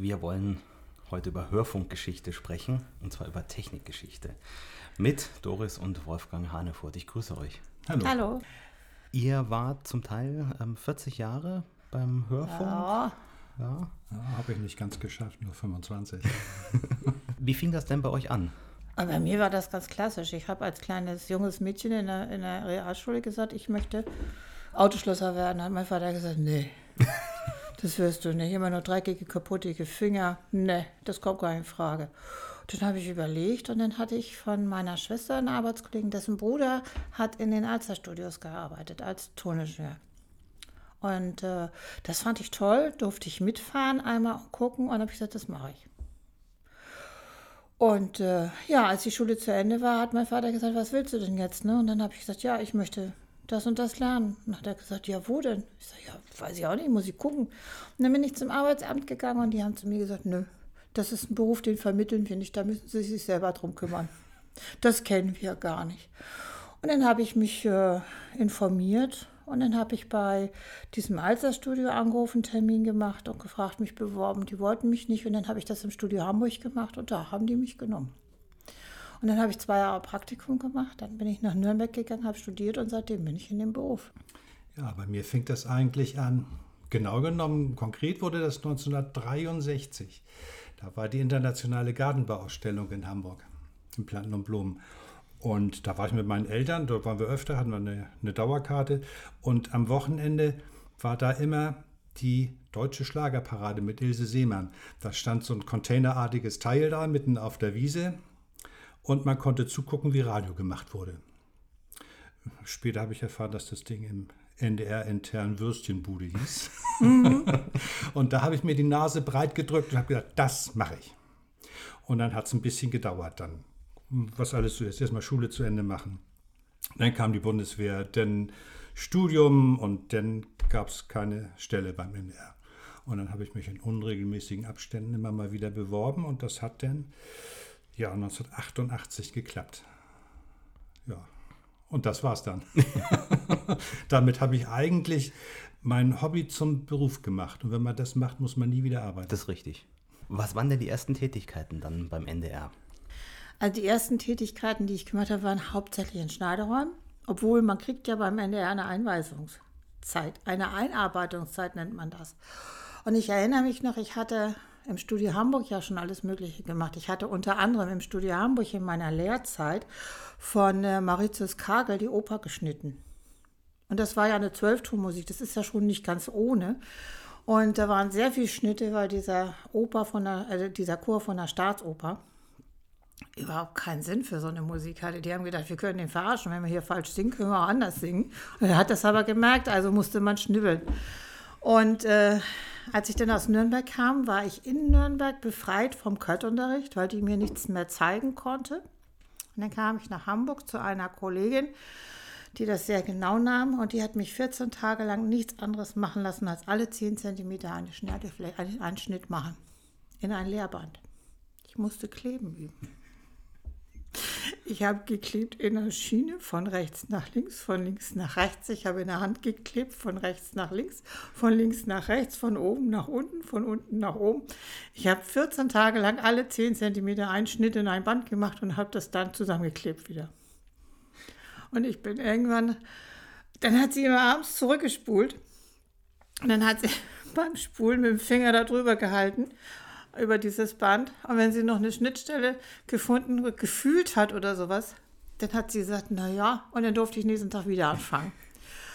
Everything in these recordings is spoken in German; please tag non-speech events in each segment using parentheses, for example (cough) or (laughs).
Wir wollen heute über Hörfunkgeschichte sprechen, und zwar über Technikgeschichte. Mit Doris und Wolfgang Hanefurt. Ich grüße euch. Hallo. Hallo. Ihr wart zum Teil ähm, 40 Jahre beim Hörfunk. Ja. Ja. ja Habe ich nicht ganz geschafft, nur 25. (laughs) Wie fing das denn bei euch an? Aber bei mir war das ganz klassisch. Ich habe als kleines junges Mädchen in der, in der Realschule gesagt, ich möchte Autoschlosser werden. Hat mein Vater gesagt, nee, (laughs) das wirst du nicht. Immer nur dreckige, kaputte Finger. Nee, das kommt gar nicht in Frage. Dann habe ich überlegt und dann hatte ich von meiner Schwester einen Arbeitskollegen, dessen Bruder hat in den Alster-Studios gearbeitet als Toningenieur. Und äh, das fand ich toll, durfte ich mitfahren, einmal gucken und habe ich gesagt, das mache ich. Und äh, ja, als die Schule zu Ende war, hat mein Vater gesagt, was willst du denn jetzt? Ne? Und dann habe ich gesagt, ja, ich möchte das und das lernen. Und dann hat er gesagt, ja, wo denn? Ich sage, ja, weiß ich auch nicht, muss ich gucken. Und dann bin ich zum Arbeitsamt gegangen und die haben zu mir gesagt, nö, das ist ein Beruf, den vermitteln wir nicht, da müssen Sie sich selber drum kümmern. Das kennen wir gar nicht. Und dann habe ich mich äh, informiert und dann habe ich bei diesem Alsterstudio angerufen, einen Termin gemacht und gefragt, mich beworben. Die wollten mich nicht und dann habe ich das im Studio Hamburg gemacht und da haben die mich genommen. Und dann habe ich zwei Jahre Praktikum gemacht, dann bin ich nach Nürnberg gegangen, habe studiert und seitdem bin ich in dem Beruf. Ja, bei mir fängt das eigentlich an. Genau genommen, konkret wurde das 1963. Da war die internationale Gartenbauausstellung in Hamburg, im Planten und Blumen. Und da war ich mit meinen Eltern, dort waren wir öfter, hatten wir eine, eine Dauerkarte. Und am Wochenende war da immer die deutsche Schlagerparade mit Ilse Seemann. Da stand so ein containerartiges Teil da mitten auf der Wiese und man konnte zugucken, wie Radio gemacht wurde. Später habe ich erfahren, dass das Ding im NDR-internen Würstchenbude hieß. Mhm. (laughs) und da habe ich mir die Nase breit gedrückt und habe gedacht, das mache ich. Und dann hat es ein bisschen gedauert dann, was alles so ist. Erstmal Schule zu Ende machen. Dann kam die Bundeswehr, dann Studium und dann gab es keine Stelle beim NDR. Und dann habe ich mich in unregelmäßigen Abständen immer mal wieder beworben und das hat dann ja 1988 geklappt. Ja, und das war's dann. (laughs) Damit habe ich eigentlich mein Hobby zum Beruf gemacht. Und wenn man das macht, muss man nie wieder arbeiten. Das ist richtig. Was waren denn die ersten Tätigkeiten dann beim NDR? Also die ersten Tätigkeiten, die ich gemacht habe, waren hauptsächlich in Schneideräumen. Obwohl man kriegt ja beim NDR eine Einweisungszeit, eine Einarbeitungszeit nennt man das. Und ich erinnere mich noch, ich hatte im Studio Hamburg ja schon alles Mögliche gemacht. Ich hatte unter anderem im Studio Hamburg in meiner Lehrzeit von äh, Mauritius Kagel die Oper geschnitten. Und das war ja eine Zwölftonmusik, das ist ja schon nicht ganz ohne. Und da waren sehr viele Schnitte, weil dieser Oper von der, also dieser Chor von der Staatsoper überhaupt keinen Sinn für so eine Musik hatte. Die haben gedacht, wir können den verarschen, wenn wir hier falsch singen, können wir auch anders singen. Und er hat das aber gemerkt, also musste man schnibbeln. Und äh, als ich dann aus Nürnberg kam, war ich in Nürnberg befreit vom Költunterricht, weil die mir nichts mehr zeigen konnte. Und dann kam ich nach Hamburg zu einer Kollegin, die das sehr genau nahm und die hat mich 14 Tage lang nichts anderes machen lassen, als alle 10 cm eine einen Schnitt machen in ein Lehrband. Ich musste kleben üben. Ich habe geklebt in der Schiene von rechts nach links, von links nach rechts. Ich habe in der Hand geklebt von rechts nach links, von links nach rechts, von oben nach unten, von unten nach oben. Ich habe 14 Tage lang alle 10 cm Einschnitt in ein Band gemacht und habe das dann zusammengeklebt wieder. Und ich bin irgendwann, dann hat sie immer abends zurückgespult. Und dann hat sie (laughs) beim Spulen mit dem Finger darüber gehalten über dieses Band. Und wenn sie noch eine Schnittstelle gefunden, gefühlt hat oder sowas, dann hat sie gesagt, na ja, und dann durfte ich nächsten Tag wieder anfangen.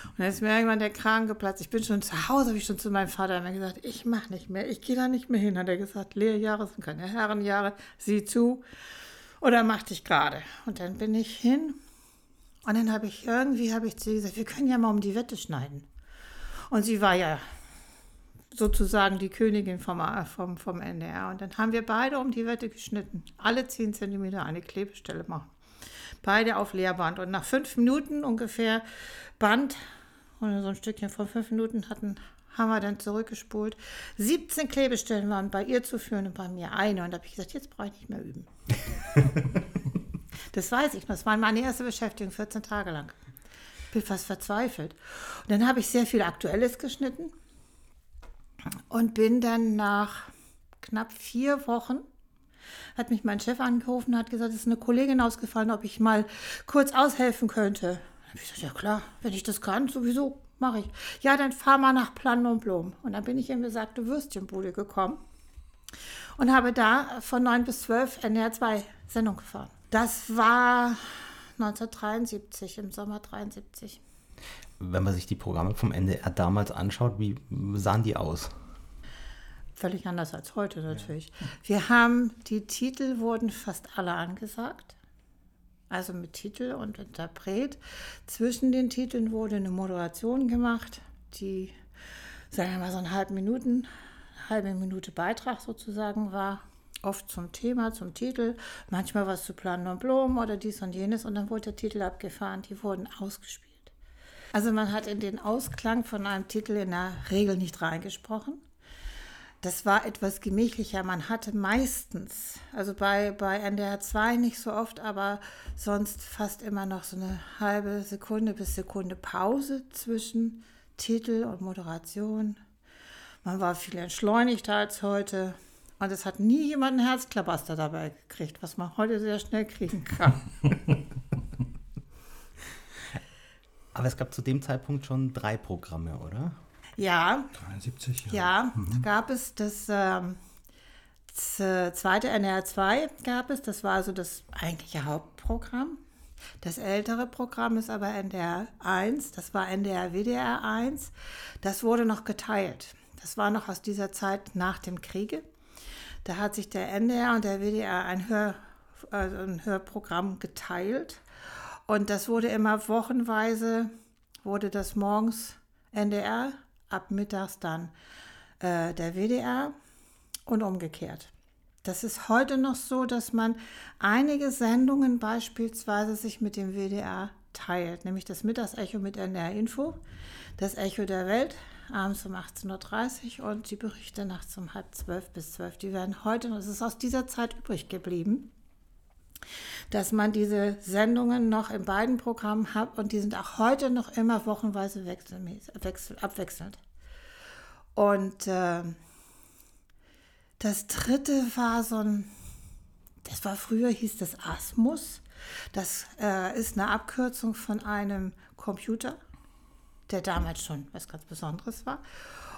Und dann ist mir irgendwann der Kragen geplatzt. Ich bin schon zu Hause, habe ich schon zu meinem Vater immer gesagt, ich mache nicht mehr, ich gehe da nicht mehr hin. Hat er gesagt, Lehrjahre sind keine Herrenjahre, sieh zu oder mach dich gerade. Und dann bin ich hin und dann habe ich irgendwie, habe ich zu ihr gesagt, wir können ja mal um die Wette schneiden. Und sie war ja sozusagen die Königin vom, vom, vom NDR. Und dann haben wir beide um die Wette geschnitten. Alle 10 cm eine Klebestelle machen. Beide auf Leerband. Und nach fünf Minuten ungefähr Band und so ein Stückchen von fünf Minuten hatten, haben wir dann zurückgespult. 17 Klebestellen waren bei ihr zu führen und bei mir eine. Und da habe ich gesagt, jetzt brauche ich nicht mehr üben. (laughs) das weiß ich noch. Das war meine erste Beschäftigung, 14 Tage lang. Ich bin fast verzweifelt. Und dann habe ich sehr viel Aktuelles geschnitten und bin dann nach knapp vier Wochen hat mich mein Chef angerufen und hat gesagt, es ist eine Kollegin ausgefallen, ob ich mal kurz aushelfen könnte. Dann habe ich gesagt, ja klar, wenn ich das kann, sowieso mache ich. Ja, dann fahr mal nach Plan und Blom. Und dann bin ich in besagte Würstchenbude gekommen und habe da von 9 bis 12 NR 2 Sendung gefahren. Das war 1973, im Sommer 73. Wenn man sich die Programme vom NDR damals anschaut, wie sahen die aus? Völlig anders als heute natürlich. Ja. Wir haben, die Titel wurden fast alle angesagt. Also mit Titel und Interpret. Zwischen den Titeln wurde eine Moderation gemacht, die, sagen wir mal, so eine halbe Minuten, halbe Minute Beitrag sozusagen war. Oft zum Thema, zum Titel, manchmal was zu Plan und Blumen oder dies und jenes und dann wurde der Titel abgefahren. Die wurden ausgespielt. Also man hat in den Ausklang von einem Titel in der Regel nicht reingesprochen. Das war etwas gemächlicher. Man hatte meistens, also bei, bei NDR 2 nicht so oft, aber sonst fast immer noch so eine halbe Sekunde bis Sekunde Pause zwischen Titel und Moderation. Man war viel entschleunigter als heute. Und es hat nie jemand einen Herzklabaster dabei gekriegt, was man heute sehr schnell kriegen kann. (laughs) Aber es gab zu dem Zeitpunkt schon drei Programme, oder? Ja. 73, ja. Ja, mhm. gab es das ähm, zweite NR 2 gab es, das war also das eigentliche Hauptprogramm. Das ältere Programm ist aber NDR 1, das war NDR WDR 1. Das wurde noch geteilt. Das war noch aus dieser Zeit nach dem Kriege. Da hat sich der NDR und der WDR ein, Hör, also ein Hörprogramm geteilt. Und das wurde immer wochenweise, wurde das morgens NDR ab mittags dann äh, der WDR und umgekehrt. Das ist heute noch so, dass man einige Sendungen beispielsweise sich mit dem WDR teilt, nämlich das Mittagsecho mit NDR Info, das Echo der Welt abends um 18.30 Uhr und die Berichte nachts um halb zwölf bis zwölf. Die werden heute noch, es ist aus dieser Zeit übrig geblieben dass man diese Sendungen noch in beiden Programmen hat und die sind auch heute noch immer wochenweise wechsel, abwechselnd. Und äh, das dritte war so ein, das war früher, hieß das Asmus. Das äh, ist eine Abkürzung von einem Computer, der damals schon was ganz Besonderes war.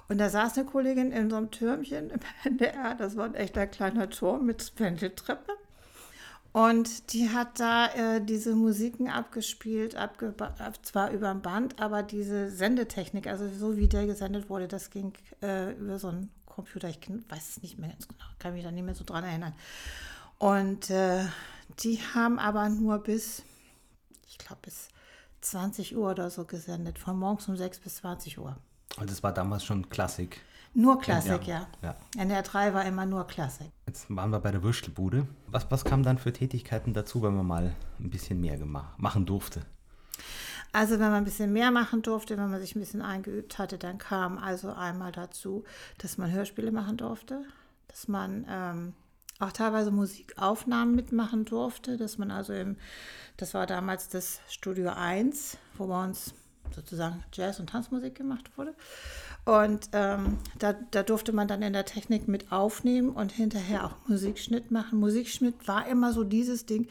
Und da saß eine Kollegin in so einem Türmchen (laughs) im NDR, das war ein echter kleiner Turm mit Wendeltreppe. Und die hat da äh, diese Musiken abgespielt, abge zwar über ein Band, aber diese Sendetechnik, also so wie der gesendet wurde, das ging äh, über so einen Computer. Ich weiß es nicht mehr ganz genau, kann mich da nicht mehr so dran erinnern. Und äh, die haben aber nur bis, ich glaube, bis 20 Uhr oder so gesendet, von morgens um 6 bis 20 Uhr. Und das war damals schon Klassik. Nur Klassik, ja. ja. NR 3 war immer nur Klassik. Jetzt waren wir bei der Würstelbude. Was, was kam dann für Tätigkeiten dazu, wenn man mal ein bisschen mehr gemacht, machen durfte? Also wenn man ein bisschen mehr machen durfte, wenn man sich ein bisschen eingeübt hatte, dann kam also einmal dazu, dass man Hörspiele machen durfte, dass man ähm, auch teilweise Musikaufnahmen mitmachen durfte, dass man also im, das war damals das Studio 1, wo bei uns sozusagen Jazz- und Tanzmusik gemacht wurde. Und ähm, da, da, durfte man dann in der Technik mit aufnehmen und hinterher auch Musikschnitt machen. Musikschnitt war immer so dieses Ding,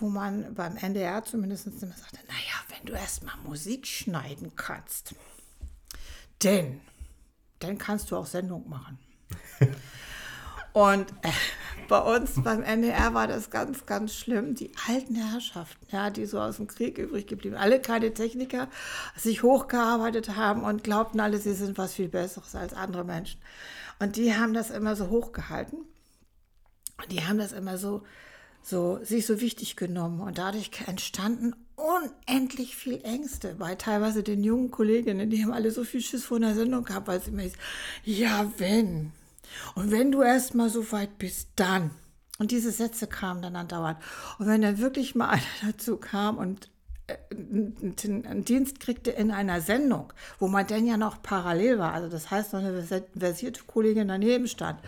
wo man beim NDR zumindest immer sagte, naja, wenn du erstmal Musik schneiden kannst, denn dann kannst du auch Sendung machen. (laughs) und bei uns beim NDR war das ganz, ganz schlimm. Die alten Herrschaften, ja, die so aus dem Krieg übrig geblieben, alle keine Techniker, sich hochgearbeitet haben und glaubten alle, sie sind was viel Besseres als andere Menschen. Und die haben das immer so hochgehalten. Und die haben das immer so, so, sich so wichtig genommen. Und dadurch entstanden unendlich viel Ängste bei teilweise den jungen Kolleginnen. Die haben alle so viel Schiss vor einer Sendung gehabt, weil sie immer hieß, ja, wenn, und wenn du erst mal so weit bist, dann. Und diese Sätze kamen dann andauernd. Und wenn dann wirklich mal einer (laughs) dazu kam und äh, einen Dienst kriegte in einer Sendung, wo man dann ja noch parallel war, also das heißt noch eine versierte Kollegin daneben stand,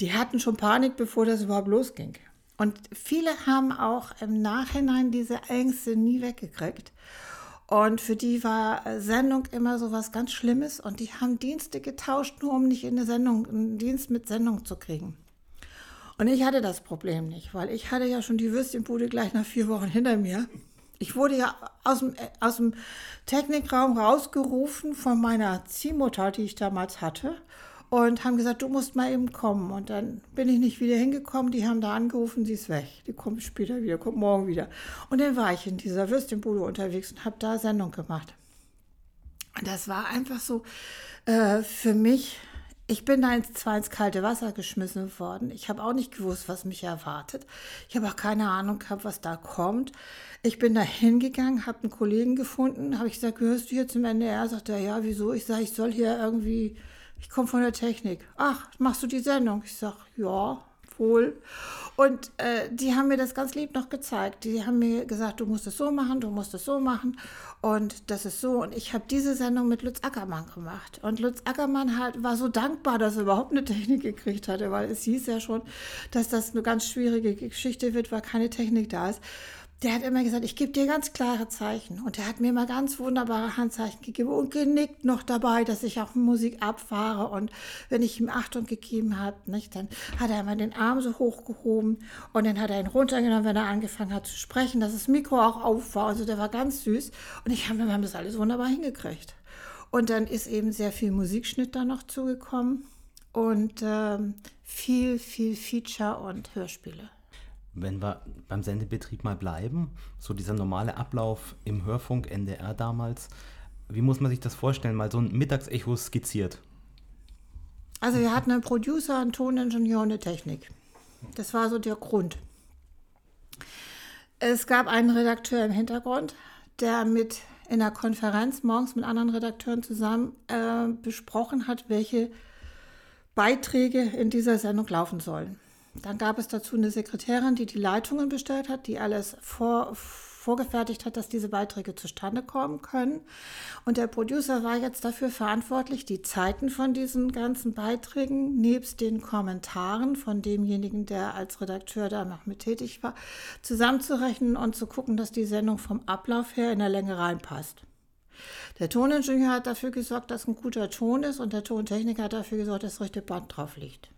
die hatten schon Panik, bevor das überhaupt losging. Und viele haben auch im Nachhinein diese Ängste nie weggekriegt. Und für die war äh, Sendung immer so was ganz Schlimmes und die haben Dienste getauscht, nur um nicht in eine Sendung, einen Dienst mit Sendung zu kriegen. Und ich hatte das Problem nicht, weil ich hatte ja schon die Würstchenbude gleich nach vier Wochen hinter mir. Ich wurde ja aus dem, äh, aus dem Technikraum rausgerufen von meiner Ziehmutter, die ich damals hatte und haben gesagt, du musst mal eben kommen. Und dann bin ich nicht wieder hingekommen. Die haben da angerufen, sie ist weg. Die kommt später wieder, kommt morgen wieder. Und dann war ich in dieser Würstchenbude unterwegs und habe da Sendung gemacht. Und das war einfach so äh, für mich. Ich bin da ins, zwar ins kalte Wasser geschmissen worden. Ich habe auch nicht gewusst, was mich erwartet. Ich habe auch keine Ahnung gehabt, was da kommt. Ich bin da hingegangen, habe einen Kollegen gefunden, habe ich gesagt, gehörst du hier zum NDR? Sagt er, ja, wieso? Ich sage, ich soll hier irgendwie ich komme von der Technik. Ach, machst du die Sendung? Ich sage, ja, wohl. Und äh, die haben mir das ganz lieb noch gezeigt. Die haben mir gesagt, du musst es so machen, du musst es so machen. Und das ist so. Und ich habe diese Sendung mit Lutz Ackermann gemacht. Und Lutz Ackermann hat, war so dankbar, dass er überhaupt eine Technik gekriegt hatte, weil es hieß ja schon, dass das eine ganz schwierige Geschichte wird, weil keine Technik da ist der hat immer gesagt, ich gebe dir ganz klare Zeichen. Und er hat mir immer ganz wunderbare Handzeichen gegeben und genickt noch dabei, dass ich auch Musik abfahre. Und wenn ich ihm Achtung gegeben habe, nicht, dann hat er immer den Arm so hochgehoben und dann hat er ihn runtergenommen, wenn er angefangen hat zu sprechen, dass das Mikro auch auf war. Also der war ganz süß. Und ich habe mir das alles wunderbar hingekriegt. Und dann ist eben sehr viel Musikschnitt da noch zugekommen und ähm, viel, viel Feature und Hörspiele wenn wir beim Sendebetrieb mal bleiben, so dieser normale Ablauf im Hörfunk, NDR damals, wie muss man sich das vorstellen? Mal so ein Mittagsecho skizziert. Also wir hatten einen Producer, einen Toningenieur und eine Technik. Das war so der Grund. Es gab einen Redakteur im Hintergrund, der mit in der Konferenz morgens mit anderen Redakteuren zusammen äh, besprochen hat, welche Beiträge in dieser Sendung laufen sollen. Dann gab es dazu eine Sekretärin, die die Leitungen bestellt hat, die alles vor, vorgefertigt hat, dass diese Beiträge zustande kommen können. Und der Producer war jetzt dafür verantwortlich, die Zeiten von diesen ganzen Beiträgen nebst den Kommentaren von demjenigen, der als Redakteur da noch mit tätig war, zusammenzurechnen und zu gucken, dass die Sendung vom Ablauf her in der Länge reinpasst. Der Toningenieur hat dafür gesorgt, dass ein guter Ton ist und der Tontechniker hat dafür gesorgt, dass das richtige Band drauf liegt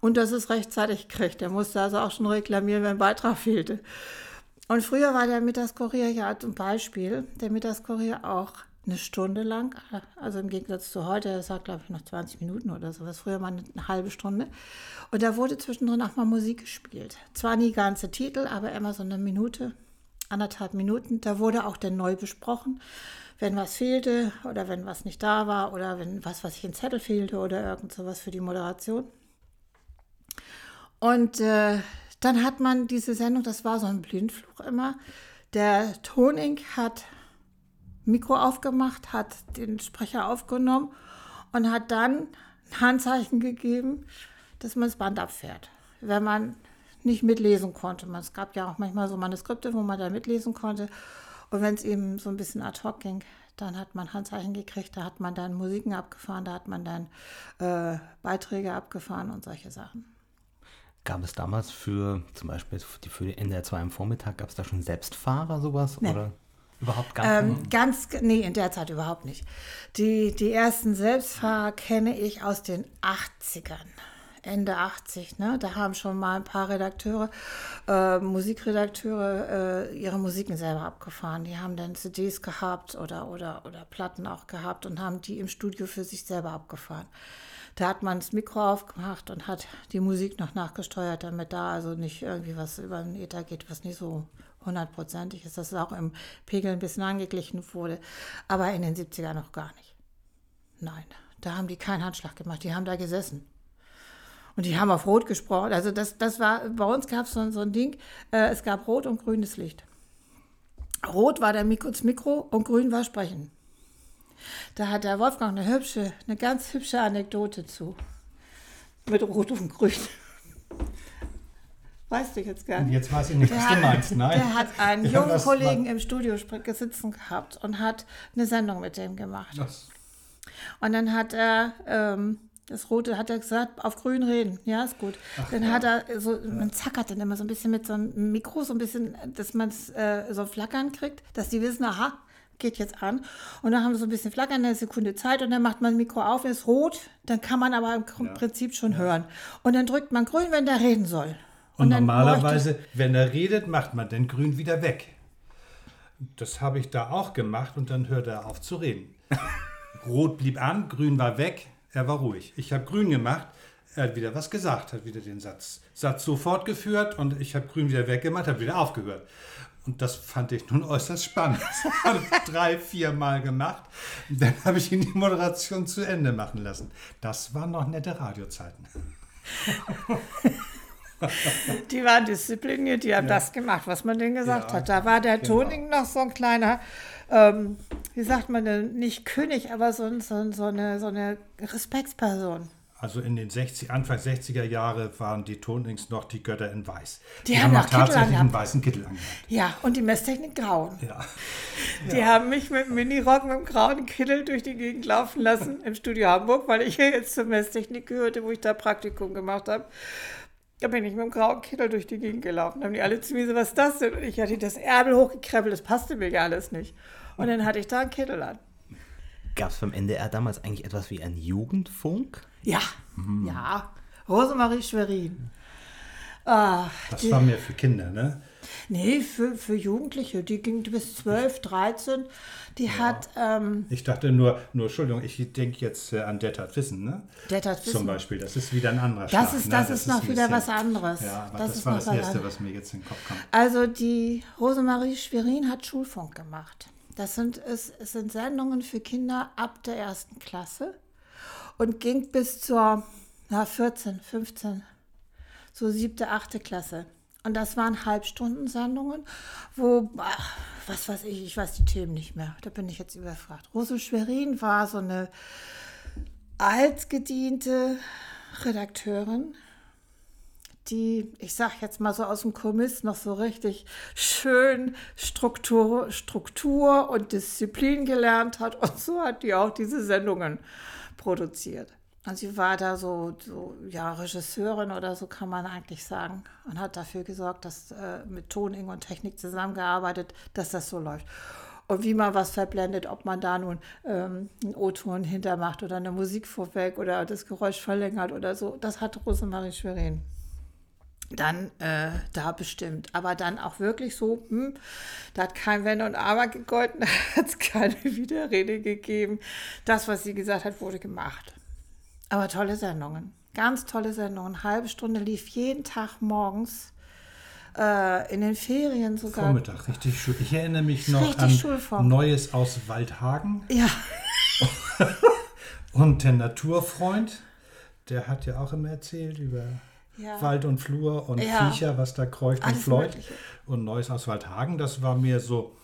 und dass es rechtzeitig kriegt. Der musste also auch schon reklamieren, wenn ein Beitrag fehlte. Und früher war der Mittagskurier ja zum Beispiel, der Mittagskurier auch eine Stunde lang, also im Gegensatz zu heute, das sagt glaube ich noch 20 Minuten oder sowas, früher mal eine halbe Stunde. Und da wurde zwischendrin auch mal Musik gespielt. Zwar nie ganze Titel, aber immer so eine Minute, anderthalb Minuten. Da wurde auch dann neu besprochen, wenn was fehlte oder wenn was nicht da war oder wenn was, was ich in Zettel fehlte oder irgend sowas für die Moderation. Und äh, dann hat man diese Sendung, das war so ein Blindflug immer. Der Toning hat Mikro aufgemacht, hat den Sprecher aufgenommen und hat dann ein Handzeichen gegeben, dass man das Band abfährt. Wenn man nicht mitlesen konnte. Es gab ja auch manchmal so Manuskripte, wo man da mitlesen konnte. Und wenn es eben so ein bisschen ad hoc ging, dann hat man Handzeichen gekriegt, da hat man dann Musiken abgefahren, da hat man dann äh, Beiträge abgefahren und solche Sachen. Gab es damals für zum Beispiel für die NDR 2 am Vormittag, gab es da schon Selbstfahrer sowas? Nee. Oder überhaupt gar ähm, Ganz, nee, in der Zeit überhaupt nicht. Die, die ersten Selbstfahrer kenne ich aus den 80ern. Ende 80, ne? Da haben schon mal ein paar Redakteure, äh, Musikredakteure, äh, ihre Musiken selber abgefahren. Die haben dann CDs gehabt oder, oder, oder Platten auch gehabt und haben die im Studio für sich selber abgefahren. Da hat man das Mikro aufgemacht und hat die Musik noch nachgesteuert, damit da also nicht irgendwie was über den Ether geht, was nicht so hundertprozentig ist, dass es auch im Pegel ein bisschen angeglichen wurde. Aber in den 70er noch gar nicht. Nein, da haben die keinen Handschlag gemacht, die haben da gesessen. Und die haben auf Rot gesprochen. Also das, das war, bei uns gab es so, so ein Ding, äh, es gab Rot und grünes Licht. Rot war der Mikro, das Mikro und grün war Sprechen. Da hat der Wolfgang eine hübsche, eine ganz hübsche Anekdote zu. Mit Rot und Grün. Weißt du jetzt gar nicht. Jetzt weiß ich nicht, was du meinst. Nein. Der hat einen ja, jungen Kollegen im Studio sitzen gehabt und hat eine Sendung mit dem gemacht. Das. Und dann hat er ähm, das Rote hat er gesagt, auf grün reden. Ja, ist gut. Ach, dann ja. hat er so, man zackert dann immer so ein bisschen mit so einem Mikro, so ein bisschen, dass man es äh, so flackern kriegt, dass die wissen, aha, geht jetzt an. Und dann haben wir so ein bisschen flackern, eine Sekunde Zeit und dann macht man das Mikro auf, ist rot, dann kann man aber im ja. Prinzip schon ja. hören. Und dann drückt man grün, wenn der reden soll. Und, und normalerweise, wenn er redet, macht man den grün wieder weg. Das habe ich da auch gemacht und dann hört er auf zu reden. (laughs) Rot blieb an, grün war weg, er war ruhig. Ich habe grün gemacht, er hat wieder was gesagt, hat wieder den Satz, Satz so fortgeführt und ich habe grün wieder weggemacht, habe wieder aufgehört. Und das fand ich nun äußerst spannend. Das (laughs) habe ich drei, vier Mal gemacht. Dann habe ich ihn die Moderation zu Ende machen lassen. Das waren noch nette Radiozeiten. (laughs) Die waren diszipliniert, die haben ja. das gemacht, was man denen gesagt ja, hat. Da war der genau. Toning noch so ein kleiner, ähm, wie sagt man denn, nicht König, aber so, so, so, eine, so eine Respektsperson. Also in den 60, Anfang 60er Jahre waren die Tonings noch die Götter in Weiß. Die, die haben, haben tatsächlich einen weißen Kittel angehabt. Ja, und die Messtechnik grauen. Ja. Die ja. haben mich mit dem Minirock mit dem grauen Kittel durch die Gegend laufen lassen im Studio Hamburg, weil ich hier jetzt zur Messtechnik gehörte, wo ich da Praktikum gemacht habe. Da bin ich mit dem grauen Kittel durch die Gegend gelaufen. Da haben die alle zu mir so, was ist das denn? Und ich hatte das Ärmel hochgekrempelt, das passte mir ja alles nicht. Und dann hatte ich da einen Kittel an. Gab es beim NDR damals eigentlich etwas wie einen Jugendfunk? Ja, mhm. ja. Rosemarie Schwerin. Ah, das die, war mehr für Kinder, ne? Nee, für, für Jugendliche. Die ging bis 12, 13. Die ja. hat. Ähm, ich dachte nur, nur, Entschuldigung, ich denke jetzt äh, an Detat Wissen, ne? Detat Wissen. Zum Beispiel. Das ist wieder ein anderer das Schlag, ist, ne? Das, das ist noch wieder bisschen, was anderes. Ja, aber das, das war das Erste, was mir jetzt in den Kopf kam. Also, die Rosemarie Schwerin hat Schulfunk gemacht. Das sind, es, es sind Sendungen für Kinder ab der ersten Klasse und ging bis zur na, 14, 15, so siebte, achte Klasse. Und das waren Halbstundensendungen, wo, ach, was weiß ich, ich weiß die Themen nicht mehr. Da bin ich jetzt überfragt. Rose Schwerin war so eine altgediente Redakteurin, die, ich sag jetzt mal so aus dem Kommiss, noch so richtig schön Struktur, Struktur und Disziplin gelernt hat. Und so hat die auch diese Sendungen produziert. Und sie war da so, so ja, Regisseurin oder so kann man eigentlich sagen und hat dafür gesorgt, dass äh, mit Toning und Technik zusammengearbeitet, dass das so läuft. Und wie man was verblendet, ob man da nun ähm, einen O-Ton hintermacht oder eine Musik vorweg oder das Geräusch verlängert oder so, das hat Rosemarie Schwerin dann äh, da bestimmt. Aber dann auch wirklich so, hm, da hat kein Wenn und Aber gegolten, (laughs) da hat es keine Widerrede gegeben. Das, was sie gesagt hat, wurde gemacht. Aber tolle Sendungen, ganz tolle Sendungen. Halbe Stunde lief jeden Tag morgens. Äh, in den Ferien sogar. Vormittag, richtig schön. Ich erinnere mich noch an Schulform. Neues aus Waldhagen. Ja. (laughs) und der Naturfreund, der hat ja auch immer erzählt über ja. Wald und Flur und ja. Viecher, was da kreucht Alles und fleucht. Mögliche. Und Neues aus Waldhagen, das war mir so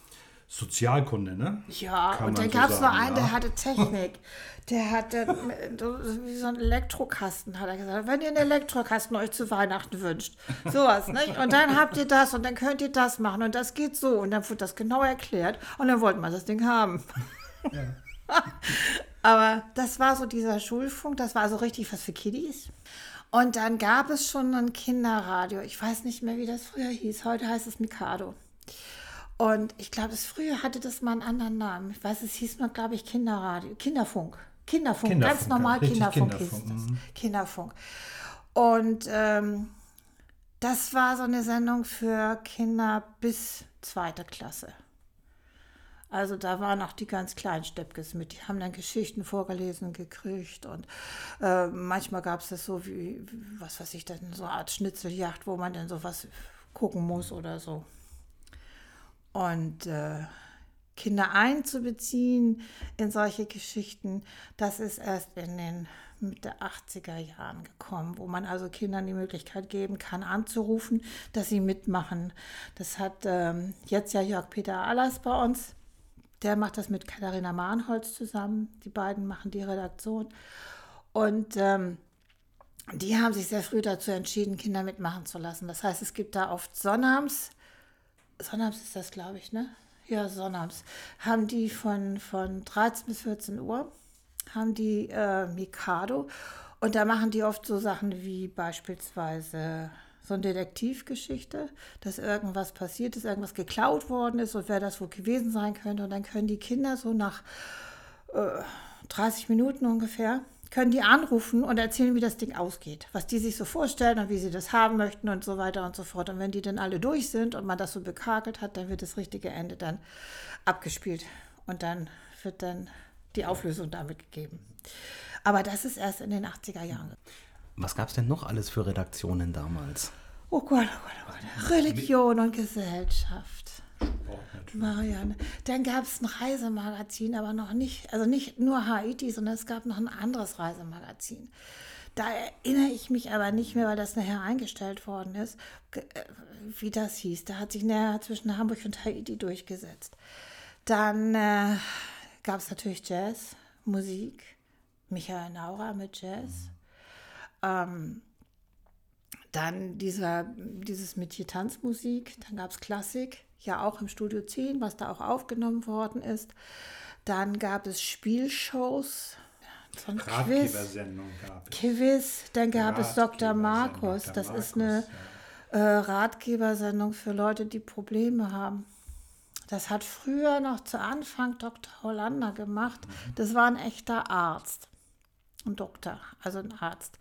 Sozialkunde, ne? Ja, Kann und dann so gab es noch einen, ja. der hatte Technik. Der hatte (laughs) wie so einen Elektrokasten, hat er gesagt. Wenn ihr einen Elektrokasten euch zu Weihnachten wünscht. Sowas, nicht? Und dann habt ihr das und dann könnt ihr das machen und das geht so. Und dann wurde das genau erklärt und dann wollten wir das Ding haben. Ja. (laughs) Aber das war so dieser Schulfunk, das war also richtig was für Kiddies. Und dann gab es schon ein Kinderradio. Ich weiß nicht mehr, wie das früher hieß. Heute heißt es Mikado. Und ich glaube, es früher hatte das mal einen anderen Namen. Ich weiß, es hieß mal, glaube ich, Kinderradio, Kinderfunk. Kinderfunk, Kinderfunk ganz normal ja, Kinderfunk, Kinderfunk hieß das. Mhm. Kinderfunk. Und ähm, das war so eine Sendung für Kinder bis zweite Klasse. Also da waren auch die ganz kleinen Steppkes mit. Die haben dann Geschichten vorgelesen gekriegt und äh, manchmal gab es das so wie, was weiß ich, dann so eine Art Schnitzeljagd, wo man dann sowas gucken muss oder so. Und äh, Kinder einzubeziehen in solche Geschichten, das ist erst in den Mitte 80er Jahren gekommen, wo man also Kindern die Möglichkeit geben kann, anzurufen, dass sie mitmachen. Das hat ähm, jetzt ja Jörg Peter Allers bei uns der macht das mit Katharina Mahnholz zusammen. Die beiden machen die Redaktion. Und ähm, die haben sich sehr früh dazu entschieden, Kinder mitmachen zu lassen. Das heißt, es gibt da oft Sonnabends, Sonnabends ist das, glaube ich, ne? Ja, Sonnabends, haben die von, von 13 bis 14 Uhr, haben die äh, Mikado Und da machen die oft so Sachen wie beispielsweise so eine Detektivgeschichte, dass irgendwas passiert ist, irgendwas geklaut worden ist und wer das wohl gewesen sein könnte. Und dann können die Kinder so nach äh, 30 Minuten ungefähr, können die anrufen und erzählen, wie das Ding ausgeht, was die sich so vorstellen und wie sie das haben möchten und so weiter und so fort. Und wenn die dann alle durch sind und man das so bekakelt hat, dann wird das richtige Ende dann abgespielt und dann wird dann die Auflösung damit gegeben. Aber das ist erst in den 80er Jahren. Was gab es denn noch alles für Redaktionen damals? Oh Gott, oh Gott, oh Gott. Religion und Gesellschaft. Marianne. Dann gab es ein Reisemagazin, aber noch nicht, also nicht nur Haiti, sondern es gab noch ein anderes Reisemagazin. Da erinnere ich mich aber nicht mehr, weil das nachher eingestellt worden ist, äh, wie das hieß. Da hat sich näher zwischen Hamburg und Haiti durchgesetzt. Dann äh, gab es natürlich Jazz, Musik, Michael Naurer mit Jazz. Ähm, dann dieser, dieses Metier Tanzmusik, dann gab es Klassik, ja auch im Studio 10, was da auch aufgenommen worden ist. Dann gab es Spielshows, gab es. Quiz, dann gab es Dr. Markus. Das Markus, ist eine ja. äh, Ratgebersendung für Leute, die Probleme haben. Das hat früher noch zu Anfang Dr. Hollander gemacht. Mhm. Das war ein echter Arzt. Ein Doktor, also ein Arzt.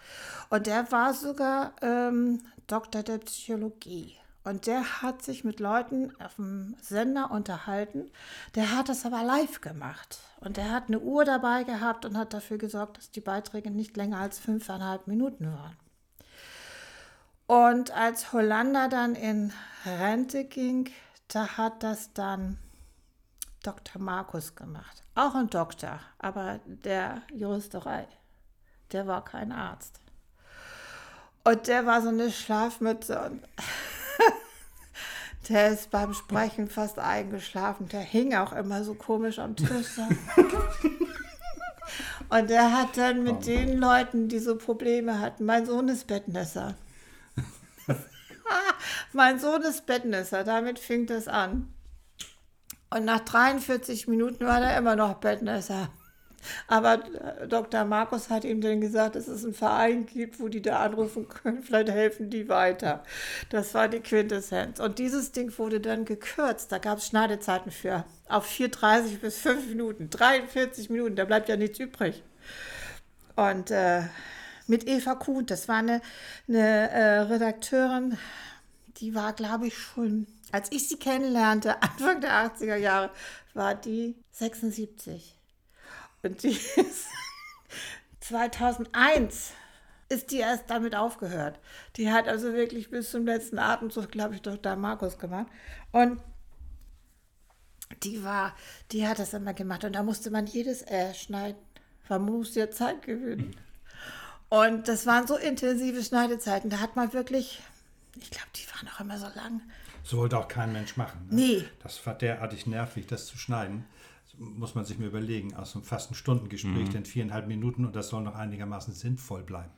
Und der war sogar ähm, Doktor der Psychologie. Und der hat sich mit Leuten auf dem Sender unterhalten. Der hat das aber live gemacht. Und der hat eine Uhr dabei gehabt und hat dafür gesorgt, dass die Beiträge nicht länger als fünfeinhalb Minuten waren. Und als Hollander dann in Rente ging, da hat das dann Dr. Markus gemacht. Auch ein Doktor, aber der Juristerei. Der war kein Arzt. Und der war so eine Schlafmütze und (laughs) der ist beim Sprechen fast eingeschlafen. Der hing auch immer so komisch am Tisch. (laughs) und der hat dann mit den Leuten, die so Probleme hatten, mein Sohn ist Bettnässer. (laughs) mein Sohn ist Bettnässer, damit fing das an. Und nach 43 Minuten war er immer noch Bettnässer. Aber äh, Dr. Markus hat ihm dann gesagt, dass es einen Verein gibt, wo die da anrufen können. (laughs) Vielleicht helfen die weiter. Das war die Quintessenz. Und dieses Ding wurde dann gekürzt. Da gab es Schneidezeiten für. Auf 4,30 bis 5 Minuten. 43 Minuten. Da bleibt ja nichts übrig. Und äh, mit Eva Kuhn, das war eine, eine äh, Redakteurin, die war, glaube ich, schon, als ich sie kennenlernte, (laughs) Anfang der 80er Jahre, war die 76. Und die (laughs) ist 2001 ist die erst damit aufgehört. Die hat also wirklich bis zum letzten Atemzug, glaube ich, doch da Markus gemacht. Und die war, die hat das immer gemacht. Und da musste man jedes R schneiden, man musste ja Zeit gewinnen. Und das waren so intensive Schneidezeiten. Da hat man wirklich, ich glaube, die waren auch immer so lang. So wollte auch kein Mensch machen. Ne? Nee. Das war derartig nervig, das zu schneiden muss man sich mir überlegen, aus einem fast ein Stundengespräch, mhm. denn viereinhalb Minuten und das soll noch einigermaßen sinnvoll bleiben.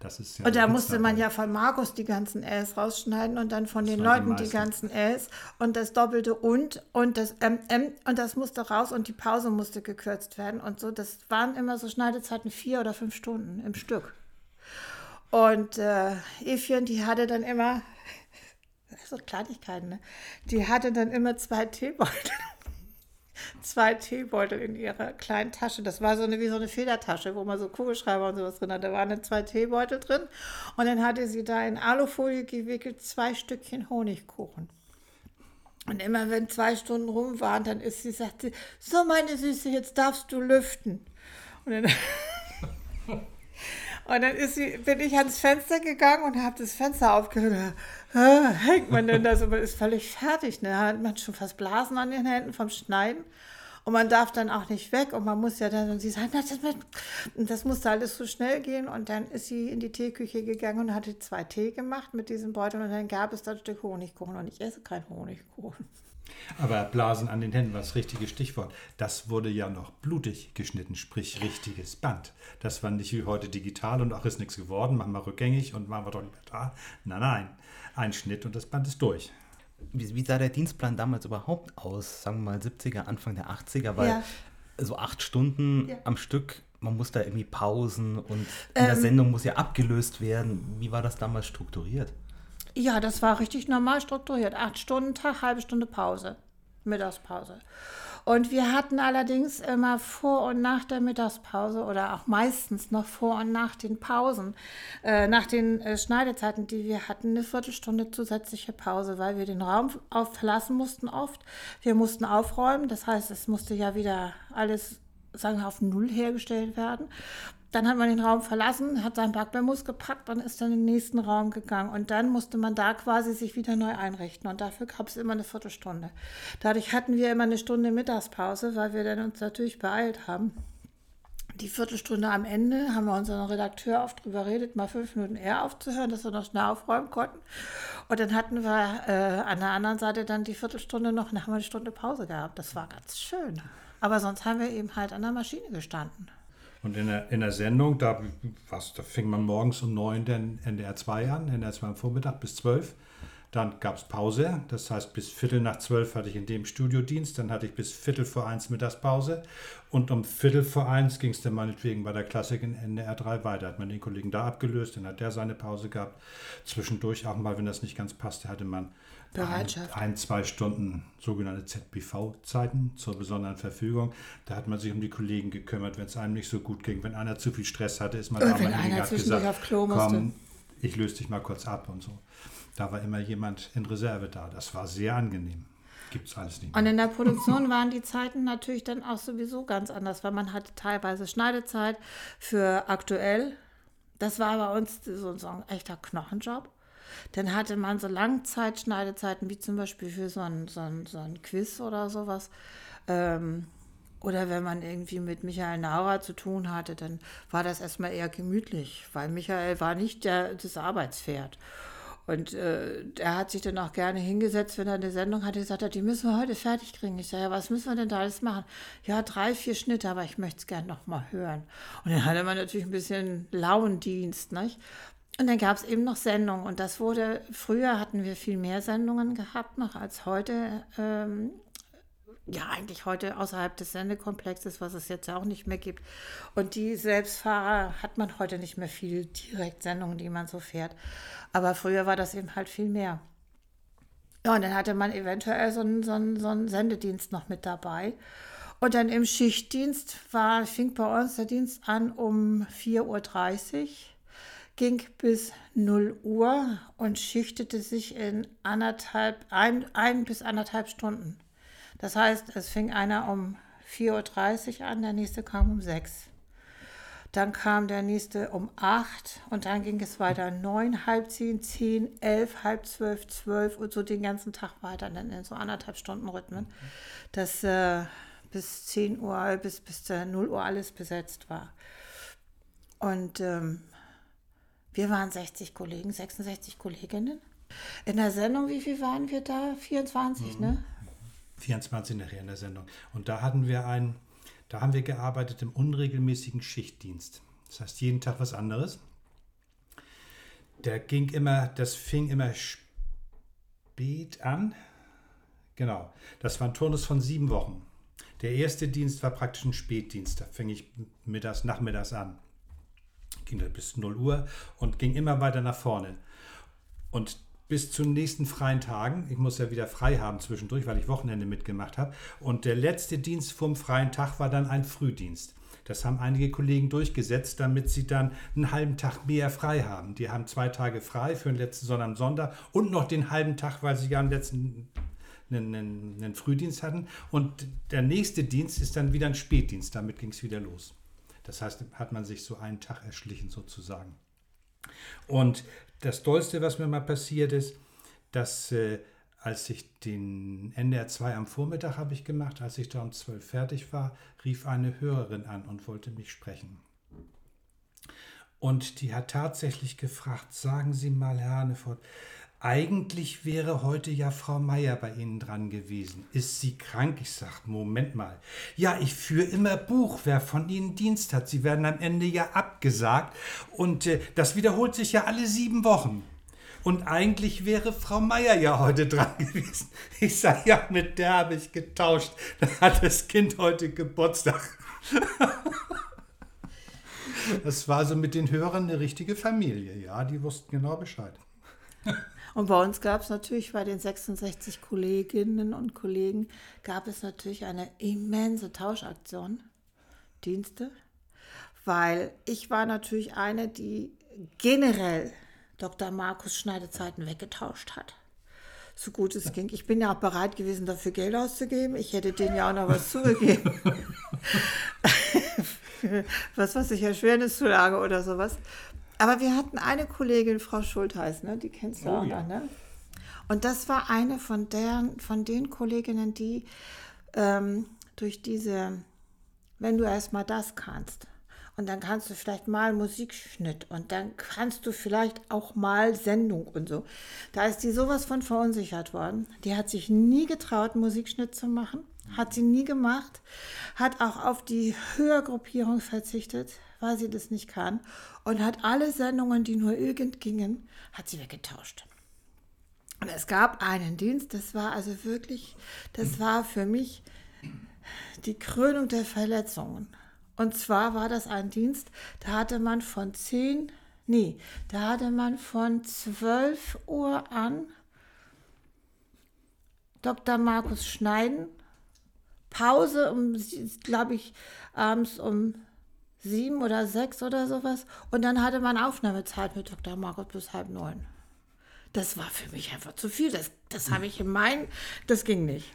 Das ist ja und da musste man ja von Markus die ganzen Ls rausschneiden und dann von das den Leuten die, die, ganzen Ls und das doppelte und und das MM und das musste raus und die Pause musste gekürzt werden und so. Das waren immer so Schneidezeiten vier oder fünf Stunden im Stück. Und äh, Evchen, die hatte dann immer, (laughs) so Kleinigkeiten, ne? die hatte dann immer zwei Teebeutel zwei Teebeutel in ihrer kleinen Tasche. Das war so eine wie so eine Federtasche, wo man so Kugelschreiber und sowas drin hat. Da waren zwei Teebeutel drin und dann hatte sie da in Alufolie gewickelt zwei Stückchen Honigkuchen. Und immer wenn zwei Stunden rum waren, dann ist sie, sagte, so meine Süße, jetzt darfst du lüften. Und dann, (laughs) und dann ist sie, bin ich ans Fenster gegangen und habe das Fenster aufgehört. Hängt man denn da so, man ist völlig fertig. Ne? Hat schon fast Blasen an den Händen vom Schneiden. Und man darf dann auch nicht weg und man muss ja dann, und sie sagt, das, das musste alles so schnell gehen. Und dann ist sie in die Teeküche gegangen und hatte zwei Tee gemacht mit diesem Beutel und dann gab es da ein Stück Honigkuchen und ich esse keinen Honigkuchen. Aber Blasen an den Händen war das richtige Stichwort. Das wurde ja noch blutig geschnitten, sprich richtiges Band. Das war nicht wie heute digital und auch ist nichts geworden, machen wir rückgängig und machen wir doch lieber da. Nein, nein, ein Schnitt und das Band ist durch wie, wie, sah der Dienstplan damals überhaupt aus? Sagen wir mal 70er, Anfang der 80er, weil ja. so acht Stunden ja. am Stück man muss da irgendwie pausen und in der Ähm. Sendung muss ja abgelöst werden. Wie war das damals strukturiert? Ja, das war richtig normal strukturiert. Acht Stunden Tag, halbe Stunde Pause, Mittagspause. Und wir hatten allerdings immer vor und nach der Mittagspause oder auch meistens noch vor und nach den Pausen, äh, nach den äh, Schneidezeiten, die wir hatten, eine Viertelstunde zusätzliche Pause, weil wir den Raum auf verlassen mussten oft. Wir mussten aufräumen, das heißt, es musste ja wieder alles, sagen wir, auf Null hergestellt werden. Dann hat man den Raum verlassen, hat seinen Backbambus gepackt und ist dann in den nächsten Raum gegangen. Und dann musste man da quasi sich wieder neu einrichten. Und dafür gab es immer eine Viertelstunde. Dadurch hatten wir immer eine Stunde Mittagspause, weil wir dann uns natürlich beeilt haben. Die Viertelstunde am Ende haben wir unseren Redakteur oft drüber redet, mal fünf Minuten eher aufzuhören, dass wir noch schnell aufräumen konnten. Und dann hatten wir äh, an der anderen Seite dann die Viertelstunde noch, dann haben wir eine Stunde Pause gehabt. Das war ganz schön. Aber sonst haben wir eben halt an der Maschine gestanden. Und in der, in der Sendung, da, was, da fing man morgens um 9 den NDR 2 an, NDR 2 am Vormittag bis 12. Dann gab es Pause, das heißt bis Viertel nach zwölf hatte ich in dem Studiodienst, dann hatte ich bis Viertel vor eins Mittagspause und um Viertel vor eins ging es dann meinetwegen bei der Klassik in NDR 3 weiter. Hat man den Kollegen da abgelöst, dann hat der seine Pause gehabt. Zwischendurch auch mal, wenn das nicht ganz passte, hatte man Bereitschaft. ein, ein, zwei Stunden sogenannte ZBV-Zeiten zur besonderen Verfügung. Da hat man sich um die Kollegen gekümmert, wenn es einem nicht so gut ging. Wenn einer zu viel Stress hatte, ist man Oder da mal hingegangen, zwischendurch gesagt, auf Klo musste. komm, ich löse dich mal kurz ab und so. Da war immer jemand in Reserve da. Das war sehr angenehm. Gibt es alles nicht Und mehr. in der Produktion waren die Zeiten natürlich dann auch sowieso ganz anders, weil man hatte teilweise Schneidezeit für aktuell. Das war bei uns so ein echter Knochenjob. Dann hatte man so Langzeitschneidezeiten, wie zum Beispiel für so ein, so ein, so ein Quiz oder sowas. Ähm, oder wenn man irgendwie mit Michael Naurer zu tun hatte, dann war das erstmal eher gemütlich, weil Michael war nicht der, das Arbeitspferd. Und äh, er hat sich dann auch gerne hingesetzt, wenn er eine Sendung hatte, gesagt hat, die müssen wir heute fertig kriegen. Ich sage, ja, was müssen wir denn da alles machen? Ja, drei, vier Schnitte, aber ich möchte es gerne noch mal hören. Und dann hatte man natürlich ein bisschen Lauendienst, nicht? Und dann gab es eben noch Sendungen. Und das wurde, früher hatten wir viel mehr Sendungen gehabt noch als heute. Ähm, ja, eigentlich heute außerhalb des Sendekomplexes, was es jetzt ja auch nicht mehr gibt. Und die Selbstfahrer hat man heute nicht mehr viel Direktsendungen, die man so fährt. Aber früher war das eben halt viel mehr. Ja, und dann hatte man eventuell so einen, so einen, so einen Sendedienst noch mit dabei. Und dann im Schichtdienst war, fing bei uns der Dienst an um 4.30 Uhr, ging bis 0 Uhr und schichtete sich in anderthalb, ein, ein bis anderthalb Stunden. Das heißt, es fing einer um 4.30 Uhr an, der nächste kam um 6 Uhr. Dann kam der nächste um 8 und dann ging es weiter 9, halb 10, 10, 11, halb 12, 12 und so den ganzen Tag weiter, dann in so anderthalb Stunden Rhythmen, dass äh, bis 10 Uhr, bis, bis äh, 0 Uhr alles besetzt war. Und ähm, wir waren 60 Kollegen, 66 Kolleginnen. In der Sendung, wie viel waren wir da? 24, ne? 24 nachher in der Sendung. Und da hatten wir einen, da haben wir gearbeitet im unregelmäßigen Schichtdienst. Das heißt, jeden Tag was anderes. Der ging immer, das fing immer spät an. Genau. Das war ein Turnus von sieben Wochen. Der erste Dienst war praktisch ein Spätdienst. Da fing ich mittags, nachmittags an. Ging bis 0 Uhr und ging immer weiter nach vorne. Und bis zu den nächsten freien Tagen. Ich muss ja wieder frei haben zwischendurch, weil ich Wochenende mitgemacht habe. Und der letzte Dienst vom freien Tag war dann ein Frühdienst. Das haben einige Kollegen durchgesetzt, damit sie dann einen halben Tag mehr frei haben. Die haben zwei Tage frei für den letzten Sonntag und Sonntag und noch den halben Tag, weil sie ja am letzten einen, einen, einen Frühdienst hatten. Und der nächste Dienst ist dann wieder ein Spätdienst. Damit ging es wieder los. Das heißt, hat man sich so einen Tag erschlichen sozusagen. Und das Dollste, was mir mal passiert ist, dass äh, als ich den NDR 2 am Vormittag habe ich gemacht, als ich da um 12 fertig war, rief eine Hörerin an und wollte mich sprechen. Und die hat tatsächlich gefragt, sagen Sie mal, Herr Hanefort, eigentlich wäre heute ja Frau Meier bei Ihnen dran gewesen. Ist sie krank? Ich sage, Moment mal. Ja, ich führe immer Buch, wer von Ihnen Dienst hat. Sie werden am Ende ja abgesagt. Und äh, das wiederholt sich ja alle sieben Wochen. Und eigentlich wäre Frau Meier ja heute dran (laughs) gewesen. Ich sage, ja, mit der habe ich getauscht. Da hat das Kind heute Geburtstag. (laughs) Das war so mit den Hörern eine richtige Familie, ja, die wussten genau Bescheid. (laughs) Und bei uns gab es natürlich, bei den 66 Kolleginnen und Kollegen, gab es natürlich eine immense Tauschaktion, Dienste, weil ich war natürlich eine, die generell Dr. Markus Schneidezeiten weggetauscht hat. So gut es ging. Ich bin ja auch bereit gewesen, dafür Geld auszugeben. Ich hätte denen ja auch noch was zugegeben. (laughs) (laughs) was weiß ich, Erschwerniszulage oder sowas. Aber wir hatten eine Kollegin, Frau Schultheiß, ne? die kennst du Oh auch ja. noch, ne? Und das war eine von, deren, von den Kolleginnen, die ähm, durch diese, wenn du erstmal das kannst, und dann kannst du vielleicht mal Musikschnitt und dann kannst du vielleicht auch mal Sendung und so. Da ist die sowas von verunsichert worden. Die hat sich nie getraut, Musikschnitt zu machen. Hat sie nie gemacht. Hat auch auf die Hörgruppierung verzichtet, weil sie das nicht kann. Und hat alle Sendungen, die nur irgend gingen, hat sie weggetauscht. Und es gab einen Dienst, das war also wirklich, das war für mich die Krönung der Verletzungen. Und zwar war das ein Dienst, da hatte man von 10, nee, da hatte man von 12 Uhr an Dr. Markus Schneiden, Pause um, glaube ich, abends um sieben oder sechs oder sowas. Und dann hatte man Aufnahmezeit mit Dr. Markus bis halb neun. Das war für mich einfach zu viel. Das, das habe ich in meinen, das ging nicht.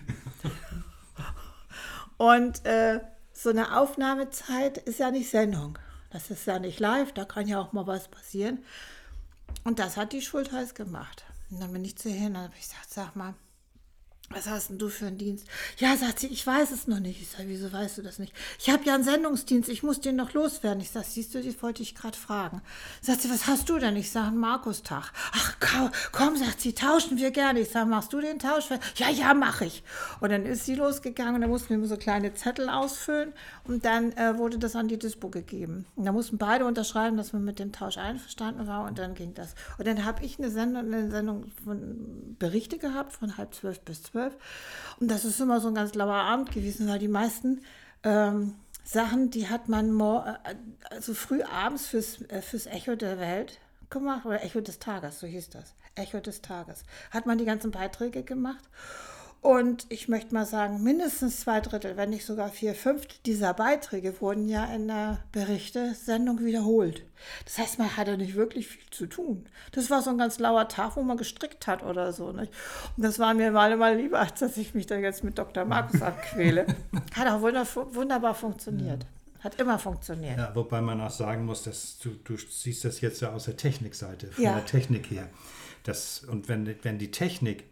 Und äh, so eine Aufnahmezeit ist ja nicht Sendung. Das ist ja nicht live, da kann ja auch mal was passieren. Und das hat die Schultheiß gemacht. Und dann bin ich zu ihr hin und habe ich gesagt, sag mal, was hast denn du für einen Dienst? Ja, sagt sie, ich weiß es noch nicht. Ich sage, wieso weißt du das nicht? Ich habe ja einen Sendungsdienst, ich muss den noch loswerden. Ich sage, siehst du, das wollte ich gerade fragen. Sagt sie, was hast du denn? Ich sage, einen Markustag. Ach, komm, sagt sie, tauschen wir gerne. Ich sage, machst du den Tausch? Ja, ja, mache ich. Und dann ist sie losgegangen und da mussten wir so kleine Zettel ausfüllen und dann äh, wurde das an die Dispo gegeben. Und da mussten beide unterschreiben, dass man mit dem Tausch einverstanden war und dann ging das. Und dann habe ich eine Sendung, eine Sendung von Berichte gehabt, von halb zwölf bis zwölf. Und das ist immer so ein ganz lauer Abend gewesen, weil die meisten ähm, Sachen, die hat man mor äh, also früh abends fürs, äh, fürs Echo der Welt gemacht, oder Echo des Tages, so hieß das. Echo des Tages. Hat man die ganzen Beiträge gemacht. Und ich möchte mal sagen, mindestens zwei Drittel, wenn nicht sogar vier Fünftel dieser Beiträge wurden ja in der Berichte-Sendung wiederholt. Das heißt, man hatte nicht wirklich viel zu tun. Das war so ein ganz lauer Tag, wo man gestrickt hat oder so. Nicht? Und das war mir mal mal lieber, als dass ich mich dann jetzt mit Dr. Markus abquäle. (laughs) Hat auch wunder wunderbar funktioniert. Hat immer funktioniert. Ja, wobei man auch sagen muss, dass du, du siehst das jetzt ja aus der Technikseite, von Ja. der Technik her. Das, und wenn, wenn die Technik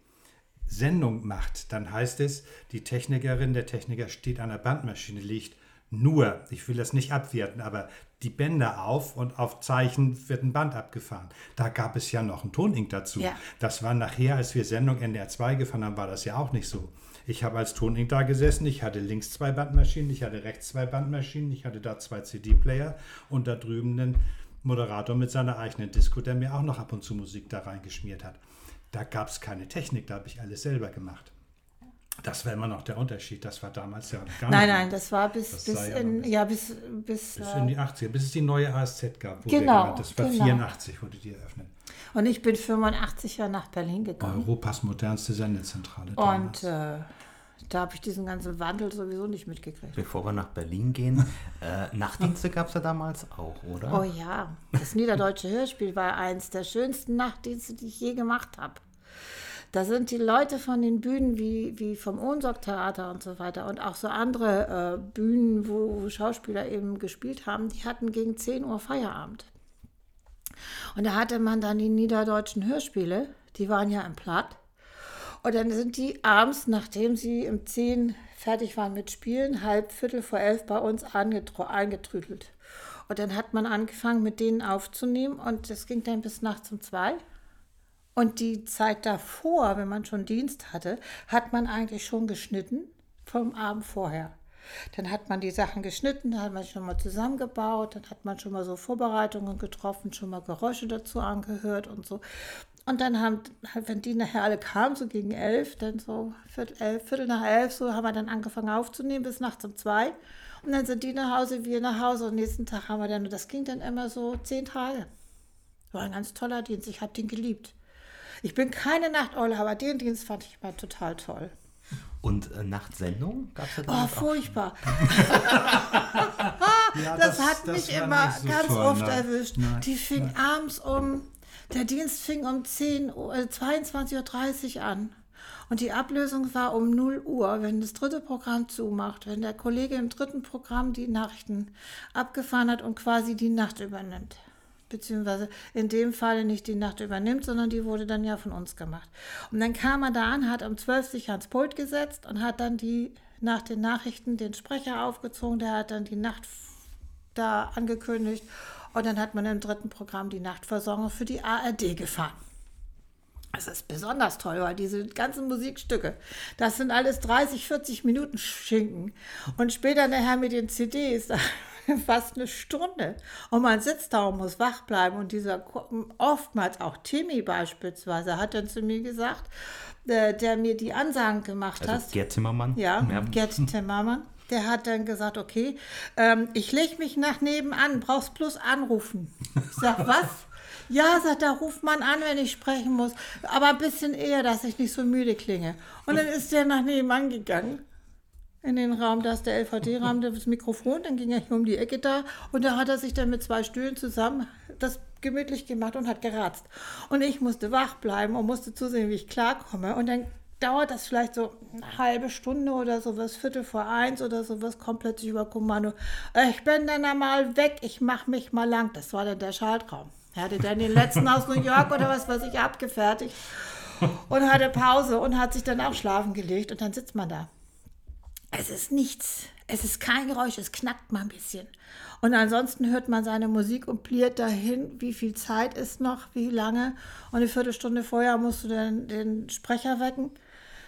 Sendung macht, dann heißt es, die Technikerin, der Techniker steht an der Bandmaschine, legt nur, ich will das nicht abwerten, aber die Bänder auf und auf Zeichen wird ein Band abgefahren. Da gab es ja noch einen Tonink dazu. Ja. Das war nachher, als wir Sendung NDR 2 gefahren haben, war das ja auch nicht so. Ich habe als Tonink da gesessen, ich hatte links zwei Bandmaschinen, ich hatte rechts zwei Bandmaschinen, ich hatte da zwei CD-Player und da drüben einen Moderator mit seiner eigenen Disco, der mir auch noch ab und zu Musik da reingeschmiert hat. Da gab es keine Technik, da habe ich alles selber gemacht. Das war immer noch der Unterschied. Das war damals ja gar Nein, nicht. nein, das war bis, Das bis ja in, bis- ja, bis, bis, Bis äh, in die 80er, bis es die neue ASZ gab. Wo Genau, das war genau. 84, wurde die eröffnet. und ich bin 85 Jahre nach Berlin gekommen. Europas modernste Sendezentrale. damals. Und äh, da habe ich diesen ganzen Wandel sowieso nicht mitgekriegt. Bevor wir nach Berlin gehen, äh, Nachtdienste gab es ja damals auch, oder? Oh ja, das Niederdeutsche Hörspiel war eins der schönsten Nachtdienste, die ich je gemacht habe. Da sind die Leute von den Bühnen wie, wie vom Ohnsorg-Theater und so weiter und auch so andere äh, Bühnen, wo, wo Schauspieler eben gespielt haben, die hatten gegen 10 Uhr Feierabend. Und da hatte man dann die niederdeutschen Hörspiele, die waren ja im Platt. Und dann sind die abends, nachdem sie um 10 fertig waren mit Spielen, halb Viertel vor elf bei uns eingetrüdelt. Und dann hat man angefangen, mit denen aufzunehmen und das ging dann bis nachts um zwei. Und die Zeit davor, wenn man schon Dienst hatte, hat man eigentlich schon geschnitten vom Abend vorher. Dann hat man die Sachen geschnitten, dann hat man schon mal zusammengebaut, dann hat man schon mal so Vorbereitungen getroffen, schon mal Geräusche dazu angehört und so. Und dann haben, halt, wenn die nachher alle kamen, so gegen elf, dann so Viertel, elf, Viertel nach elf, so haben wir dann angefangen aufzunehmen bis nachts um zwei. Und dann sind die nach Hause, wir nach Hause und nächsten Tag haben wir dann, und das ging dann immer so zehn Tage. War ein ganz toller Dienst, ich habe den geliebt. Ich bin keine Nachteule, aber den Dienst fand ich immer total toll. Und äh, Nachtsendung gab es da Oh, furchtbar. (laughs) Ja, Das, hat mich war immer so ganz toll, oft nein. erwischt. Nein, Die fing nein. abends um, der Dienst fing um 10 Uhr, äh, 22.30 Uhr an. Und die Ablösung war um 0 Uhr, wenn das dritte Programm zumacht, wenn der Kollege im dritten Programm die Nachrichten abgefahren hat und quasi die Nacht übernimmt. Beziehungsweise in dem Falle nicht die Nacht übernimmt, sondern die wurde dann ja von uns gemacht. Und dann kam er da an, hat um 12 sich ans Pult gesetzt und hat dann die nach den Nachrichten den Sprecher aufgezogen, der hat dann die Nacht da angekündigt. Und dann hat man im dritten Programm die Nachtversorgung für die ARD gefahren. Das ist besonders toll, weil diese ganzen Musikstücke, das sind alles 30, 40 Minuten Schinken. Und später nachher mit den CDs, (laughs) fast eine Stunde. Und man sitzt da und muss wach bleiben. Und dieser, oftmals auch Timmy beispielsweise, hat dann zu mir gesagt, äh, der mir die Ansagen gemacht hat. Also Gerd Zimmermann. Ja, Gerd (laughs) Timmermann. Der hat dann gesagt, okay, ähm, ich lege mich nach nebenan, brauchst bloß anrufen. Ich sag, (laughs) was? Ja, sagt er, ruft man an, wenn ich sprechen muss. Aber ein bisschen eher, dass ich nicht so müde klinge. Und dann ist der nach nebenan gegangen. In den Raum, da ist der LVD-Raum, das Mikrofon, dann ging er hier um die Ecke da und da hat er sich dann mit zwei Stühlen zusammen das gemütlich gemacht und hat geratzt. Und ich musste wach bleiben und musste zusehen, wie ich klarkomme. Und dann dauert das vielleicht so eine halbe Stunde oder sowas, Viertel vor eins oder sowas, kommt plötzlich über Kommando. Ich bin dann einmal weg, ich mach mich mal lang. Das war dann der Schaltraum. Er hatte dann den letzten aus New York oder was weiß ich abgefertigt und hatte Pause und hat sich dann auch schlafen gelegt und dann sitzt man da. Es ist nichts. Es ist kein Geräusch, es knackt mal ein bisschen. Und ansonsten hört man seine Musik und pliert dahin, wie viel Zeit ist noch, wie lange. Und eine Viertelstunde vorher musst du dann den Sprecher wecken.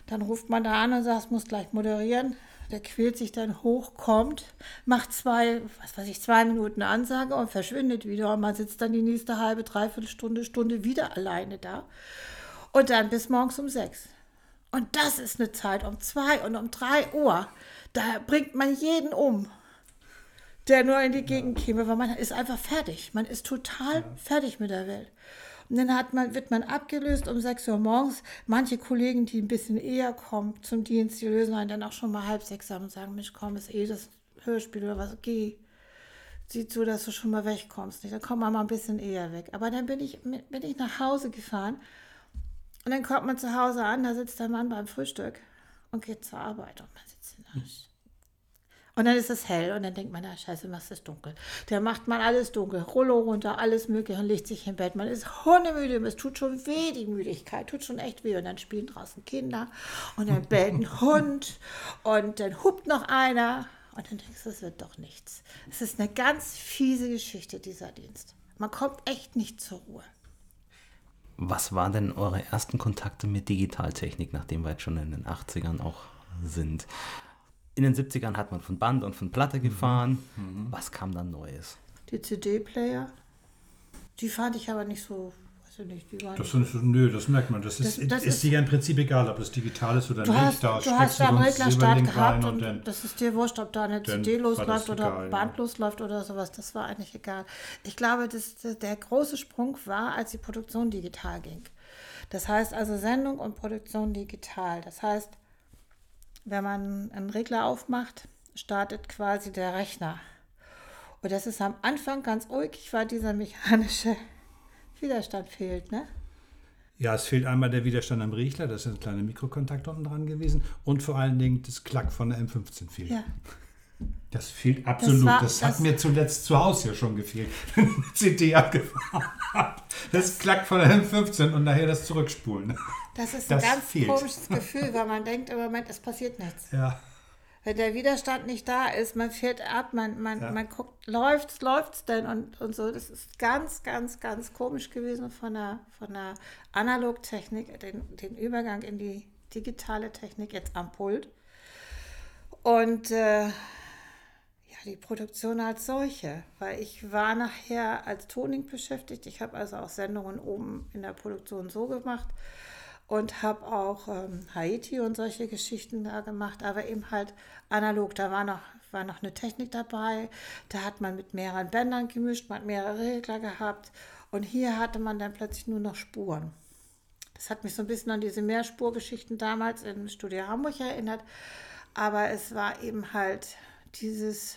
Dann ruft man da an und sagt, muss gleich moderieren. Der quält sich dann hoch, kommt, macht zwei, was weiß ich, zwei Minuten Ansage und verschwindet wieder. Und man sitzt dann die nächste halbe, dreiviertel Stunde, Stunde wieder alleine da. Und dann bis morgens um sechs. Und das ist eine Zeit um zwei und um drei Uhr. Da bringt man jeden um, der nur in die Gegend käme, weil man ist einfach fertig. Man ist total fertig mit der Welt. Und dann hat man, wird man abgelöst um 6 Uhr morgens. Manche Kollegen, die ein bisschen eher kommen zum Dienst, die lösen einen dann auch schon mal halb sechs ab und sagen, Mensch, komm, ist eh das Hörspiel oder was, geh. Sieh zu, dass du schon mal wegkommst. Nicht? Dann kommt man mal ein bisschen eher weg. Aber dann bin ich, bin ich nach Hause gefahren und dann kommt man zu Hause an, da sitzt der Mann beim Frühstück und geht zur Arbeit und man sitzt in der Und dann ist es hell und dann denkt man, na scheiße, was ist dunkel. Der macht man alles dunkel, Rollo runter, alles mögliche und legt sich im Bett. Man ist hundemüde, es tut schon weh, die Müdigkeit, tut schon echt weh. Und dann spielen draußen Kinder und dann bellt ein (laughs) Hund und dann hupt noch einer. Und dann denkst du, es wird doch nichts. Es ist eine ganz fiese Geschichte, dieser Dienst. Man kommt echt nicht zur Ruhe. Was waren denn eure ersten Kontakte mit Digitaltechnik, nachdem wir jetzt schon in den 80ern auch sind? In den 70ern hat man von Band und von Platte gefahren. Was kam dann Neues? Die CD-Player, die fand ich aber nicht so, weiß ich nicht, die waren Das ist, nö, das merkt man. Das ist, Das- das ist, ist- dir ja im Prinzip egal, ob das digital ist oder Du nicht. hast, da du hast da einen ein Reglerstart gehabt und, dann- das ist dir wurscht, ob da eine dann CD das losläuft oder egal, ja. Band losläuft oder sowas. Das war eigentlich egal. Ich glaube, dass der große Sprung war, als die Produktion digital ging. Das heißt also Sendung und Produktion digital. Das heißt, wenn man einen Regler aufmacht, startet quasi der Rechner. Und das ist am Anfang ganz ulkig, weil dieser mechanische (laughs) Widerstand fehlt, ne? Ja, es fehlt einmal der Widerstand am Regler, das ist ein kleiner Mikrokontakt unten dran gewesen. Und vor allen Dingen das Klack von der M15 fehlt. Ja. Das fehlt absolut. war- Das, hat das- mir zuletzt zu Hause ja schon gefehlt, (laughs) CD abgefahren habe. Das Klack von der M15 und nachher das Zurückspulen. Das ist Das ein ganz fehlt. komisches Gefühl, weil man denkt im Moment, es passiert nichts. Ja. Wenn der Widerstand nicht da ist, man fährt ab, man, man, Ja. man guckt, läuft's, läuft's denn und, und so. Das ist ganz, ganz, ganz komisch gewesen von der, von der Analogtechnik, den, den Übergang in die digitale Technik jetzt am Pult. Und äh, die Produktion als solche, weil ich war nachher als Toning beschäftigt. Ich habe also auch Sendungen oben in der Produktion so gemacht und habe auch ähm, Haiti und solche Geschichten da gemacht, aber eben halt analog. Da war noch war noch eine Technik dabei. Da hat man mit mehreren Bändern gemischt, man hat mehrere Regler gehabt. Und hier hatte man dann plötzlich nur noch Spuren. Das hat mich so ein bisschen an diese Mehrspurgeschichten damals im Studio Hamburg erinnert. Aber es war eben halt dieses,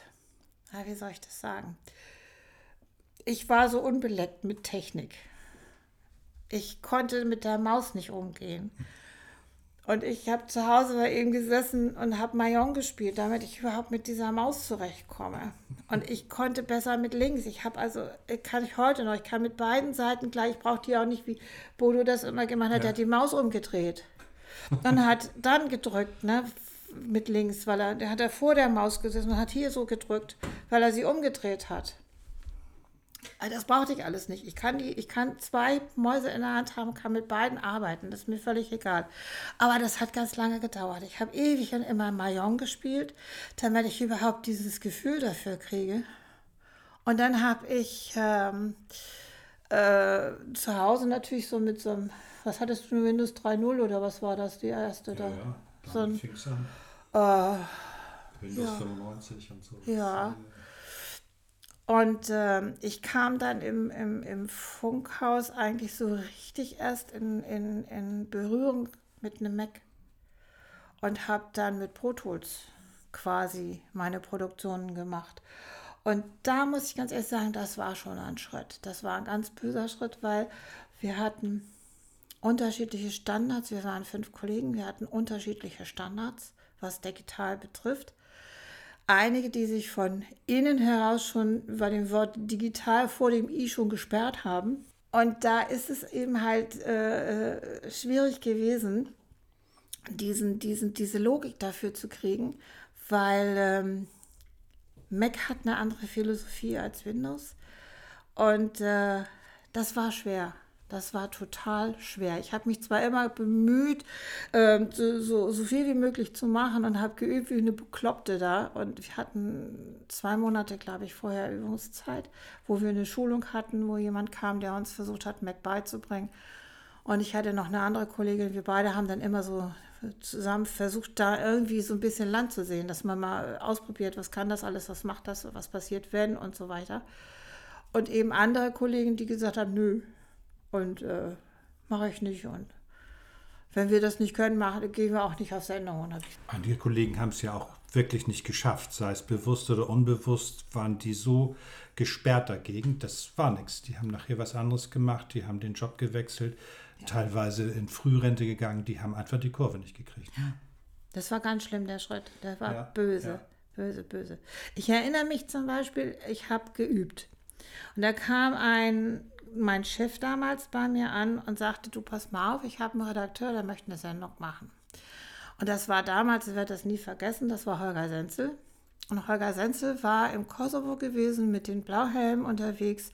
wie soll ich das sagen? Ich war so unbeleckt mit Technik. Ich konnte mit der Maus nicht umgehen. Und ich habe zu Hause bei ihm gesessen und habe Mayong gespielt, damit ich überhaupt mit dieser Maus zurechtkomme. Und ich konnte besser mit links. Ich habe also, kann ich heute noch, ich kann mit beiden Seiten gleich, ich brauche die auch nicht, wie Bodo das immer gemacht hat, ja. der hat die Maus umgedreht. Und hat dann gedrückt, ne, mit links, weil er, der hat er vor der Maus gesessen und hat hier so gedrückt, weil er sie umgedreht hat. Also das brauchte ich alles nicht. Ich kann, die, ich kann zwei Mäuse in der Hand haben, kann mit beiden arbeiten. Das ist mir völlig egal. Aber das hat ganz lange gedauert. Ich habe ewig und immer Mayong gespielt, damit ich überhaupt dieses Gefühl dafür kriege. Und dann habe ich ähm, äh, zu Hause natürlich so mit so einem, was hattest du, Windows 3.0 oder was war das, die erste? Ja, ja. Ein, äh, Windows ja. 95 und so. Ja. Und äh, ich kam dann im, im, im Funkhaus eigentlich so richtig erst in, in, in Berührung mit einem Mac und habe dann mit Pro Tools quasi meine Produktionen gemacht. Und da muss ich ganz ehrlich sagen, das war schon ein Schritt. Das war ein ganz böser Schritt, weil wir hatten unterschiedliche Standards. Wir waren fünf Kollegen, wir hatten unterschiedliche Standards, was digital betrifft einige, die sich von innen heraus schon bei dem Wort digital vor dem i schon gesperrt haben. Und da ist es eben halt äh, äh, schwierig gewesen, diesen, diesen, diese Logik dafür zu kriegen, weil ähm, Mac hat eine andere Philosophie als Windows. Und äh, das war schwer. Das war total schwer. Ich habe mich zwar immer bemüht, äh, so, so, so, viel wie möglich zu machen und habe geübt wie eine Bekloppte da. Und wir hatten zwei Monate, glaube ich, vorher Übungszeit, wo wir eine Schulung hatten, wo jemand kam, der uns versucht hat, Mac beizubringen. Und ich hatte noch eine andere Kollegin. Wir beide haben dann immer so zusammen versucht, da irgendwie so ein bisschen Land zu sehen, dass man mal ausprobiert, was kann das alles, was macht das, was passiert, wenn und so weiter. Und eben andere Kollegen, die gesagt haben, nö, und äh, mache ich nicht. Und wenn wir das nicht können, machen, gehen wir auch nicht auf Sendung. Einige Kollegen haben es ja auch wirklich nicht geschafft, sei es bewusst oder unbewusst, waren die so gesperrt dagegen. Das war nichts. Die haben nachher was anderes gemacht, die haben den Job gewechselt, ja. teilweise in Frührente gegangen, die haben einfach die Kurve nicht gekriegt. Ja. Das war ganz schlimm, der Schritt. Der war ja. böse, böse, böse. Ich erinnere mich zum Beispiel, ich habe geübt. Und da kam ein mein Chef damals bei mir an und sagte, du pass mal auf, ich habe einen Redakteur, der möchte eine Sendung machen. Und das war damals, ich werde das nie vergessen, das war Holger Senzel. Und Holger Senzel war im Kosovo gewesen mit den Blauhelmen unterwegs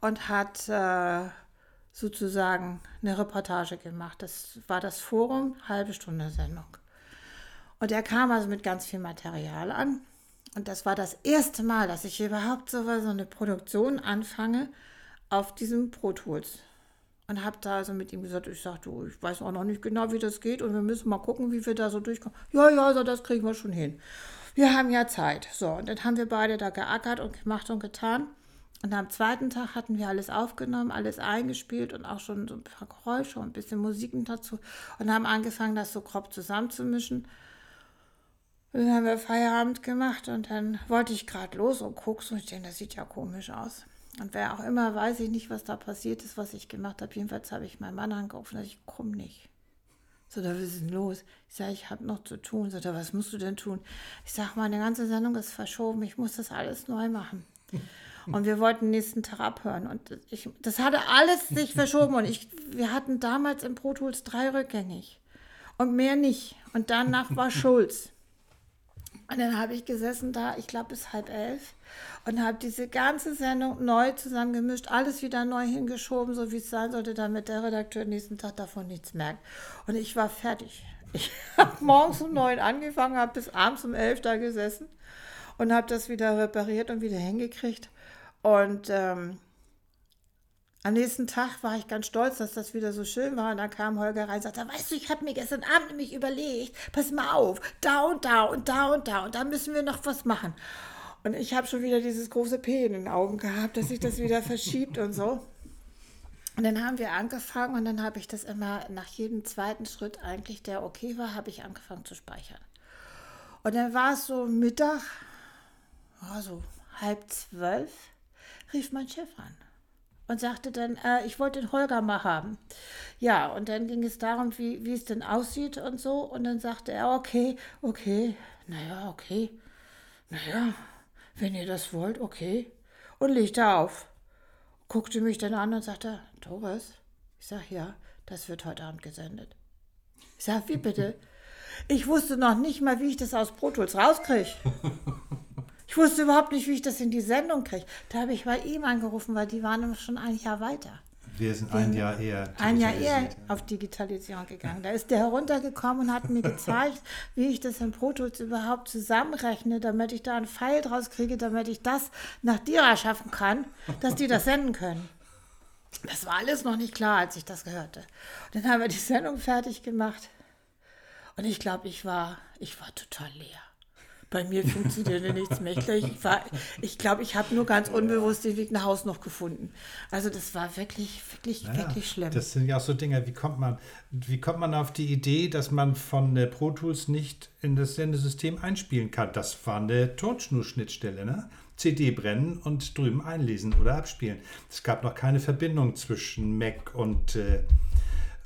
und hat äh, sozusagen eine Reportage gemacht. Das war das Forum, halbe Stunde Sendung. Und er kam also mit ganz viel Material an. Und das war das erste Mal, dass ich überhaupt so eine Produktion anfange auf diesem Pro Tools. Und habe da also mit ihm gesagt, ich sage, du, ich weiß auch noch nicht genau, wie das geht und wir müssen mal gucken, wie wir da so durchkommen. Ja, ja, also das kriegen wir schon hin. Wir haben ja Zeit. So, und dann haben wir beide da geackert und gemacht und getan. Und am zweiten Tag hatten wir alles aufgenommen, alles eingespielt und auch schon so ein paar Geräusche und ein bisschen Musiken dazu und haben angefangen, das so grob zusammenzumischen. Und dann haben wir Feierabend gemacht und dann wollte ich gerade los und guck so, ich denke, das sieht ja komisch aus. Und wer auch immer, weiß ich nicht, was da passiert ist, was ich gemacht habe. Jedenfalls habe ich meinen Mann angerufen und ich komme nicht. So, da was ist denn los? Ich sage, ich habe noch zu tun. So, da was musst du denn tun? Ich sage, meine ganze Sendung ist verschoben. Ich muss das alles neu machen. (laughs) Und wir wollten nächsten Tag abhören. Und ich, das hatte alles sich verschoben. Und ich, wir hatten damals im Pro Tools drei rückgängig. Und mehr nicht. Und danach war (laughs) Schulz. Und dann habe ich gesessen da, ich glaube bis halb elf, und habe diese ganze Sendung neu zusammengemischt, alles wieder neu hingeschoben, so wie es sein sollte, damit der Redakteur nächsten Tag davon nichts merkt. Und ich war fertig. (laughs) Ich habe morgens um neun angefangen, habe bis abends um elf da gesessen und habe das wieder repariert und wieder hingekriegt. Und ähm, Am nächsten Tag war ich ganz stolz, dass das wieder so schön war. Und dann kam Holger rein und sagte, weißt du, ich habe mir gestern Abend nämlich überlegt, pass mal auf, da und da und da und da und da müssen wir noch was machen. Und ich habe schon wieder dieses große P in den Augen gehabt, dass sich das wieder verschiebt und so. Und dann haben wir angefangen und dann habe ich das immer nach jedem zweiten Schritt eigentlich, der okay war, habe ich angefangen zu speichern. Und dann war es so Mittag, also halb zwölf, rief mein Chef an und sagte dann, äh, ich wollte den Holger mal haben. Ja, und dann ging es darum, wie, wie es denn aussieht und so. Und dann sagte er, okay, okay, naja, okay, naja, wenn ihr das wollt, okay. Und legte auf. Guckte mich dann an und sagte, Doris, ich sag ja, das wird heute Abend gesendet. Ich sag, wie bitte? (laughs) Ich wusste noch nicht mal, wie ich das aus Pro Tools rauskriege. (laughs) Ich wusste überhaupt nicht, wie ich das in die Sendung kriege. Da habe ich bei ihm angerufen, weil die waren schon ein Jahr weiter. Wir sind ein Jahr eher. Ein Jahr eher auf Digitalisierung gegangen. Da ist der heruntergekommen und hat mir gezeigt, (laughs) wie ich das in Pro Tools überhaupt zusammenrechne, damit ich da einen Pfeil draus kriege, damit ich das nach Dira schaffen kann, dass die das senden können. Das war alles noch nicht klar, als ich das gehörte. Und dann haben wir die Sendung fertig gemacht. Und ich glaube, ich war, ich war total leer. Bei mir funktionierte nichts mehr. Ich glaube, ich, glaub, ich habe nur ganz unbewusst den Weg nach Hause noch gefunden. Also das war wirklich, wirklich, naja, wirklich schlimm. Das sind ja auch so Dinge, wie kommt man, wie kommt man auf die Idee, dass man von äh, Pro Tools nicht in das Sendesystem einspielen kann? Das war eine Tonschnurschnittstelle, ne? CD brennen und drüben einlesen oder abspielen. Es gab noch keine Verbindung zwischen Mac und, äh,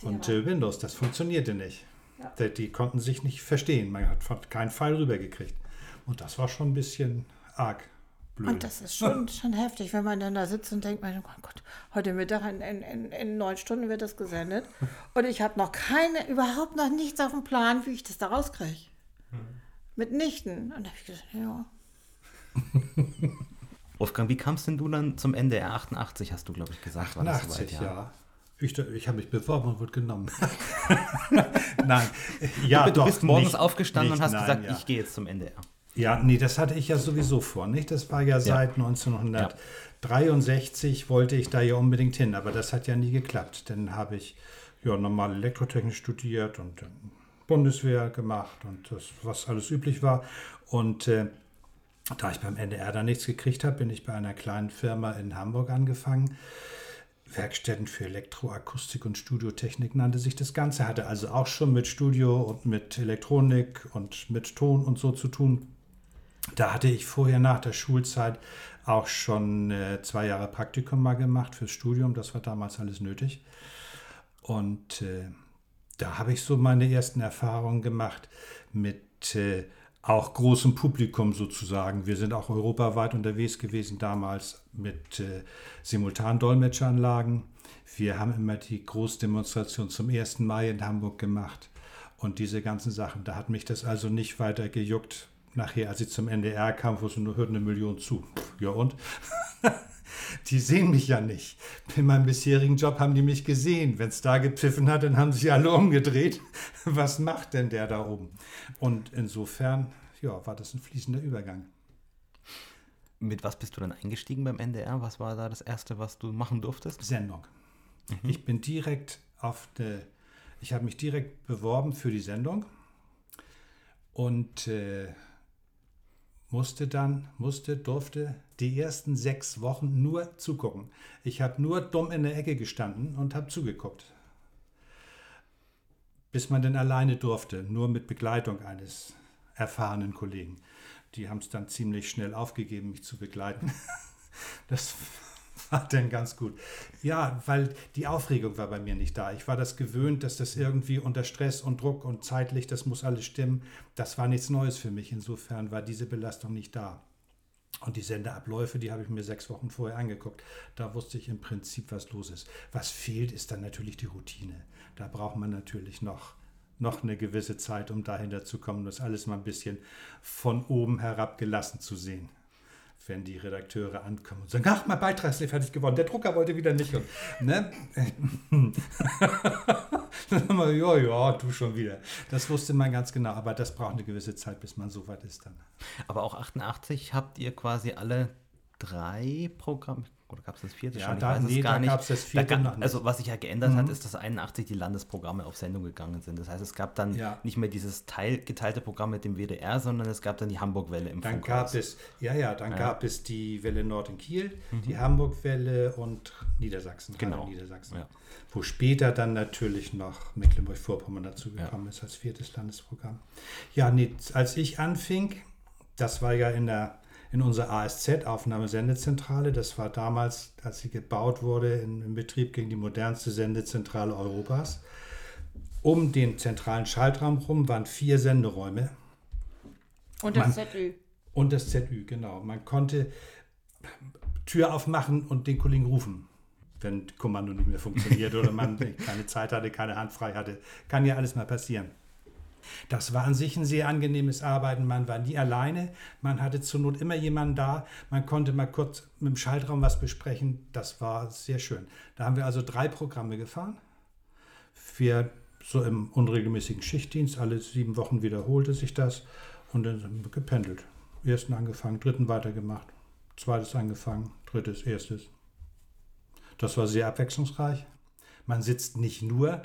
und äh, Windows. Das funktionierte nicht. Ja. Die, die, konnten sich nicht verstehen. Man hat keinen Pfeil rübergekriegt. Und das war schon ein bisschen arg blöd. Und das ist schon, schon heftig, wenn man dann da sitzt und denkt, mein Gott, heute Mittag in, in, in neun Stunden wird das gesendet. Und ich habe noch keine, überhaupt noch nichts auf dem Plan, wie ich das da rauskriege. Hm. Mitnichten. Und da habe ich gesagt, ja. (laughs) Wolfgang, wie kamst denn du dann zum NDR 88, hast du, glaube ich, gesagt? 88, war das soweit, ja. ja. Ich, ich habe mich beworben und wurde genommen. (laughs) nein, (laughs) ja, du, du doch, bist morgens nicht, aufgestanden nicht, und hast nein, gesagt, ja. ich gehe jetzt zum NDR. Ja, nee, das hatte ich ja sowieso vor, nicht? Das war ja seit ja. 1963 ja. wollte ich da ja unbedingt hin, aber das hat ja nie geklappt. Dann habe ich ja normal Elektrotechnik studiert und äh, Bundeswehr gemacht und das, was alles üblich war. Und äh, da ich beim NDR da nichts gekriegt habe, bin ich bei einer kleinen Firma in Hamburg angefangen. Werkstätten für Elektroakustik und Studiotechnik nannte sich das Ganze. Hatte also auch schon mit Studio und mit Elektronik und mit Ton und so zu tun. Da hatte ich vorher nach der Schulzeit auch schon äh, zwei Jahre Praktikum mal gemacht fürs Studium. Das war damals alles nötig. Und äh, da habe ich so meine ersten Erfahrungen gemacht mit äh, auch großem Publikum sozusagen. Wir sind auch europaweit unterwegs gewesen damals mit äh, Simultandolmetscheranlagen. Wir haben immer die Großdemonstration zum 1. Mai in Hamburg gemacht und diese ganzen Sachen. Da hat mich das also nicht weiter gejuckt, nachher, als ich zum NDR kam, wo es nur hört eine Million zu. Ja und? (laughs) die sehen mich ja nicht. In meinem bisherigen Job haben die mich gesehen. Wenn es da gepfiffen hat, dann haben sich alle umgedreht. (laughs) Was macht denn der da oben? Und insofern, ja, war das ein fließender Übergang. Mit was bist du dann eingestiegen beim NDR? Was war da das Erste, was du machen durftest? Sendung. Mhm. Ich bin direkt auf der, ich habe mich direkt beworben für die Sendung und äh, musste dann, musste, durfte die ersten sechs Wochen nur zugucken. Ich habe nur dumm in der Ecke gestanden und habe zugeguckt. Bis man dann alleine durfte, nur mit Begleitung eines erfahrenen Kollegen. Die haben es dann ziemlich schnell aufgegeben, mich zu begleiten. (laughs) Das (laughs) war dann ganz gut. Ja, weil die Aufregung war bei mir nicht da. Ich war das gewöhnt, dass das irgendwie unter Stress und Druck und zeitlich, das muss alles stimmen. Das war nichts Neues für mich. Insofern war diese Belastung nicht da. Und die Sendeabläufe, die habe ich mir sechs Wochen vorher angeguckt. Da wusste ich im Prinzip, was los ist. Was fehlt, ist dann natürlich die Routine. Da braucht man natürlich noch, noch eine gewisse Zeit, um dahinter zu kommen, das alles mal ein bisschen von oben herab gelassen zu sehen wenn die Redakteure ankommen und sagen, ach, mein Beitragslehr fertig geworden, der Drucker wollte wieder nicht. Und, (laughs) ne? Dann haben wir, ja, ja, du schon wieder. Das wusste man ganz genau, aber das braucht eine gewisse Zeit, bis man so weit ist dann. Aber auch 88 habt ihr quasi alle drei Programme. Oder gab es das vierte Ja, schon? Ich da- weiß es nee, gar da nicht. gab's das vierte da gab. Also was sich ja geändert hat, ist, dass 81 die Landesprogramme auf Sendung gegangen sind. Das heißt, es gab dann Ja. nicht mehr dieses Teil, geteilte Programm mit dem WDR, sondern es gab dann die Hamburg-Welle im Dann Funkhaus. gab es, ja, ja, dann gab es die Welle Nord in Kiel, Mhm. die Hamburg-Welle und Niedersachsen. Genau. Niedersachsen. Ja. Wo später dann natürlich noch Mecklenburg-Vorpommern dazugekommen ist als viertes Landesprogramm. Ja, nee, als ich anfing, das war ja in der in unserer ASZ, Aufnahmesendezentrale, das war damals, als sie gebaut wurde, in, in Betrieb gegen die modernste Sendezentrale Europas. Um den zentralen Schaltraum rum waren vier Senderäume. Und das das ZÜ. Und das ZÜ, genau. Man konnte Tür aufmachen und den Kollegen rufen, wenn Kommando nicht mehr funktioniert oder man (laughs) keine Zeit hatte, keine Hand frei hatte. Kann ja alles mal passieren. Das war an sich ein sehr angenehmes Arbeiten. Man war nie alleine. Man hatte zur Not immer jemanden da. Man konnte mal kurz mit dem Schaltraum was besprechen. Das war sehr schön. Da haben wir also drei Programme gefahren. Wir so im unregelmäßigen Schichtdienst. Alle sieben Wochen wiederholte sich das. Und dann sind wir gependelt. Ersten angefangen, dritten weitergemacht, zweites angefangen, drittes, erstes. Das war sehr abwechslungsreich. Man sitzt nicht nur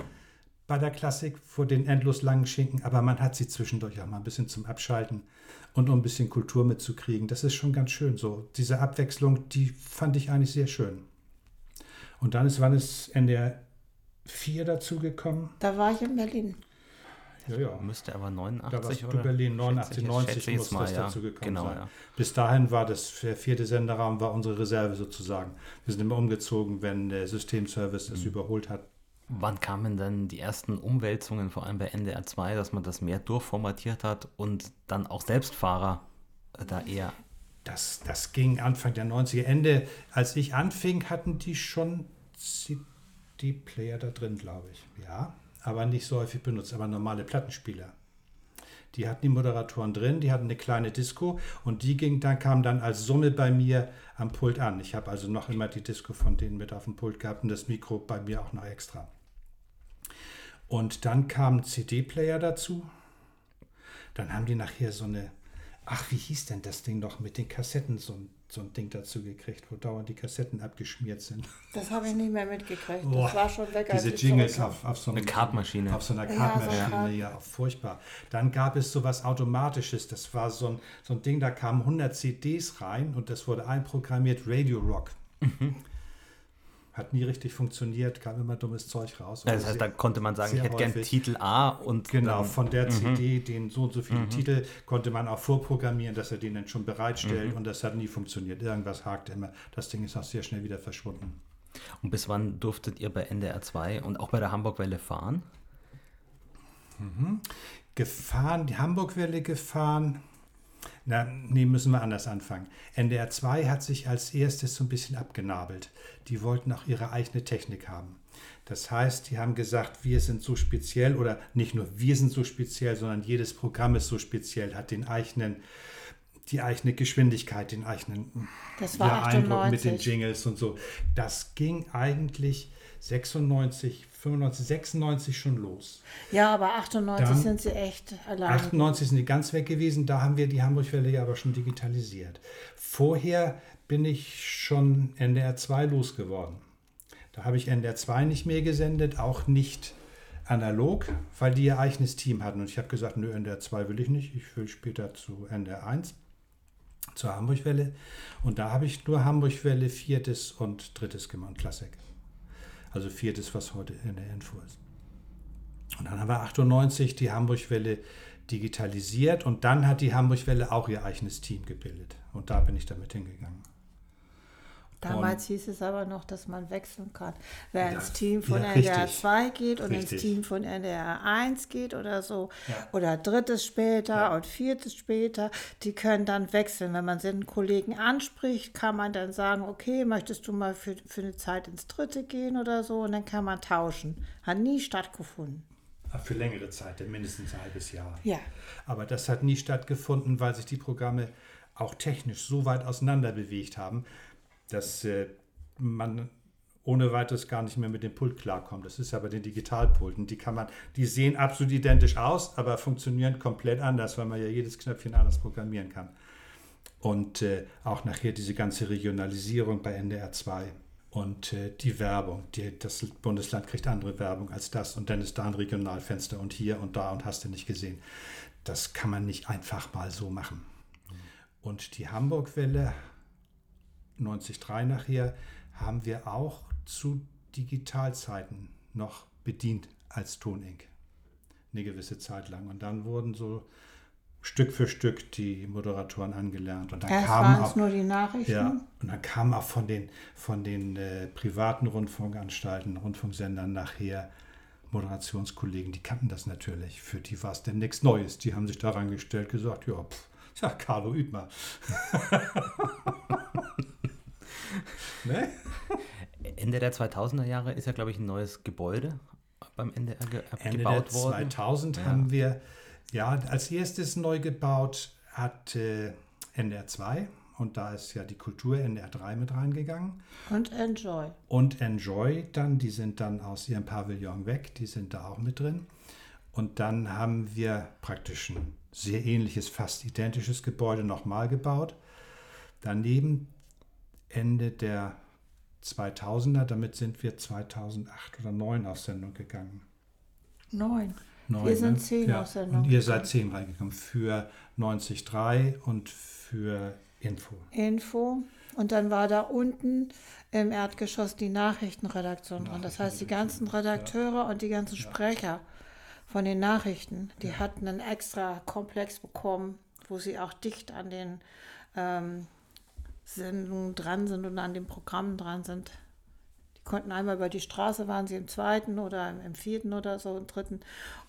bei der Klassik vor den endlos langen Schinken, aber man hat sie zwischendurch auch mal ein bisschen zum Abschalten und um ein bisschen Kultur mitzukriegen. Das ist schon ganz schön so. Diese Abwechslung, die fand ich eigentlich sehr schön. Und dann ist, wann ist NDR 4 dazugekommen? Da war ich in Berlin. Ja, ja. Müsste aber Da 89 warst du oder? Berlin, 89, Schätze ich- 90 schätze ich muss mal, das ja. dazu gekommen Genau, sein. ja. Bis dahin war das der vierte Senderraum war unsere Reserve sozusagen. Wir sind immer umgezogen, wenn der Systemservice Mhm. das überholt hat. Wann kamen dann die ersten Umwälzungen, vor allem bei NDR 2, dass man das mehr durchformatiert hat und dann auch Selbstfahrer äh, da eher Das, das ging Anfang der 90er. Ende, als ich anfing, hatten die schon CD-Player da drin, glaube ich. Ja, aber nicht so häufig benutzt, aber normale Plattenspieler. Die hatten die Moderatoren drin, die hatten eine kleine Disco und die ging dann, kam dann als Summe bei mir am Pult an. Ich habe also noch immer die Disco von denen mit auf dem Pult gehabt und das Mikro bei mir auch noch extra. Und dann kam ein CD-Player dazu. Dann haben die nachher so eine, ach, wie hieß denn das Ding noch mit den Kassetten, so ein, so ein Ding dazu gekriegt, wo dauernd die Kassetten abgeschmiert sind. Das habe ich nicht mehr mitgekriegt. Boah, das war schon weg. Diese Jingles auf, auf so Eine Kartmaschine. Auf so einer Ja, Kartmaschine, so ja, furchtbar. Dann gab es so was Automatisches. Das war so ein, so ein Ding, da kamen 100 CDs rein und das wurde einprogrammiert, Radio Rock. Mhm. Hat nie richtig funktioniert, kam immer dummes Zeug raus. Ja, das heißt, da konnte man sagen, ich hätte gern häufig. Titel A und Genau, von der Mhm. CD, den so und so viele Titel, konnte man auch vorprogrammieren, dass er den dann schon Mhm. bereitstellt und das hat nie funktioniert. Irgendwas hakte immer. Das Ding ist auch sehr schnell wieder verschwunden. Und bis wann durftet ihr bei NDR 2 und auch bei der Hamburg-Welle fahren? Gefahren, die Hamburgwelle gefahren. Na, nee, müssen wir anders anfangen. NDR 2 hat sich als erstes so ein bisschen abgenabelt. Die wollten auch ihre eigene Technik haben. Das heißt, die haben gesagt, wir sind so speziell oder nicht nur wir sind so speziell, sondern jedes Programm ist so speziell, hat den eigenen, die eigene Geschwindigkeit, den eigenen Das war ja, Eindruck mit 98. den Jingles und so. Das ging eigentlich 96, 95, 96 schon los. Ja, aber 98 Dann- sind sie echt allein. 98 sind die ganz weg gewesen, da haben wir die Hamburgwelle ja aber schon digitalisiert. Vorher bin ich schon NDR 2 losgeworden. Da habe ich NDR 2 nicht mehr gesendet, auch nicht analog, weil die ihr eigenes Team hatten. Und ich habe gesagt, nö, NDR 2 will ich nicht, ich will später zu NDR 1, zur Hamburgwelle. Und da habe ich nur Hamburgwelle, viertes und drittes gemacht, Klassik. Also viertes, was heute in der Info ist. Und dann haben wir 98 die Hamburgwelle digitalisiert und dann hat die Hamburgwelle auch ihr eigenes Team gebildet. Und da bin ich damit hingegangen. Damals hieß es aber noch, dass man wechseln kann. Wer ins Team von ja, NDR richtig. 2 geht und Richtig. ins Team von NDR 1 geht oder so, Ja. oder drittes später Ja. und viertes später, die können dann wechseln. Wenn man seinen Kollegen anspricht, kann man dann sagen, okay, möchtest du mal für, für eine Zeit ins dritte gehen oder so und dann kann man tauschen. Hat nie stattgefunden. Für längere Zeit, mindestens ein halbes Jahr. Ja. Aber das hat nie stattgefunden, weil sich die Programme auch technisch so weit auseinander bewegt haben, dass äh, man ohne weiteres gar nicht mehr mit dem Pult klarkommt. Das ist ja bei den Digitalpulten. Die kann man, die sehen absolut identisch aus, aber funktionieren komplett anders, weil man ja jedes Knöpfchen anders programmieren kann. Und äh, auch nachher diese ganze Regionalisierung bei NDR 2 und äh, die Werbung. Die, das Bundesland kriegt andere Werbung als das und dann ist da ein Regionalfenster und hier und da und hast du nicht gesehen. Das kann man nicht einfach mal so machen. Und die Hamburg-Welle 93 nachher haben wir auch zu Digitalzeiten noch bedient als Toning. Eine gewisse Zeit lang. Und dann wurden so Stück für Stück die Moderatoren angelernt. Und dann Erst kamen auch, nur die Nachrichten. ja, und dann kamen auch von den, von den äh, privaten Rundfunkanstalten, Rundfunksendern nachher Moderationskollegen, die kannten das natürlich. Für die war es denn nichts Neues. Die haben sich daran gestellt, gesagt, ja, pff, ja, Carlo, mal. (laughs) (laughs) ne? Ende der 2000er Jahre ist ja, glaube ich, ein neues Gebäude beim NDR ge Ende gebaut der worden. 2000 Ja. haben wir, ja, als erstes neu gebaut hat äh, NDR 2 und da ist ja die Kultur NDR 3 mit reingegangen. Und Enjoy. Und Enjoy dann, die sind dann aus ihrem Pavillon weg, die sind da auch mit drin. Und dann haben wir praktisch ein sehr ähnliches, fast identisches Gebäude nochmal gebaut. Daneben Ende der 2000er, damit sind wir 2008 oder 2009 auf Sendung gegangen. Neun. Neun, Wir sind ne? zehn ja. auf Sendung Und ihr seid zehn reingekommen für 90.3 und für Info. Info. Und dann war da unten im Erdgeschoss die Nachrichtenredaktion dran. Das heißt, die ganzen Redakteure und die ganzen Sprecher von den Nachrichten, die hatten einen extra Komplex bekommen, wo sie auch dicht an den ähm, Sendungen dran sind und an den Programmen dran sind. Die konnten einmal über die Straße, waren sie im zweiten oder im, vierten oder so, im dritten.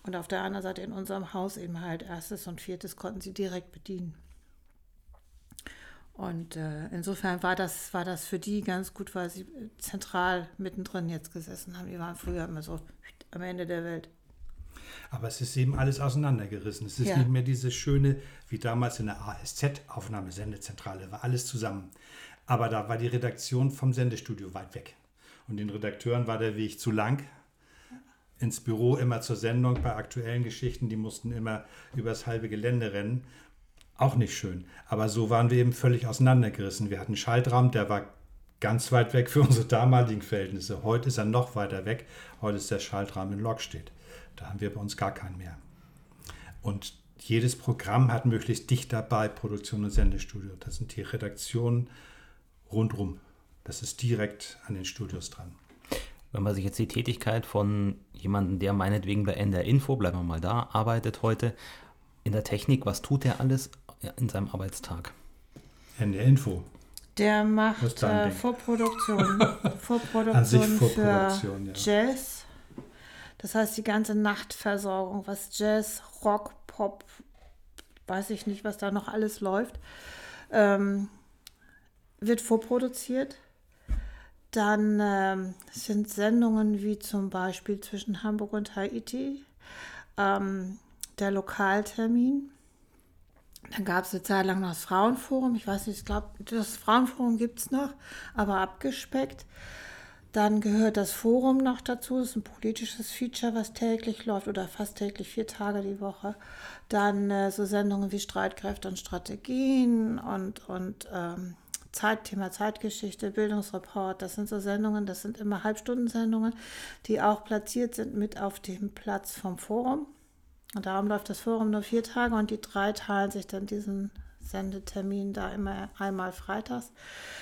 Und auf der anderen Seite in unserem Haus eben halt erstes und viertes konnten sie direkt bedienen. Und äh, insofern war das, war das für die ganz gut, weil sie zentral mittendrin jetzt gesessen haben. Die waren früher immer so am Ende der Welt. Aber es ist eben alles auseinandergerissen. Es ist Ja. nicht mehr dieses schöne, wie damals in der ASZ-Aufnahmesendezentrale, war alles zusammen. Aber da war die Redaktion vom Sendestudio weit weg. Und den Redakteuren war der Weg zu lang. Ins Büro immer zur Sendung bei aktuellen Geschichten, die mussten immer übers halbe Gelände rennen. Auch nicht schön. Aber so waren wir eben völlig auseinandergerissen. Wir hatten einen Schaltraum, der war ganz weit weg für (laughs) unsere damaligen Verhältnisse. Heute ist er noch weiter weg. Heute ist der Schaltraum in Lockstedt. Da haben wir bei uns gar keinen mehr. Und jedes Programm hat möglichst dicht dabei Produktion und Sendestudio. Das sind die Redaktionen rundrum. Das ist direkt an den Studios dran. Wenn man sich jetzt die Tätigkeit von jemandem, der meinetwegen bei NDR Info, bleiben wir mal da, arbeitet heute in der Technik, was tut er alles in seinem Arbeitstag? NDR Info. Der macht äh? Vorproduktion, Vorproduktion, (laughs) An sich für Vorproduktion, ja. Jazz. Das heißt, die ganze Nachtversorgung, was Jazz, Rock, Pop, weiß ich nicht, was da noch alles läuft, ähm, wird vorproduziert. Dann ähm, sind Sendungen wie zum Beispiel zwischen Hamburg und Haiti, ähm, der Lokaltermin. Dann gab es eine Zeit lang noch das Frauenforum. Ich weiß nicht, ich glaube, das Frauenforum gibt es noch, aber abgespeckt. Dann gehört das Forum noch dazu. Das ist ein politisches Feature, was täglich läuft oder fast täglich, vier Tage die Woche. Dann äh, so Sendungen wie Streitkräfte und Strategien und, und ähm, Zeit, Zeitgeschichte, Bildungsreport. Das sind so Sendungen, das sind immer Halbstundensendungen, die auch platziert sind mit auf dem Platz vom Forum. Und darum läuft das Forum nur vier Tage und die drei teilen sich dann diesen Sendetermin da immer einmal freitags.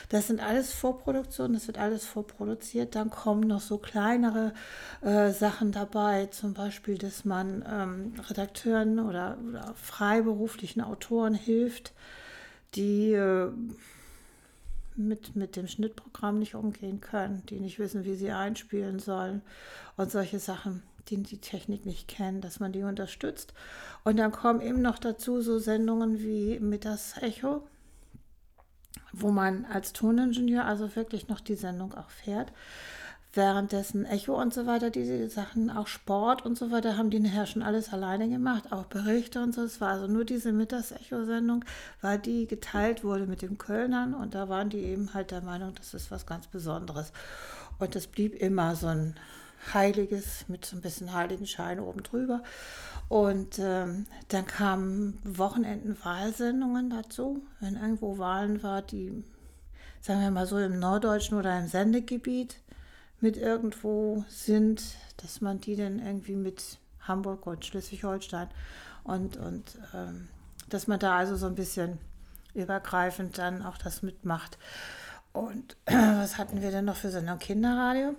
Das sind alles Vorproduktionen, das wird alles vorproduziert. Dann kommen noch so kleinere äh, Sachen dabei, zum Beispiel, dass man ähm, Redakteuren oder, oder freiberuflichen Autoren hilft, die äh, mit, mit dem Schnittprogramm nicht umgehen können, die nicht wissen, wie sie einspielen sollen und solche Sachen, die die Technik nicht kennen, dass man die unterstützt. Und dann kommen eben noch dazu so Sendungen wie Mittags Echo, wo man als Toningenieur also wirklich noch die Sendung auch fährt. Währenddessen Echo und so weiter, diese Sachen, auch Sport und so weiter, haben die nachher schon alles alleine gemacht, auch Berichte und so. Es war also nur diese Mittags-Echo-Sendung, weil die geteilt wurde mit den Kölnern und da waren die eben halt der Meinung, das ist was ganz Besonderes. Und das blieb immer so ein Heiliges mit so ein bisschen Heiligenschein oben drüber. Und ähm, dann kamen Wochenenden-Wahlsendungen dazu, wenn irgendwo Wahlen war, die, sagen wir mal so, im norddeutschen oder im Sendegebiet mit irgendwo sind, dass man die dann irgendwie mit Hamburg und Schleswig-Holstein und, und ähm, dass man da also so ein bisschen übergreifend dann auch das mitmacht. Und (clears throat) was hatten wir denn noch für Sendung? Kinderradio.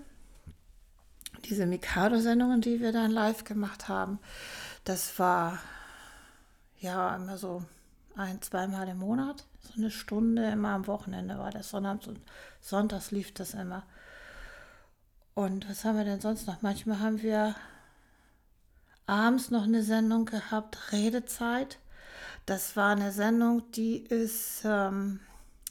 Diese Mikado-Sendungen, die wir dann live gemacht haben, das war ja immer so ein, zweimal im Monat. So eine Stunde immer am Wochenende war das. Sonnabends und sonntags lief das immer. Und was haben wir denn sonst noch? Manchmal haben wir abends noch eine Sendung gehabt, Redezeit. Das war eine Sendung, die ist ähm,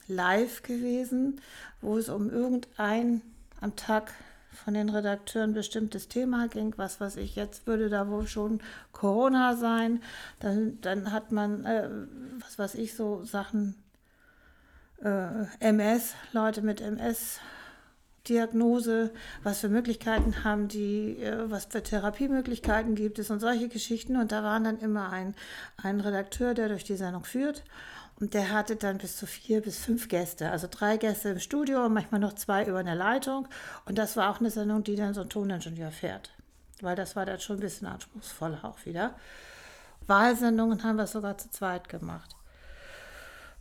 live gewesen, wo es um irgendein am Tag von den Redakteuren bestimmtes Thema ging, was weiß ich, jetzt würde da wohl schon Corona sein, dann, dann hat man, äh, was weiß ich, so Sachen, äh, MS, Leute mit MS, Diagnose, was für Möglichkeiten haben die, äh, was für Therapiemöglichkeiten gibt es und solche Geschichten. Und da waren dann immer ein, ein Redakteur, der durch die Sendung führt. Und der hatte dann bis zu vier bis fünf Gäste, also drei Gäste im Studio und manchmal noch zwei über eine Leitung. Und das war auch eine Sendung, die dann so ein Toningenieur fährt, weil das war dann schon ein bisschen anspruchsvoller auch wieder. Wahlsendungen haben wir sogar zu zweit gemacht,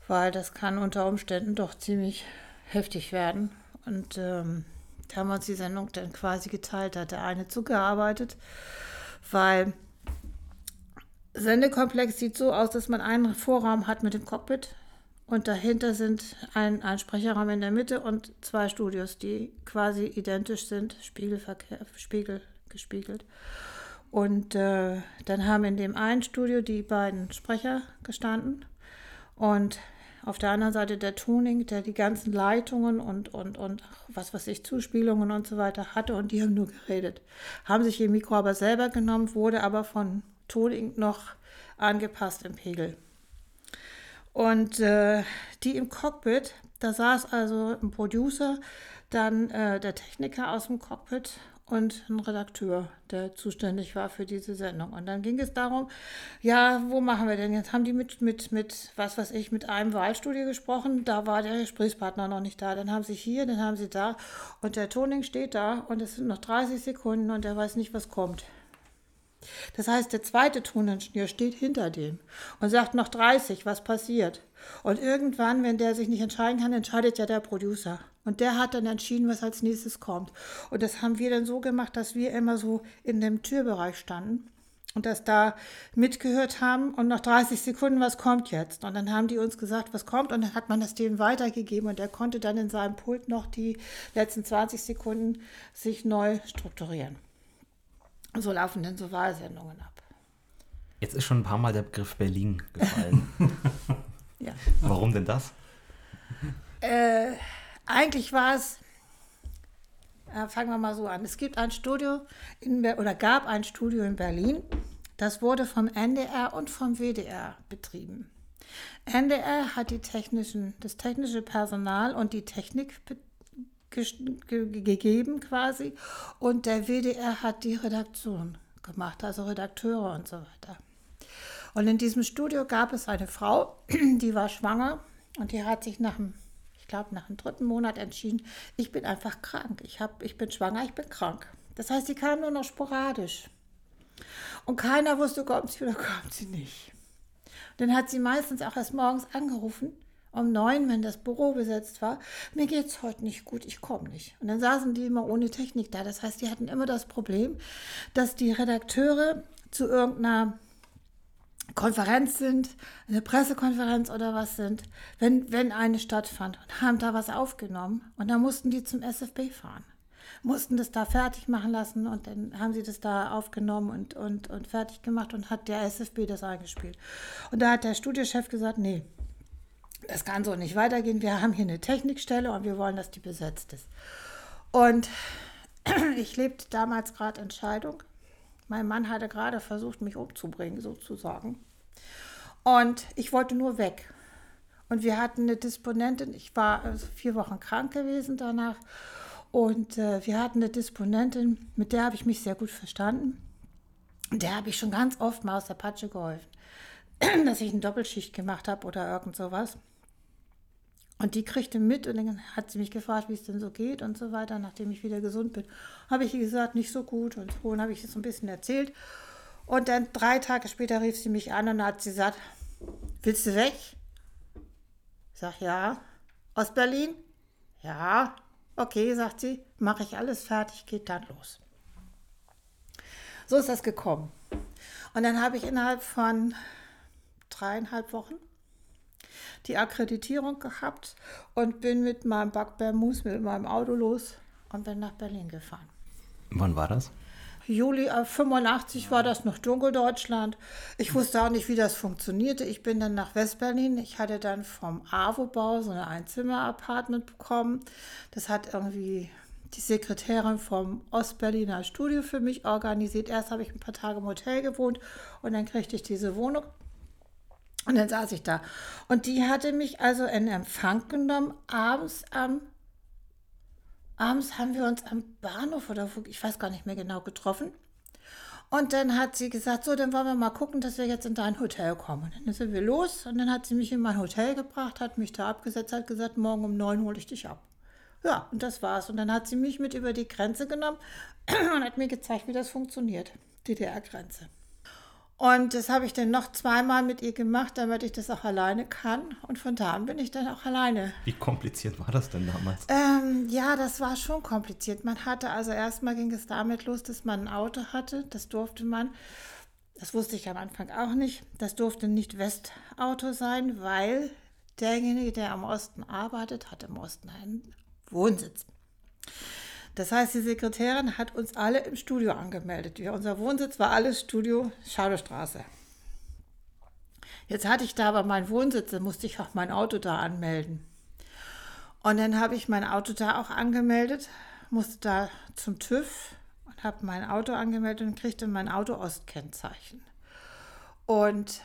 weil das kann unter Umständen doch ziemlich heftig werden. Und ähm, da haben wir uns die Sendung dann quasi geteilt, da hat der eine zugearbeitet, weil Sendekomplex sieht so aus, dass man einen Vorraum hat mit dem Cockpit und dahinter sind ein, ein Sprecherraum in der Mitte und zwei Studios, die quasi identisch sind, Spiegelverkehr, Spiegel gespiegelt. Und äh, dann haben in dem einen Studio die beiden Sprecher gestanden und auf der anderen Seite der Tuning, der die ganzen Leitungen und, und, und was weiß ich, Zuspielungen und so weiter hatte und die haben nur geredet. Haben sich ihr Mikro aber selber genommen, wurde aber von Tuning noch angepasst im Pegel. Und äh, die im Cockpit, da saß also ein Producer, dann äh, der Techniker aus dem Cockpit und ein Redakteur, der zuständig war für diese Sendung. Und dann ging es darum, ja, wo machen wir denn? Jetzt haben die mit, mit, mit, was weiß ich, mit einem Wahlstudio gesprochen, da war der Gesprächspartner noch nicht da. Dann haben sie hier, dann haben sie da und der Toning steht da und es sind noch 30 Sekunden und er weiß nicht, was kommt. Das heißt, der zweite Toningenieur steht hinter dem und sagt noch 30, was passiert. Und irgendwann, wenn der sich nicht entscheiden kann, entscheidet ja der Producer. Und der hat dann entschieden, was als nächstes kommt. Und das haben wir dann so gemacht, dass wir immer so in dem Türbereich standen und das da mitgehört haben und nach 30 Sekunden, was kommt jetzt? Und dann haben die uns gesagt, was kommt und dann hat man das dem weitergegeben und er konnte dann in seinem Pult noch die letzten 20 Sekunden sich neu strukturieren. So laufen denn so Wahlsendungen ab. Jetzt ist schon ein paar Mal der Begriff Berlin gefallen. (laughs) ja. Warum denn das? Äh, eigentlich war es, äh, fangen wir mal so an. Es gibt ein Studio in, oder gab ein Studio in Berlin. Das wurde vom NDR und vom WDR betrieben. NDR hat die technischen, das technische Personal und die Technik betrieben gegeben quasi. Und der WDR hat die Redaktion gemacht, also Redakteure und so weiter. Und in diesem Studio gab es eine Frau, (clears throat) die war schwanger und die hat sich nach dem, ich glaube, nach dem dritten Monat entschieden, ich bin einfach krank. Ich, hab, ich bin schwanger, ich bin krank. Das heißt, sie kam nur noch sporadisch. Und keiner wusste, kommt sie oder kommt sie nicht. Und dann hat sie meistens auch erst morgens angerufen um neun, wenn das Büro besetzt war, mir geht es heute nicht gut, ich komme nicht. Und dann saßen die immer ohne Technik da. Das heißt, die hatten immer das Problem, dass die Redakteure zu irgendeiner Konferenz sind, eine Pressekonferenz oder was sind, wenn, wenn eine stattfand und haben da was aufgenommen und dann mussten die zum SFB fahren. Mussten das da fertig machen lassen und dann haben sie das da aufgenommen und, und, und fertig gemacht und hat der SFB das eingespielt. Und da hat der Studiochef gesagt, nee, das kann so nicht weitergehen. Wir haben hier eine Technikstelle und wir wollen, dass die besetzt ist. Und (clears throat) ich lebte damals gerade Entscheidung. Mein Mann hatte gerade versucht, mich umzubringen, sozusagen. Und ich wollte nur weg. Und wir hatten eine Disponentin. Ich war also vier Wochen krank gewesen danach. Und äh, wir hatten eine Disponentin, mit der habe ich mich sehr gut verstanden. Der habe ich schon ganz oft mal aus der Patsche geholfen, (clears throat) dass ich eine Doppelschicht gemacht habe oder irgend sowas. Und die kriegte mit und dann hat sie mich gefragt, wie es denn so geht und so weiter, nachdem ich wieder gesund bin. Habe ich gesagt, nicht so gut und so. Und habe ich es so ein bisschen erzählt. Und dann drei Tage später rief sie mich an und hat sie gesagt, willst du weg? Ich sage, ja. Aus Berlin? Ja. Okay, sagt sie, mache ich alles fertig, geht dann los. So ist das gekommen. Und dann habe ich innerhalb von dreieinhalb Wochen die Akkreditierung gehabt und bin mit meinem Backbärmus, mit meinem Auto los und bin nach Berlin gefahren. Wann war das? Juli 85 war das noch Dunkeldeutschland. Ich wusste auch nicht, wie das funktionierte. Ich bin dann nach Westberlin. Ich hatte dann vom AWO-Bau so ein Einzimmer-Apartment bekommen. Das hat irgendwie die Sekretärin vom Ostberliner Studio für mich organisiert. Erst habe ich ein paar Tage im Hotel gewohnt und dann kriegte ich diese Wohnung. Und dann saß ich da. Und die hatte mich also in Empfang genommen, abends am. Abends haben wir uns am Bahnhof oder ich weiß gar nicht mehr genau, getroffen. Und dann hat sie gesagt, so, dann wollen wir mal gucken, dass wir jetzt in dein Hotel kommen. Und dann sind wir los und dann hat sie mich in mein Hotel gebracht, hat mich da abgesetzt, hat gesagt, morgen um neun hole ich dich ab. Ja, und das war's. Und dann hat sie mich mit über die Grenze genommen (clears throat) und hat mir gezeigt, wie das funktioniert, DDR-Grenze. Und das habe ich dann noch zweimal mit ihr gemacht, damit ich das auch alleine kann. Und von da an bin ich dann auch alleine. Wie kompliziert war das denn damals? Ähm, ja, das war schon kompliziert. Man hatte, also erstmal ging es damit los, dass man ein Auto hatte. Das durfte man, das wusste ich am Anfang auch nicht, das durfte nicht Westauto sein, weil derjenige, der am Osten arbeitet, hat im Osten einen Wohnsitz. Das heißt, die Sekretärin hat uns alle im Studio angemeldet. Ja, unser Wohnsitz war alles Studio Schauderstraße. Jetzt hatte ich da aber meinen Wohnsitz, dann musste ich auch mein Auto da anmelden. Und dann habe ich mein Auto da auch angemeldet, musste da zum TÜV und habe mein Auto angemeldet und kriegte mein Auto Ostkennzeichen. Und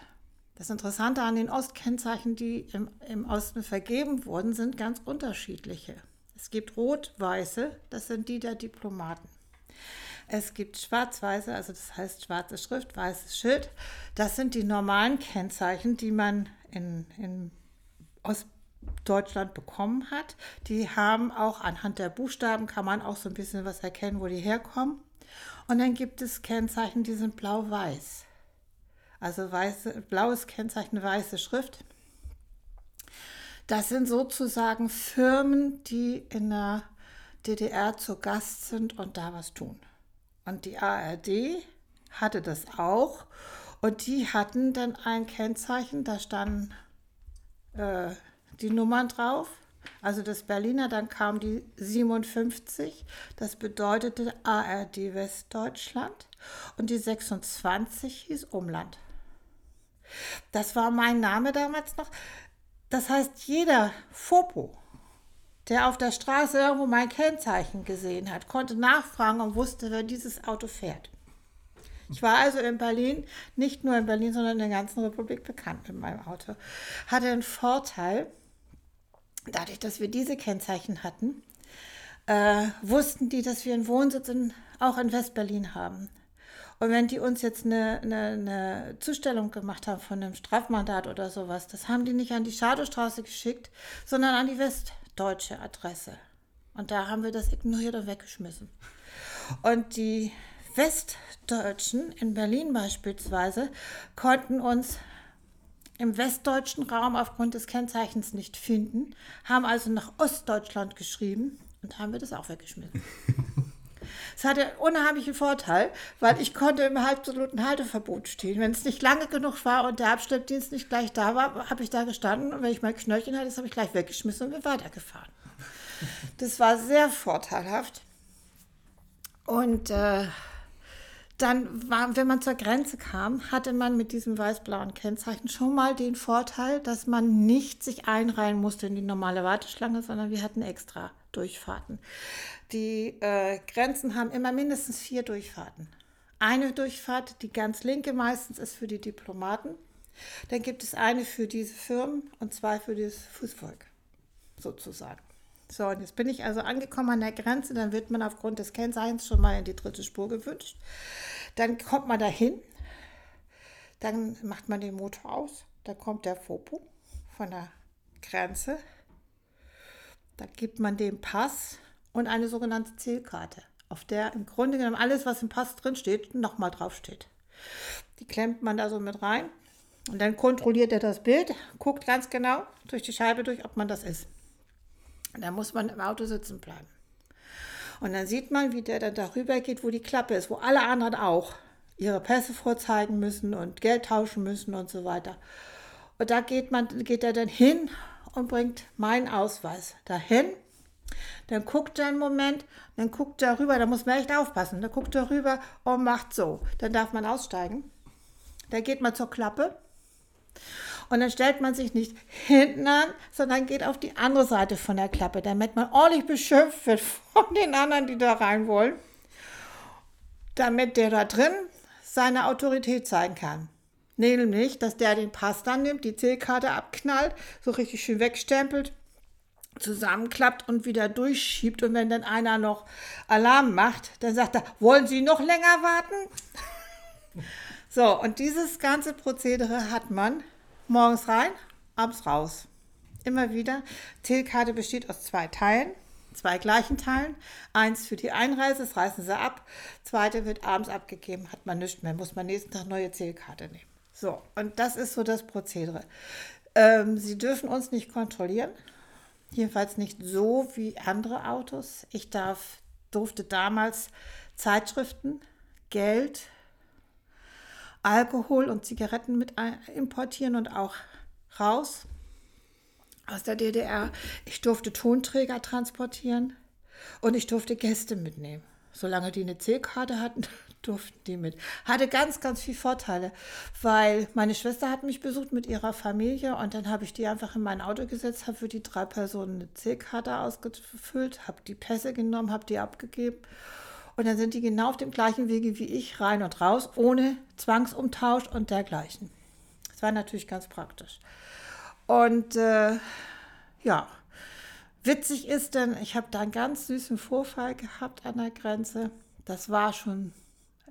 das Interessante an den Ostkennzeichen, die im, im Osten vergeben wurden, sind ganz unterschiedliche. Es gibt rot-weiße, das sind die der Diplomaten. Es gibt schwarz-weiße, also das heißt schwarze Schrift, weißes Schild. Das sind die normalen Kennzeichen, die man in, in Ostdeutschland bekommen hat. Die haben auch anhand der Buchstaben kann man auch so ein bisschen was erkennen, wo die herkommen. Und dann gibt es Kennzeichen, die sind blau-weiß. Also weiße, blaues Kennzeichen, weiße Schrift. Das sind sozusagen Firmen, die in der DDR zu Gast sind und da was tun. Und die ARD hatte das auch. Und die hatten dann ein Kennzeichen, da standen äh, die Nummern drauf. Also das Berliner, dann kam die 57, das bedeutete ARD Westdeutschland. Und die 26 hieß Umland. Das war mein Name damals noch. Das heißt, jeder Fopo, der auf der Straße irgendwo mein Kennzeichen gesehen hat, konnte nachfragen und wusste, wer dieses Auto fährt. Ich war also in Berlin, nicht nur in Berlin, sondern in der ganzen Republik bekannt mit meinem Auto. Hatte einen Vorteil, dadurch, dass wir diese Kennzeichen hatten, äh, wussten die, dass wir einen Wohnsitz in, auch in Westberlin haben. Und wenn die uns jetzt eine, eine, eine, Zustellung gemacht haben von einem Strafmandat oder sowas, das haben die nicht an die Schadowstraße geschickt, sondern an die westdeutsche Adresse. Und da haben wir das ignoriert und weggeschmissen. Und die Westdeutschen in Berlin beispielsweise konnten uns im westdeutschen Raum aufgrund des Kennzeichens nicht finden, haben also nach Ostdeutschland geschrieben und haben wir das auch weggeschmissen. (laughs) Es hatte unheimlichen Vorteil, weil ich konnte im absoluten Halteverbot stehen. Wenn es nicht lange genug war und der Abschleppdienst nicht gleich da war, habe ich da gestanden und wenn ich mein Knöllchen hatte, das habe ich gleich weggeschmissen und bin weitergefahren. Das war sehr vorteilhaft. Und äh, dann war, wenn man zur Grenze kam, hatte man mit diesem weiß-blauen Kennzeichen schon mal den Vorteil, dass man nicht sich einreihen musste in die normale Warteschlange, sondern wir hatten extra Durchfahrten. Die äh, Grenzen haben immer mindestens vier Durchfahrten. Eine Durchfahrt, die ganz linke meistens, ist für die Diplomaten. Dann gibt es eine für diese Firmen und zwei für das Fußvolk, sozusagen. So, und jetzt bin ich also angekommen an der Grenze. Dann wird man aufgrund des Kennzeichens schon mal in die dritte Spur gewünscht. Dann kommt man dahin. Dann macht man den Motor aus. Dann kommt der Fopo von der Grenze. Da gibt man den Pass und eine sogenannte Zielkarte, auf der im Grunde genommen alles, was im Pass drin steht, nochmal draufsteht. Die klemmt man da so mit rein und dann kontrolliert er das Bild, guckt ganz genau durch die Scheibe durch, ob man das ist. Und dann muss man im Auto sitzen bleiben. Und dann sieht man, wie der dann darüber geht, wo die Klappe ist, wo alle anderen auch ihre Pässe vorzeigen müssen und Geld tauschen müssen und so weiter. Und da geht, man, geht er dann hin und bringt meinen Ausweis dahin. Dann guckt er einen Moment, dann guckt er rüber, da muss man echt aufpassen. Dann guckt er rüber und macht so. Dann darf man aussteigen. Dann geht man zur Klappe und dann stellt man sich nicht hinten an, sondern geht auf die andere Seite von der Klappe, damit man ordentlich beschimpft wird von den anderen, die da rein wollen, damit der da drin seine Autorität zeigen kann. Nämlich, dass der den Pass dann nimmt, die Zählkarte abknallt, so richtig schön wegstempelt, zusammenklappt und wieder durchschiebt. Und wenn dann einer noch Alarm macht, dann sagt er, wollen Sie noch länger warten? (laughs) so, und dieses ganze Prozedere hat man morgens rein, abends raus. Immer wieder. Zählkarte besteht aus zwei Teilen zwei gleichen Teilen. Eins für die Einreise, das reißen sie ab. Zweite wird abends abgegeben, hat man nichts mehr, muss man nächsten Tag neue Zählkarte nehmen. So, und das ist so das Prozedere. Ähm, Sie dürfen uns nicht kontrollieren, jedenfalls nicht so wie andere Autos. Ich darf, durfte damals Zeitschriften, Geld, Alkohol und Zigaretten mit importieren und auch raus aus der DDR. Ich durfte Tonträger transportieren und ich durfte Gäste mitnehmen. Solange die eine C-Karte hatten, durften die mit. Hatte ganz, ganz viele Vorteile, weil meine Schwester hat mich besucht mit ihrer Familie und dann habe ich die einfach in mein Auto gesetzt, habe für die drei Personen eine C-Karte ausgefüllt, habe die Pässe genommen, habe die abgegeben und dann sind die genau auf dem gleichen Wege wie ich rein und raus, ohne Zwangsumtausch und dergleichen. Das war natürlich ganz praktisch. Und äh, ja, witzig ist denn, ich habe da einen ganz süßen Vorfall gehabt an der Grenze. Das war schon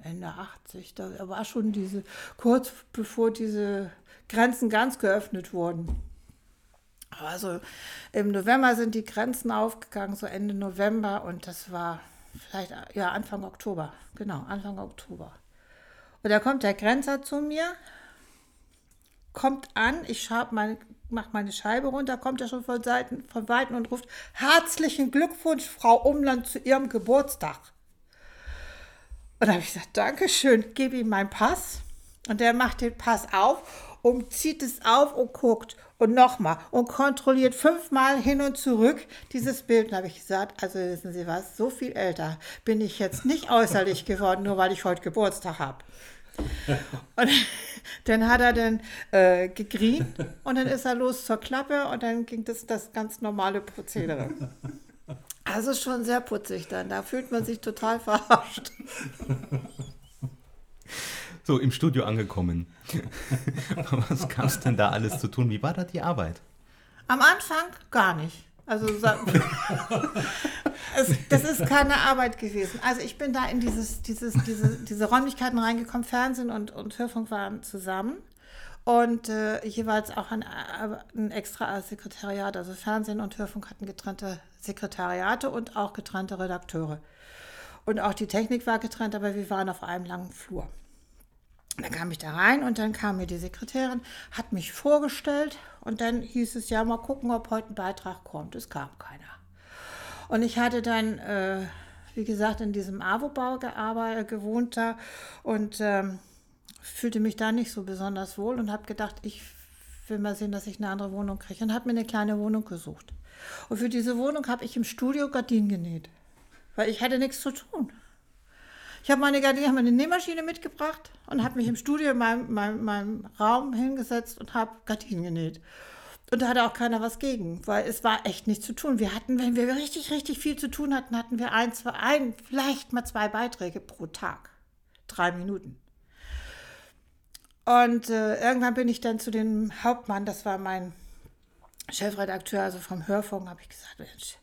Ende 80, da war schon diese, kurz bevor diese Grenzen ganz geöffnet wurden. Also im November sind die Grenzen aufgegangen, so Ende November und das war vielleicht, ja, Anfang Oktober, genau, Anfang Oktober. Und da kommt der Grenzer zu mir, kommt an, ich meine, mache meine Scheibe runter, kommt er schon von, Seiten, von Weitem und ruft, herzlichen Glückwunsch, Frau Umland, zu Ihrem Geburtstag. Und da habe ich gesagt, Dankeschön, gebe ihm meinen Pass. Und der macht den Pass auf und zieht es auf und guckt und nochmal und kontrolliert fünfmal hin und zurück dieses Bild. Und habe ich gesagt, also wissen Sie was, so viel älter bin ich jetzt nicht äußerlich geworden, nur weil ich heute Geburtstag habe. Und (laughs) dann hat er dann äh, gegrient und dann ist er los zur Klappe und dann ging das das ganz normale Prozedere. Also schon sehr putzig dann. Da fühlt man sich total verarscht. (laughs) So, im Studio angekommen. (laughs) Was gab es denn da alles zu tun? Wie war da die Arbeit? Am Anfang gar nicht. Also (laughs) es, das ist keine Arbeit gewesen. Also ich bin da in dieses, dieses, diese, diese Räumlichkeiten reingekommen. Fernsehen und, und Hörfunk waren zusammen. Und äh, jeweils auch ein, ein extra Sekretariat. Also Fernsehen und Hörfunk hatten getrennte Sekretariate und auch getrennte Redakteure. Und auch die Technik war getrennt, aber wir waren auf einem langen Flur. Dann kam ich da rein und dann kam mir die Sekretärin, hat mich vorgestellt und dann hieß es ja mal gucken, ob heute ein Beitrag kommt. Es kam keiner. Und ich hatte dann, äh, wie gesagt, in diesem AWO-Bau gearbeitet, gewohnt da und ähm, fühlte mich da nicht so besonders wohl und habe gedacht, ich will mal sehen, dass ich eine andere Wohnung kriege und habe mir eine kleine Wohnung gesucht. Und für diese Wohnung habe ich im Studio Gardinen genäht, weil ich hatte nichts zu tun. Ich habe meine Gardine, habe meine Nähmaschine mitgebracht und habe mich im Studio in meinem, meinem, meinem Raum hingesetzt und habe Gardinen genäht. Und da hatte auch keiner was gegen, weil es war echt nichts zu tun. Wir hatten, wenn wir richtig, richtig viel zu tun hatten, hatten wir ein, zwei, ein, vielleicht mal zwei Beiträge pro Tag. Drei Minuten. Und äh, irgendwann bin ich dann zu dem Hauptmann, das war mein Chefredakteur, also vom Hörfunk, habe ich gesagt, Mensch,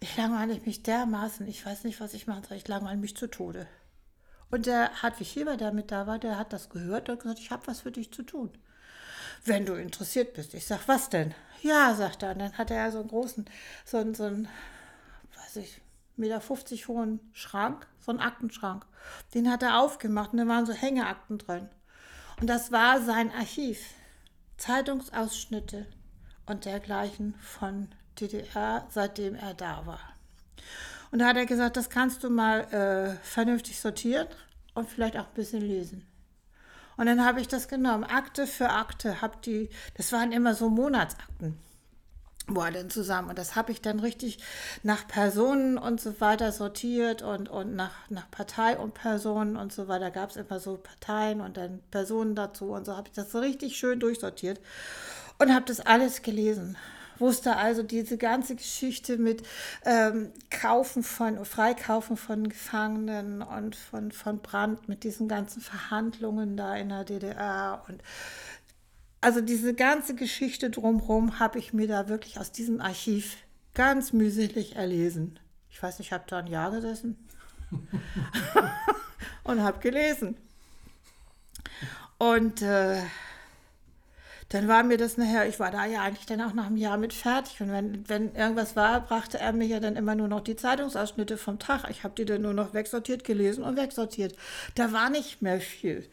ich langweile mich dermaßen, ich weiß nicht, was ich machen soll, ich langweile mich zu Tode. Und der Hartwig Heber, der mit da war, der hat das gehört und gesagt, ich habe was für dich zu tun. Wenn du interessiert bist. Ich sag, was denn? Ja, sagt er. Und dann hat er so einen großen, so einen, so einen weiß ich, Meter 50 hohen Schrank, so einen Aktenschrank. Den hat er aufgemacht und da waren so Hängeakten drin. Und das war sein Archiv. Zeitungsausschnitte und dergleichen von DDR, seitdem er da war. Und da hat er gesagt, das kannst du mal äh, vernünftig sortieren und vielleicht auch ein bisschen lesen. Und dann habe ich das genommen, Akte für Akte, hab die, das waren immer so Monatsakten war zusammen. Und das habe ich dann richtig nach Personen und so weiter sortiert und, und nach, nach Partei und Personen und so weiter. Gab es immer so Parteien und dann Personen dazu und so habe ich das so richtig schön durchsortiert und habe das alles gelesen wusste also diese ganze Geschichte mit ähm, Kaufen von, Freikaufen von Gefangenen und von, von Brand, mit diesen ganzen Verhandlungen da in der DDR und also diese ganze Geschichte drumherum habe ich mir da wirklich aus diesem Archiv ganz mühselig erlesen. Ich weiß nicht, ich habe da ein Jahr gesessen (laughs) und habe gelesen. Und äh, dann war mir das nachher, ich war da ja eigentlich dann auch nach einem Jahr mit fertig. Und wenn, wenn irgendwas war, brachte er mir ja dann immer nur noch die Zeitungsausschnitte vom Tag. Ich habe die dann nur noch wegsortiert, gelesen und wegsortiert. Da war nicht mehr viel.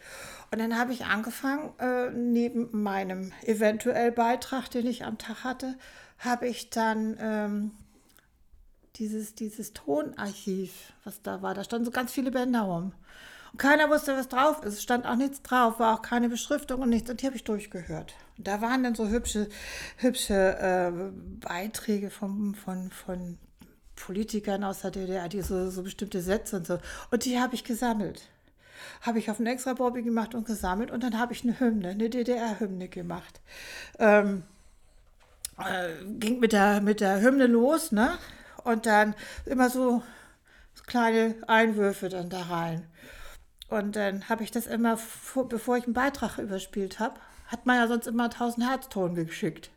Und dann habe ich angefangen, äh, neben meinem eventuell Beitrag, den ich am Tag hatte, habe ich dann ähm, dieses, dieses Tonarchiv, was da war, da standen so ganz viele Bänder rum. Und keiner wusste, was drauf ist. Es stand auch nichts drauf, war auch keine Beschriftung und nichts. Und die habe ich durchgehört. Und da waren dann so hübsche, hübsche äh, Beiträge von, von, von Politikern aus der DDR, die so, so bestimmte Sätze und so. Und die habe ich gesammelt. Habe ich auf einen extra Bobby gemacht und gesammelt. Und dann habe ich eine Hymne, eine DDR-Hymne gemacht. Ähm, äh, ging mit der, mit der Hymne los, ne? Und dann immer so kleine Einwürfe dann da rein. Und dann habe ich das immer, bevor ich einen Beitrag überspielt habe, hat man ja sonst immer 1000 Herzton geschickt.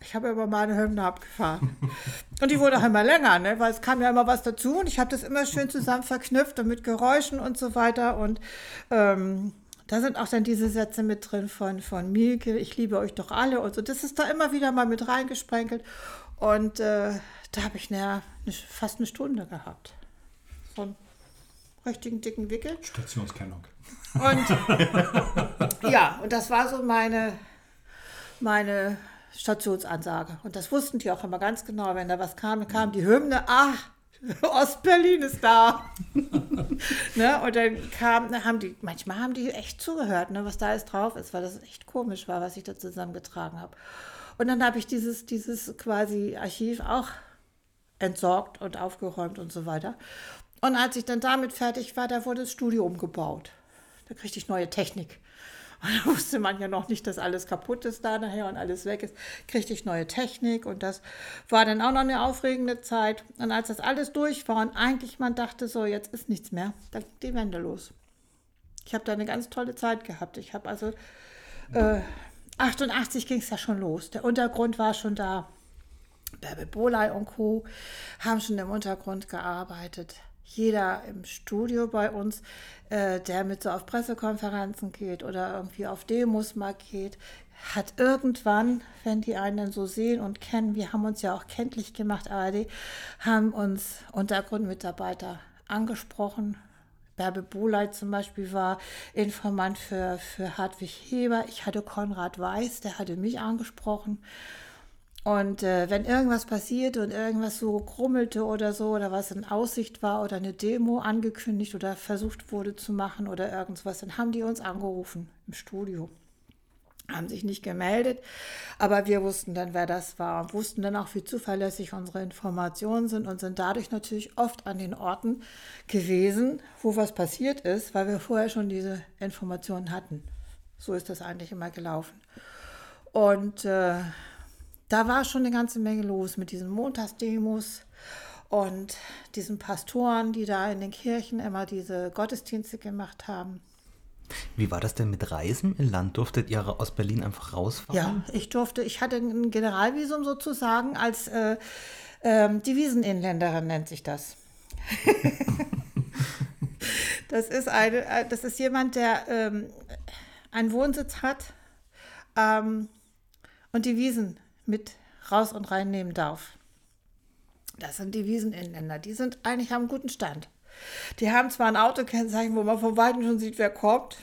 Ich habe immer meine Hymne abgefahren. und die wurde auch immer länger, ne? weil es kam ja immer was dazu und ich habe das immer schön zusammen verknüpft und mit Geräuschen und so weiter. Und ähm, da sind auch dann diese Sätze mit drin von, von Mielke, ich liebe euch doch alle und so. Das ist da immer wieder mal mit reingesprenkelt. Und äh, da habe ich na, eine, fast eine Stunde gehabt. So ein richtigen dicken Wickel. Stationskennung. Und ja, und das war so meine, meine Stationsansage. Und das wussten die auch immer ganz genau, wenn da was kam, kam die Hymne, ach, (laughs) Ostberlin ist da. (laughs) ne? Und dann kam, haben die, manchmal haben die echt zugehört, ne, was da jetzt drauf ist, weil das echt komisch war, was ich da zusammengetragen habe. Und dann habe ich dieses, dieses quasi Archiv auch entsorgt und aufgeräumt und so weiter. Und als ich dann damit fertig war, da wurde das Studio umgebaut. Da kriegte ich neue Technik. Und (laughs) da wusste man ja noch nicht, dass alles kaputt ist da nachher und alles weg ist. Kriegte ich neue Technik und das war dann auch noch eine aufregende Zeit. Und als das alles durch war und eigentlich man dachte, so, jetzt ist nichts mehr, da ging die Wende los. Ich habe da eine ganz tolle Zeit gehabt. Ich habe also, äh, 88 ging es ja schon los. Der Untergrund war schon da. Bärbel Boley und Co. haben schon im Untergrund gearbeitet jeder im Studio bei uns, äh, der mit so auf Pressekonferenzen geht oder irgendwie auf Demos mal geht, hat irgendwann, wenn die einen so sehen und kennen, wir haben uns ja auch kenntlich gemacht, ARD, haben uns Untergrundmitarbeiter angesprochen. Bärbe Boleit zum Beispiel war Informant für, für Hartwig Heber. Ich hatte Konrad Weiß, der hatte mich angesprochen. Und äh, wenn irgendwas passierte und irgendwas so krummelte oder so, oder was in Aussicht war oder eine Demo angekündigt oder versucht wurde zu machen oder irgendwas, dann haben die uns angerufen im Studio. Haben sich nicht gemeldet, aber wir wussten dann, wer das war und wussten dann auch, wie zuverlässig unsere Informationen sind und sind dadurch natürlich oft an den Orten gewesen, wo was passiert ist, weil wir vorher schon diese Informationen hatten. So ist das eigentlich immer gelaufen. Und äh, da war schon eine ganze Menge los mit diesen Montagsdemos und diesen Pastoren, die da in den Kirchen immer diese Gottesdienste gemacht haben. Wie war das denn mit Reisen im Land? Durftet ihr aus Berlin einfach rausfahren? Ja, ich durfte, ich hatte ein Generalvisum sozusagen als äh, ähm, Deviseninländerin nennt sich das. (laughs) das, ist eine, äh, das ist jemand, der ähm, einen Wohnsitz hat ähm, und Devisen mit raus und reinnehmen darf. Das sind Deviseninländer. Die sind eigentlich am guten Stand. Die haben zwar ein Autokennzeichen, wo man von Weitem schon sieht, wer kommt,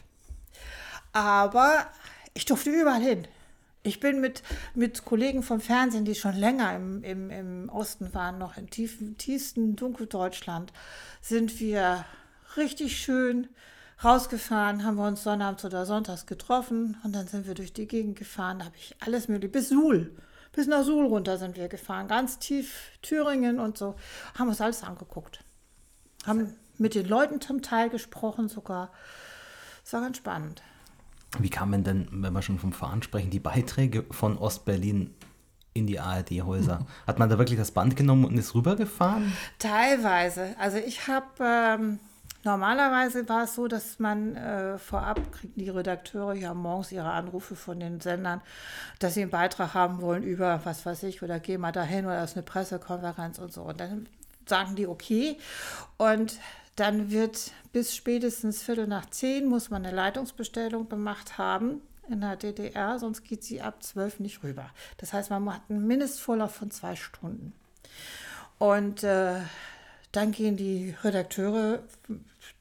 aber ich durfte überall hin. Ich bin mit, mit Kollegen vom Fernsehen, die schon länger im, im, im Osten waren, noch im tiefen, tiefsten Dunkeldeutschland, sind wir richtig schön rausgefahren, haben wir uns Sonnabends oder Sonntags getroffen und dann sind wir durch die Gegend gefahren, da habe ich alles mögliche, bis Suhl, bis nach Suhl runter sind wir gefahren, ganz tief Thüringen und so, haben uns alles angeguckt. Haben mit den Leuten zum Teil gesprochen sogar. Es war ganz spannend. Wie kamen denn, wenn wir schon vom Fahren sprechen, die Beiträge von Ostberlin in die ARD-Häuser? Hat man da wirklich das Band genommen und ist rübergefahren? Teilweise. Also ich habe, ähm, normalerweise war es so, dass man äh, vorab kriegen die Redakteure ja morgens ihre Anrufe von den Sendern, dass sie einen Beitrag haben wollen über, was weiß ich, oder geh mal dahin oder ist eine Pressekonferenz und so. Und dann sagen die okay. Und dann wird bis spätestens Viertel nach zehn muss man eine Leitungsbestellung gemacht haben in der DDR, sonst geht sie ab zwölf nicht rüber. Das heißt, man hat einen Mindestvorlauf von zwei Stunden. Und äh, dann gehen die Redakteure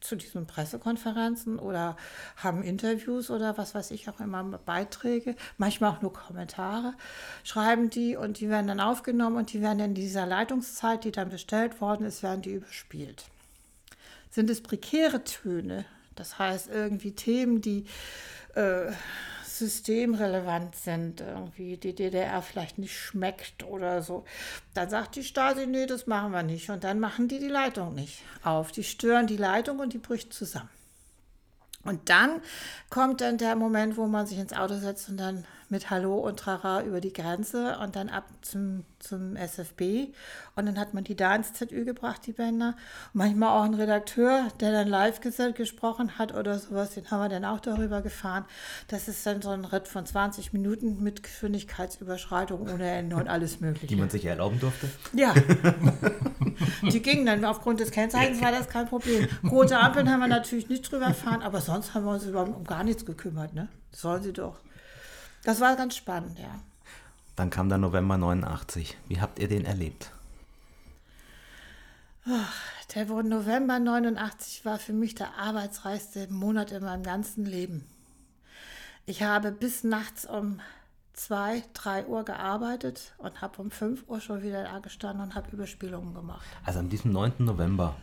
zu diesen Pressekonferenzen oder haben Interviews oder was weiß ich auch immer, Beiträge, manchmal auch nur Kommentare, schreiben die und die werden dann aufgenommen und die werden in dieser Leitungszeit, die dann bestellt worden ist, werden die überspielt. Sind es prekäre Töne, das heißt irgendwie Themen, die äh, systemrelevant sind, irgendwie die DDR vielleicht nicht schmeckt oder so, dann sagt die Stasi, nee, das machen wir nicht. Und dann machen die die Leitung nicht auf. Die stören die Leitung und die bricht zusammen. Und dann kommt dann der Moment, wo man sich ins Auto setzt und dann mit Hallo und Trara über die Grenze und dann ab zum, zum SFB. Und dann hat man die da ins ZÜ gebracht, die Bänder. manchmal auch ein Redakteur, der dann live gesprochen hat oder sowas, den haben wir dann auch darüber gefahren. Das ist dann so ein Ritt von 20 Minuten mit Geschwindigkeitsüberschreitung ohne Ende und alles Mögliche. Die man sich erlauben durfte? Ja. (laughs) die gingen dann aufgrund des Kennzeichens, war das kein Problem. Rote Ampeln haben wir natürlich nicht drüber fahren, aber sonst haben wir uns überhaupt um gar nichts gekümmert. Ne? Das sollen sie doch. Das war ganz spannend, ja. Dann kam der November 89. Wie habt ihr den erlebt? der November 89 war für mich der arbeitsreichste Monat in meinem ganzen Leben. Ich habe bis nachts um 2, 3 Uhr gearbeitet und habe um 5 Uhr schon wieder da gestanden und habe Überspielungen gemacht. Also an diesem 9. November.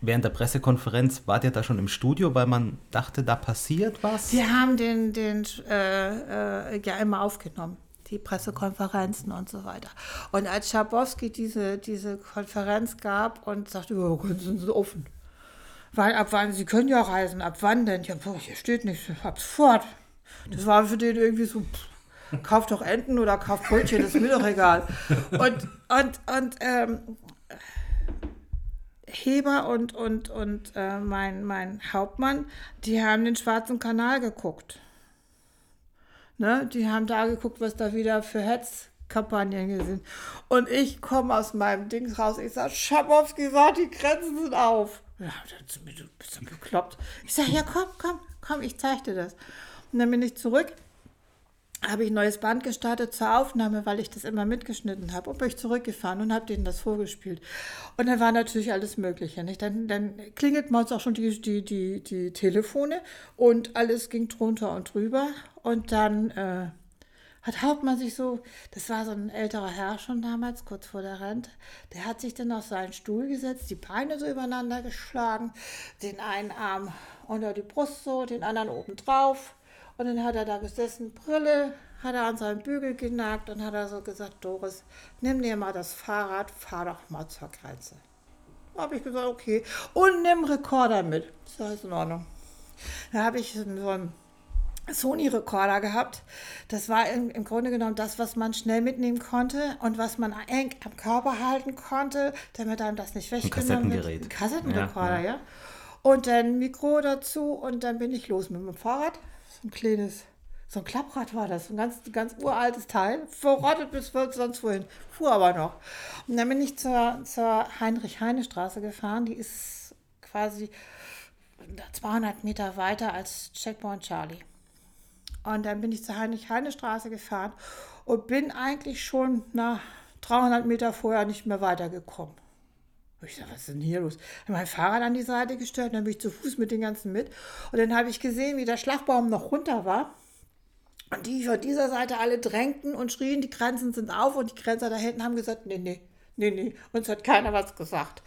Während der Pressekonferenz wart ihr da schon im Studio, weil man dachte, da passiert was? Wir haben den, den äh, äh, ja immer aufgenommen, die Pressekonferenzen und so weiter. Und als Schabowski diese, diese Konferenz gab und sagte, oh, sind Sie offen. Weil ab wann, Sie können ja reisen, ab wann denn? Ja, boah, hier steht nichts, ab sofort. Das war für den irgendwie so, pff, kauf doch Enten oder kauf Brötchen, das ist mir doch egal. Und, und, und ähm, Heber und, und, und äh, mein, mein Hauptmann, die haben den Schwarzen Kanal geguckt. Ne? Die haben da geguckt, was da wieder für Hetzkampagnen sind. Und ich komme aus meinem Dings raus. Ich sage, Schabowski sagt, die Grenzen sind auf. Ja, du bist du bekloppt. Ich sage, ja, komm, komm, komm, ich zeige dir das. Und dann bin ich zurück habe ich ein neues Band gestartet zur Aufnahme, weil ich das immer mitgeschnitten habe und bin ich zurückgefahren und habe denen das vorgespielt. Und dann war natürlich alles Mögliche. Nicht? Dann, dann klingelt uns auch schon die, die, die, die Telefone und alles ging drunter und drüber. Und dann äh, hat Hauptmann sich so, das war so ein älterer Herr schon damals, kurz vor der Rente, der hat sich dann auf seinen Stuhl gesetzt, die Beine so übereinander geschlagen, den einen Arm unter die Brust so, den anderen oben drauf und dann hat er da gesessen, Brille, hat er an seinen Bügel genagt und hat er so gesagt, Doris, nimm dir mal das Fahrrad, fahr doch mal zur Grenze. Da habe ich gesagt, okay. Und nimm Rekorder mit. Das ist in Ordnung. Da habe ich so einen Sony-Rekorder gehabt. Das war im, im, Grunde genommen das, was man schnell mitnehmen konnte und was man eng am Körper halten konnte, damit einem das nicht weggenommen wird. Ein Kassettengerät. Kassettenrekorder, ja. ja. und dann Mikro dazu und dann bin ich los mit dem Fahrrad. So ein kleines, so ein Klapprad war das, ein ganz, ganz uraltes Teil, verrottet bis sonst wohin, fuhr aber noch. Und dann bin ich zur, zur Heinrich-Heine-Straße gefahren, die ist quasi 200 Meter weiter als Checkpoint Charlie. Und dann bin ich zur Heinrich-Heine-Straße gefahren und bin eigentlich schon nach 300 Meter vorher nicht mehr weitergekommen. Ich sage, was ist denn hier los? Ich habe mein Fahrrad an die Seite gestellt, dann bin ich zu Fuß mit den ganzen mit. Und dann habe ich gesehen, wie der Schlagbaum noch runter war. Und die von dieser Seite alle drängten und schrien, die Grenzen sind auf. Und die Grenzer da hinten haben gesagt, nee, nee, nee, nee, uns hat keiner was gesagt.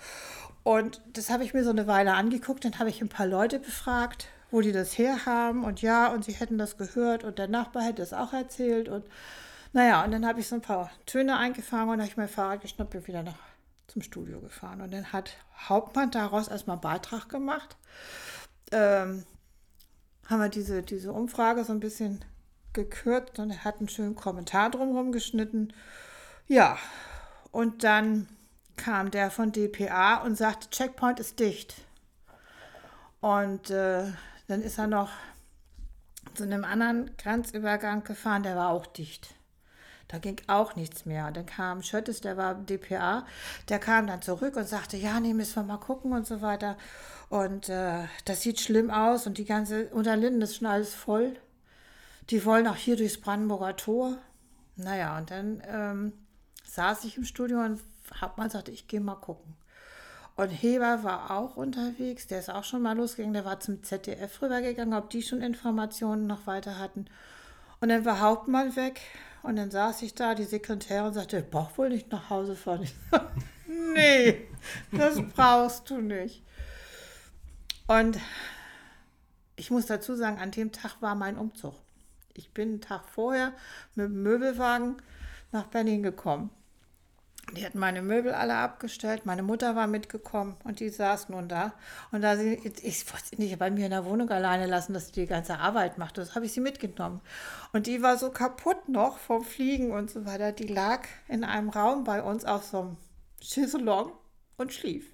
Und das habe ich mir so eine Weile angeguckt. Dann habe ich ein paar Leute befragt, wo die das herhaben. Und ja, und sie hätten das gehört. Und der Nachbar hätte es auch erzählt. Und naja, und dann habe ich so ein paar Töne eingefangen und habe ich mein Fahrrad geschnappt und wieder nach zum Studio gefahren. Und dann hat Hauptmann daraus erstmal einen Beitrag gemacht. Ähm, haben wir diese, diese Umfrage so ein bisschen gekürzt und er hat einen schönen Kommentar drumherum geschnitten. Ja, und dann kam der von DPA und sagte, Checkpoint ist dicht. Und äh, dann ist er noch zu einem anderen Grenzübergang gefahren, der war auch dicht. Da ging auch nichts mehr. Und dann kam Schöttes, der war DPA, der kam dann zurück und sagte, ja, nee, müssen wir mal gucken und so weiter. Und äh, das sieht schlimm aus und die ganze Unterlinden ist schon alles voll. Die wollen auch hier durchs Brandenburger Tor. Naja, und dann ähm, saß ich im Studio und hab mal gesagt, ich gehe mal gucken. Und Heber war auch unterwegs, der ist auch schon mal losgegangen, der war zum ZDF rübergegangen, ob die schon Informationen noch weiter hatten. Und dann war Hauptmann weg und dann saß ich da, die Sekretärin sagte, ich brauch wohl nicht nach Hause fahren. Ich sag, (laughs) nee, das brauchst du nicht. Und ich muss dazu sagen, an dem Tag war mein Umzug. Ich bin einen Tag vorher mit dem Möbelwagen nach Berlin gekommen. Die hatten meine Möbel alle abgestellt. Meine Mutter war mitgekommen und die saß nun da. Und da sie, ich wollte sie nicht bei mir in der Wohnung alleine lassen, dass sie die ganze Arbeit macht. Das habe ich sie mitgenommen. Und die war so kaputt noch vom Fliegen und so weiter. Die lag in einem Raum bei uns auf so einem Chaiselong und schlief.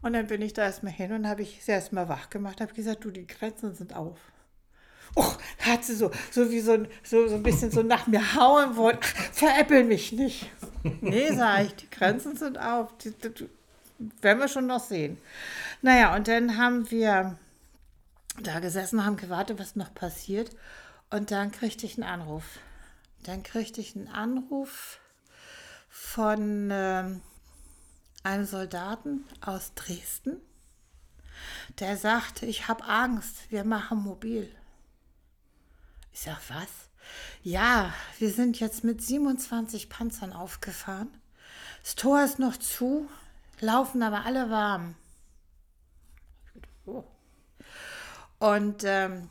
Und dann bin ich da erstmal hin und habe ich sie erstmal wach gemacht, habe gesagt, du, die Grenzen sind auf. Oh, hat sie so, so wie so ein, so, so ein bisschen so nach mir hauen wollen. Veräppel mich nicht. Nee, sage ich, die Grenzen sind auf. Die, die, die, werden wir schon noch sehen. Naja, und dann haben wir da gesessen, haben gewartet, was noch passiert. Und dann kriegte ich einen Anruf. Dann kriegte ich einen Anruf von äh, einem Soldaten aus Dresden. Der sagte, ich habe Angst, wir machen mobil. Ich sag, was? Ja, wir sind jetzt mit 27 Panzern aufgefahren. Das Tor ist noch zu, laufen aber alle warm. Und ähm,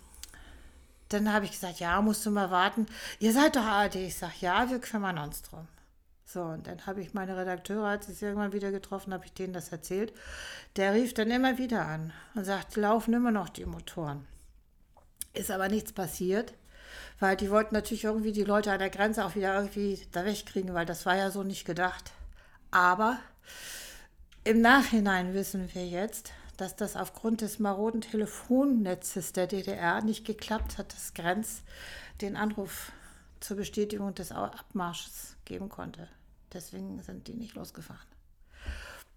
dann habe ich gesagt, ja, musst du mal warten. Ihr seid doch ARD. Ich sage, ja, wir kümmern uns drum. So, und dann habe ich meine Redakteure, als ich sie irgendwann wieder getroffen habe, ich denen das erzählt. Der rief dann immer wieder an und sagt, laufen immer noch die Motoren. Ist aber nichts passiert weil die wollten natürlich irgendwie die Leute an der Grenze auch wieder irgendwie da wegkriegen, weil das war ja so nicht gedacht. Aber im Nachhinein wissen wir jetzt, dass das aufgrund des maroden Telefonnetzes der DDR nicht geklappt hat, dass Grenz den Anruf zur Bestätigung des Abmarsches geben konnte. Deswegen sind die nicht losgefahren.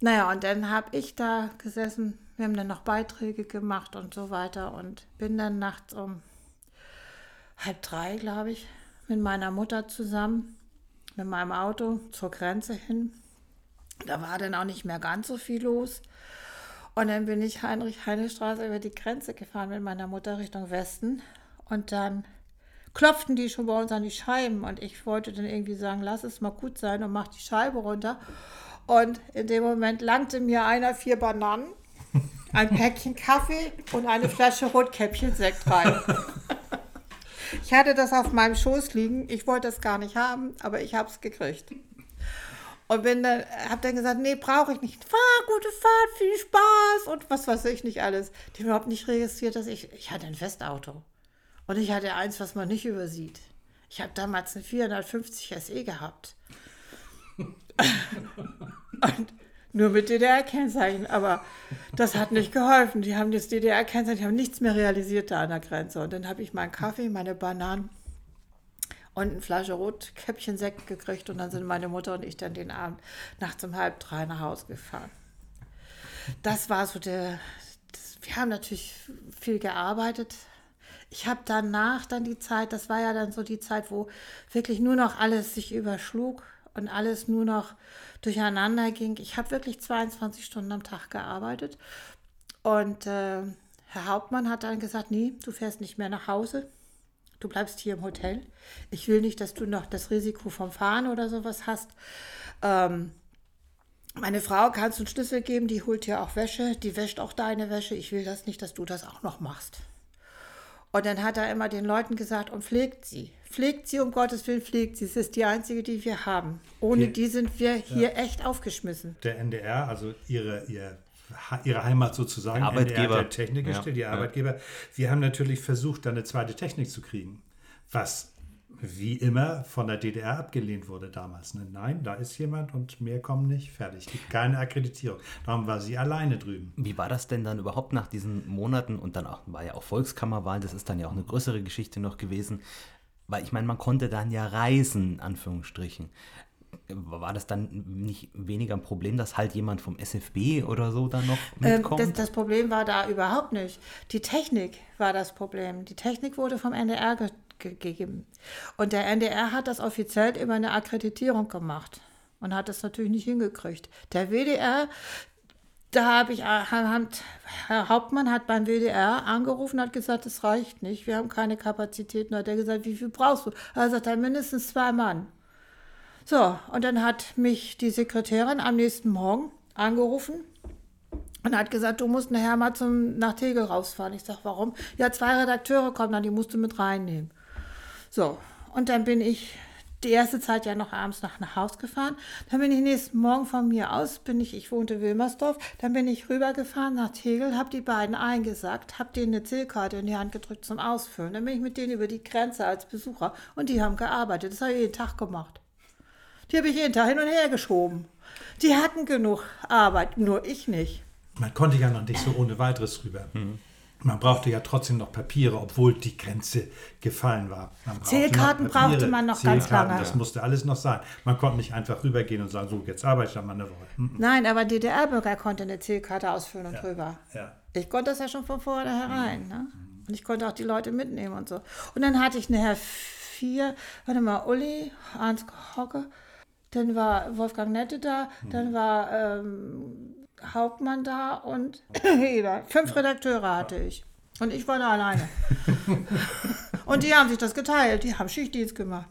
Naja, und dann habe ich da gesessen, wir haben dann noch Beiträge gemacht und so weiter und bin dann nachts um halb drei, glaube ich, mit meiner Mutter zusammen, mit meinem Auto zur Grenze hin. Da war dann auch nicht mehr ganz so viel los. Und dann bin ich Heinrich-Heine-Straße über die Grenze gefahren mit meiner Mutter Richtung Westen. Und dann klopften die schon bei uns an die Scheiben. Und ich wollte dann irgendwie sagen, lass es mal gut sein und mach die Scheibe runter. Und in dem Moment langte mir einer vier Bananen, ein Päckchen Kaffee und eine Flasche Rotkäppchen-Sekt rein. (laughs) Ich hatte das auf meinem Schoß liegen. Ich wollte es gar nicht haben, aber ich habe es gekriegt. Und bin dann, habe dann gesagt, nee, brauche ich nicht. Fahr, gute Fahrt, viel Spaß und was weiß ich nicht alles. Die haben überhaupt nicht registriert, dass ich, ich hatte ein Festauto. Und ich hatte eins, was man nicht übersieht. Ich habe damals eine 450 SE gehabt. (laughs) und Nur mit DDR-Kennzeichen. Aber das hat nicht geholfen. Die haben das DDR-Kennzeichen, die haben nichts mehr realisiert da an der Grenze. Und dann habe ich meinen Kaffee, meine Bananen und eine Flasche Rotkäppchen Sekt gekriegt. Und dann sind meine Mutter und ich dann den Abend nachts um halb drei nach Hause gefahren. Das war so der. Das, wir haben natürlich viel gearbeitet. Ich habe danach dann die Zeit, das war ja dann so die Zeit, wo wirklich nur noch alles sich überschlug und alles nur noch durcheinander ging. Ich habe wirklich 22 Stunden am Tag gearbeitet. Und äh, Herr Hauptmann hat dann gesagt, nee, du fährst nicht mehr nach Hause. Du bleibst hier im Hotel. Ich will nicht, dass du noch das Risiko vom Fahren oder sowas hast. Ähm, meine Frau kannst du einen Schlüssel geben, die holt dir auch Wäsche, die wäscht auch deine Wäsche. Ich will das nicht, dass du das auch noch machst. Und dann hat er immer den Leuten gesagt, und pflegt sie. Pflegt sie, um Gottes Willen, pflegt sie. Es ist die einzige, die wir haben. Ohne die, die sind wir hier ja. echt aufgeschmissen. Der NDR, also ihre, ihr, ihre Heimat sozusagen, Arbeitgeber. NDR der Technikgestelle, ja. die Arbeitgeber. Wir haben natürlich versucht, da eine zweite Technik zu kriegen. Was wie immer von der DDR abgelehnt wurde damals. Ne? Nein, da ist jemand und mehr kommen nicht. Fertig. Gibt keine Akkreditierung. Darum war sie alleine drüben. Wie war das denn dann überhaupt nach diesen Monaten und dann auch, war ja auch Volkskammerwahl, das ist dann ja auch eine größere Geschichte noch gewesen. Weil ich meine, man konnte dann ja reisen, in Anführungsstrichen. War das dann nicht weniger ein Problem, dass halt jemand vom SFB oder so dann noch mitkommt? Ähm, das, das, Problem war da überhaupt nicht. Die Technik war das Problem. Die Technik wurde vom NDR gegeben. Und der NDR hat das offiziell über eine Akkreditierung gemacht und hat das natürlich nicht hingekriegt. Der WDR, da habe ich, Herr Hauptmann hat beim WDR angerufen, hat gesagt, das reicht nicht, wir haben keine Kapazitäten. Hat er gesagt, wie viel brauchst du? Er sagt, dann mindestens zwei Mann. So, und dann hat mich die Sekretärin am nächsten Morgen angerufen und hat gesagt, du musst nachher mal zum, nach Tegel rausfahren. Ich sage, warum? Ja, zwei Redakteure kommen dann, die musst du mit reinnehmen. So, und dann bin ich die erste Zeit ja noch abends nach nach Haus gefahren. Dann bin ich nächsten Morgen von mir aus, bin ich, ich wohnte Wilmersdorf, dann bin ich rübergefahren nach Tegel, habe die beiden eingesagt, habe denen eine Zählkarte in die Hand gedrückt zum Ausfüllen. Dann bin ich mit denen über die Grenze als Besucher und die haben gearbeitet. Das habe ich jeden Tag gemacht. Die habe ich jeden Tag hin und her geschoben. Die hatten genug Arbeit, nur ich nicht. Man konnte ja noch nicht so ohne weiteres rüber. Mhm. Man brauchte ja trotzdem noch Papiere, obwohl die Grenze gefallen war. Zählkarten brauchte man noch ganz lange. Das musste alles noch sein. Man konnte nicht einfach rübergehen und sagen, so, jetzt arbeite ich mal eine Woche. Mhm. Nein, aber DDR-Bürger konnte eine Zählkarte ausfüllen und ja. drüber. Ja. Ich konnte das ja schon von vornherein. Ne? Und ich konnte auch die Leute mitnehmen und so. Und dann hatte ich nachher vier, warte mal, Uli, Hans Hocke, dann war Wolfgang Nette da, dann war ähm, Hauptmann da und (laughs) fünf Redakteure hatte ich. Und ich war da alleine. (laughs) und die haben sich das geteilt. Die haben Schichtdienst gemacht.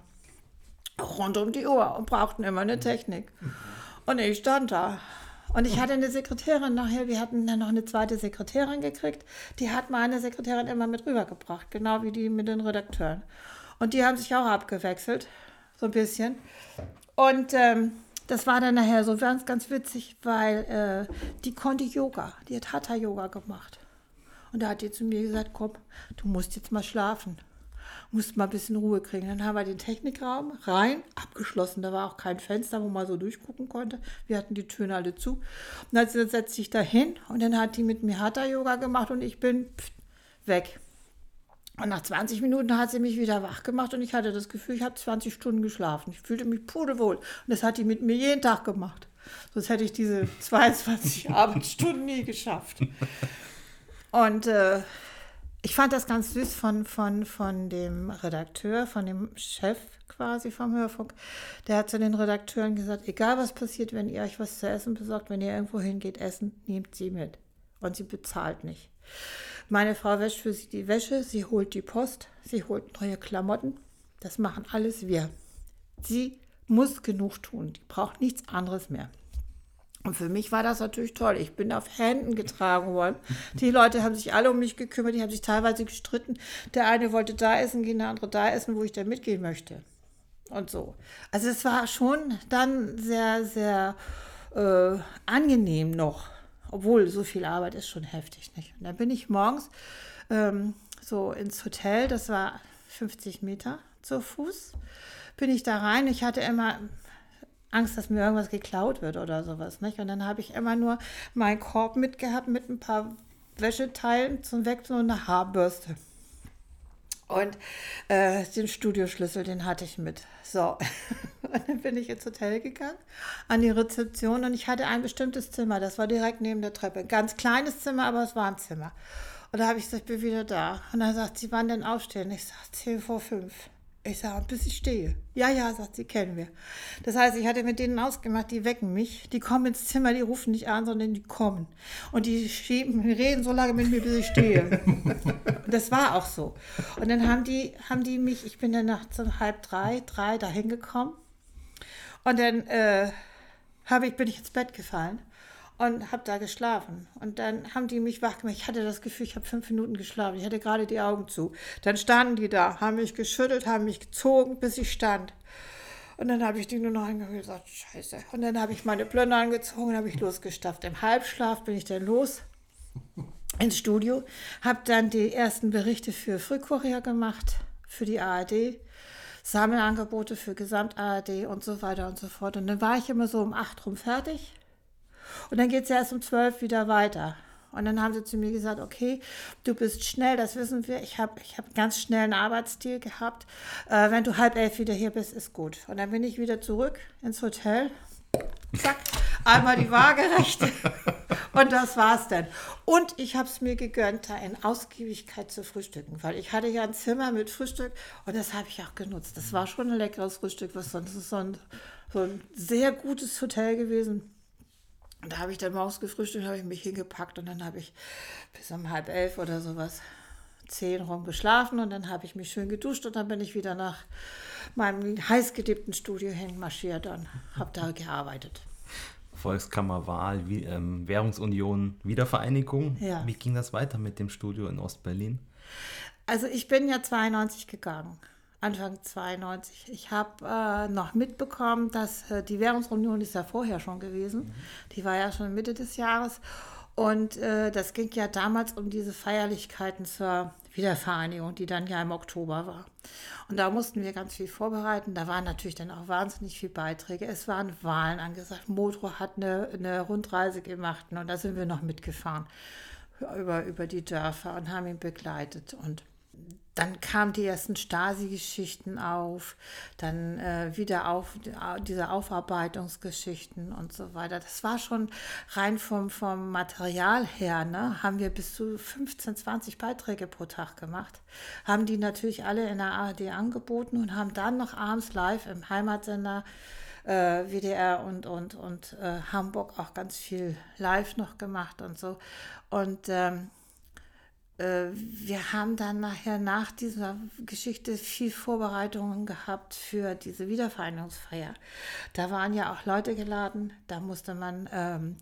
Rund um die Uhr und brauchten immer eine Technik. Und ich stand da. Und ich hatte eine Sekretärin nachher, wir hatten dann noch eine zweite Sekretärin gekriegt. Die hat meine Sekretärin immer mit rübergebracht, genau wie die mit den Redakteuren. Und die haben sich auch abgewechselt, so ein bisschen. Und ähm, das war dann nachher so ganz, ganz witzig, weil äh, die konnte Yoga, die hat Hatha-Yoga gemacht. Und da hat die zu mir gesagt, komm, du musst jetzt mal schlafen. Musst mal ein bisschen Ruhe kriegen. Dann haben wir den Technikraum rein, abgeschlossen. Da war auch kein Fenster, wo man so durchgucken konnte. Wir hatten die Türen alle zu. Und dann setzt sich da hin und dann hat die mit mir Hatha-Yoga gemacht und ich bin weg. Und nach 20 Minuten hat sie mich wieder wach gemacht und ich hatte das Gefühl, ich habe 20 Stunden geschlafen. Ich fühlte mich pudelwohl. Und das hat die mit mir jeden Tag gemacht. Sonst hätte ich diese (laughs) 22 Arbeitsstunden nie geschafft. Und äh, ich fand das ganz süß von, von, von dem Redakteur, von dem Chef quasi vom Hörfunk. Der hat zu den Redakteuren gesagt, egal was passiert, wenn ihr euch was zu essen besorgt, wenn ihr irgendwo hingeht essen, nehmt sie mit. Und sie bezahlt nicht. Meine Frau wäscht für sie die Wäsche, sie holt die Post, sie holt neue Klamotten. Das machen alles wir. Sie muss genug tun, die braucht nichts anderes mehr. Und für mich war das natürlich toll. Ich bin auf Händen getragen worden. Die Leute haben sich alle um mich gekümmert, die haben sich teilweise gestritten. Der eine wollte da essen gehen, der andere da essen, wo ich da mitgehen möchte. Und so. Also es war schon dann sehr, sehr äh, angenehm noch obwohl, so viel Arbeit ist schon heftig, nicht? Und dann bin ich morgens ähm, so ins Hotel, das war 50 Meter zu Fuß, bin ich da rein. Ich hatte immer Angst, dass mir irgendwas geklaut wird oder sowas. Nicht? Und dann habe ich immer nur meinen Korb mitgehabt mit ein paar Wäscheteilen zum Wechseln und eine Haarbürste. Und äh, den Studioschlüssel, den hatte ich mit. So, (laughs) und dann bin ich ins Hotel gegangen, an die Rezeption und ich hatte ein bestimmtes Zimmer, das war direkt neben der Treppe. Ganz kleines Zimmer, aber es war ein Zimmer. Und da habe ich gesagt, ich bin wieder da. Und dann sagt sie, wann denn aufstehen? Ich sage, 10 vor 5. Ich sage, bis ich stehe. Ja, ja, sagt sie, kennen wir. Das heißt, ich hatte mit denen ausgemacht, die wecken mich. Die kommen ins Zimmer, die rufen nicht an, sondern die kommen. Und die schieben, reden so lange mit mir, bis ich stehe. Und das war auch so. Und dann haben die, haben die mich, ich bin dann nachts um halb drei, drei dahin gekommen. Und dann äh, ich, bin ich ins Bett gefallen und habe da geschlafen. Und dann haben die mich wach gemacht. Ich hatte das Gefühl, ich habe fünf Minuten geschlafen. Ich hatte gerade die Augen zu. Dann standen die da, haben mich geschüttelt, haben mich gezogen, bis ich stand. Und dann habe ich die nur noch angehört und gesagt, scheiße. Und dann habe ich meine Plöne angezogen und habe ich losgestafft. Im Halbschlaf bin ich dann los ins Studio, habe dann die ersten Berichte für Frühkorea gemacht, für die ARD, Sammelangebote für Gesamt-ARD und so weiter und so fort. Und dann war ich immer so um acht rum fertig und dann geht es erst um zwölf wieder weiter. Und dann haben sie zu mir gesagt, okay, du bist schnell, das wissen wir. Ich habe ich hab ganz schnell einen Arbeitsstil gehabt. Äh, wenn du halb elf wieder hier bist, ist gut. Und dann bin ich wieder zurück ins Hotel. Zack, einmal die Waagerechte. (laughs) Und das war's dann. Und ich habe es mir gegönnt, da in Ausgiebigkeit zu frühstücken, weil ich hatte ja ein Zimmer mit Frühstück und das habe ich auch genutzt. Das war schon ein leckeres Frühstück, was sonst ist so ein, so ein sehr gutes Hotel gewesen. Und da habe ich dann morgens gefrühstückt, habe ich mich hingepackt und dann habe ich bis um halb elf oder sowas zehn rum geschlafen und dann habe ich mich schön geduscht und dann bin ich wieder nach meinem heißgedippten Studio hinmarschiert und habe da gearbeitet. Volkskammerwahl, ähm, Währungsunion, Wiedervereinigung. Ja. Wie ging das weiter mit dem Studio in Ostberlin? Also ich bin ja 92 gegangen. Anfang 92. Ich habe äh, noch mitbekommen, dass äh, die Währungsunion ist ja vorher schon gewesen. Mhm. Die war ja schon Mitte des Jahres. Und äh, das ging ja damals um diese Feierlichkeiten zur Wiedervereinigung, die dann ja im Oktober war. Und da mussten wir ganz viel vorbereiten. Da waren natürlich dann auch wahnsinnig viele Beiträge. Es waren Wahlen angesagt. Motro hat eine, eine Rundreise gemacht und da sind wir noch mitgefahren über, über die Dörfer und haben ihn begleitet. Und dann kamen die ersten Stasi-Geschichten auf, dann äh, wieder auf diese Aufarbeitungsgeschichten und so weiter. Das war schon rein vom, vom Material her, ne, haben wir bis zu 15, 20 Beiträge pro Tag gemacht, haben die natürlich alle in der ARD angeboten und haben dann noch abends live im Heimatsender äh, WDR und, und, und äh, Hamburg auch ganz viel live noch gemacht und so. Und ähm, äh, wir haben dann nachher nach dieser Geschichte viel Vorbereitungen gehabt für diese Wiedervereinigungsfeier. Da waren ja auch Leute geladen, da musste man ähm,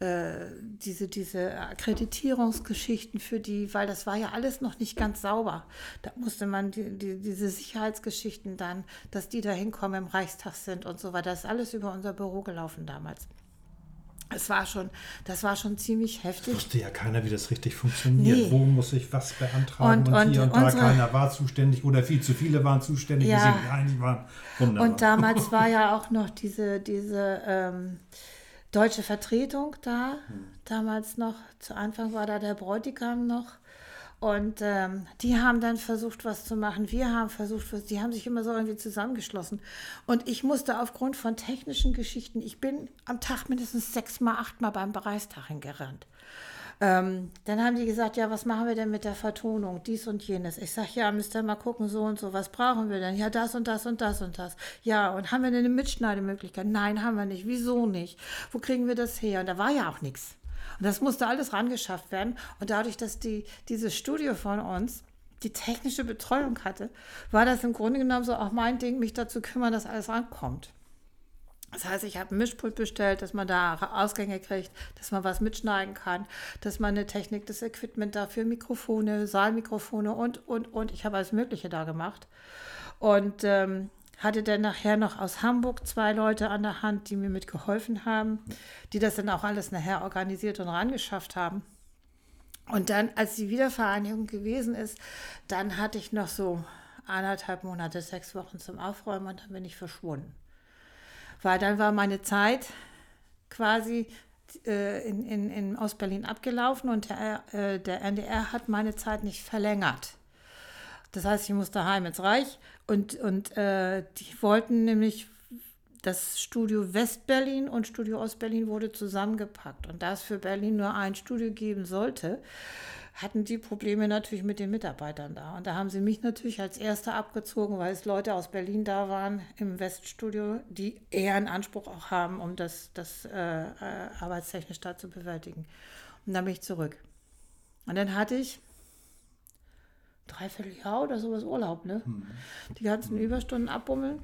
äh, diese, diese Akkreditierungsgeschichten für die, weil das war ja alles noch nicht ganz sauber. Da musste man die, die, diese Sicherheitsgeschichten dann, dass die da hinkommen im Reichstag sind und so weiter. Das ist alles über unser Büro gelaufen damals. Es war schon, das war schon ziemlich heftig. Wusste ja keiner, wie das richtig funktioniert. Nee. Wo muss ich was beantragen? Und, und, und hier und da keiner war zuständig oder viel zu viele waren zuständig, ja. waren. Und damals war ja auch noch diese, diese ähm, deutsche Vertretung da. Hm. Damals noch, zu Anfang war da der Bräutigam noch. Und ähm, die haben dann versucht, was zu machen. Wir haben versucht, was, die haben sich immer so irgendwie zusammengeschlossen. Und ich musste aufgrund von technischen Geschichten, ich bin am Tag mindestens sechsmal, achtmal beim Bereistag hingerannt. Ähm, dann haben die gesagt, ja, was machen wir denn mit der Vertonung, dies und jenes. Ich sage, ja, müsst ihr mal gucken, so und so, was brauchen wir denn? Ja, das und das und das und das. Ja, und haben wir denn eine Mitschneidemöglichkeit? Nein, haben wir nicht. Wieso nicht? Wo kriegen wir das her? Und da war ja auch nichts. Und das musste alles rangeschafft werden. Und dadurch, dass die, dieses Studio von uns die technische Betreuung hatte, war das im Grunde genommen so auch mein Ding, mich dazu kümmern, dass alles rankommt. Das heißt, ich habe ein Mischpult bestellt, dass man da Ausgänge kriegt, dass man was mitschneiden kann, dass man eine Technik, das Equipment dafür, Mikrofone, Saalmikrofone und, und, und. Ich habe alles Mögliche da gemacht. Und ähm, hatte dann nachher noch aus Hamburg zwei Leute an der Hand, die mir mitgeholfen haben, die das dann auch alles nachher organisiert und rangeschafft haben. Und dann, als die Wiedervereinigung gewesen ist, dann hatte ich noch so anderthalb Monate, sechs Wochen zum Aufräumen und dann bin ich verschwunden. weil dann war meine Zeit quasi äh, in, in, in Ostberlin abgelaufen und der, äh, der NDR hat meine Zeit nicht verlängert. Das heißt, ich musste heim ins Reich und, und äh, die wollten nämlich, das Studio Westberlin und Studio Ostberlin wurde zusammengepackt. Und da es für Berlin nur ein Studio geben sollte, hatten die Probleme natürlich mit den Mitarbeitern da. Und da haben sie mich natürlich als Erster abgezogen, weil es Leute aus Berlin da waren im Weststudio, die eher einen Anspruch auch haben, um das, das äh, äh, arbeitstechnisch da zu bewältigen. Und dann bin ich zurück. Und dann hatte ich dreiviertel Jahr oder sowas Urlaub, ne? Mhm. Die ganzen Überstunden abbummeln.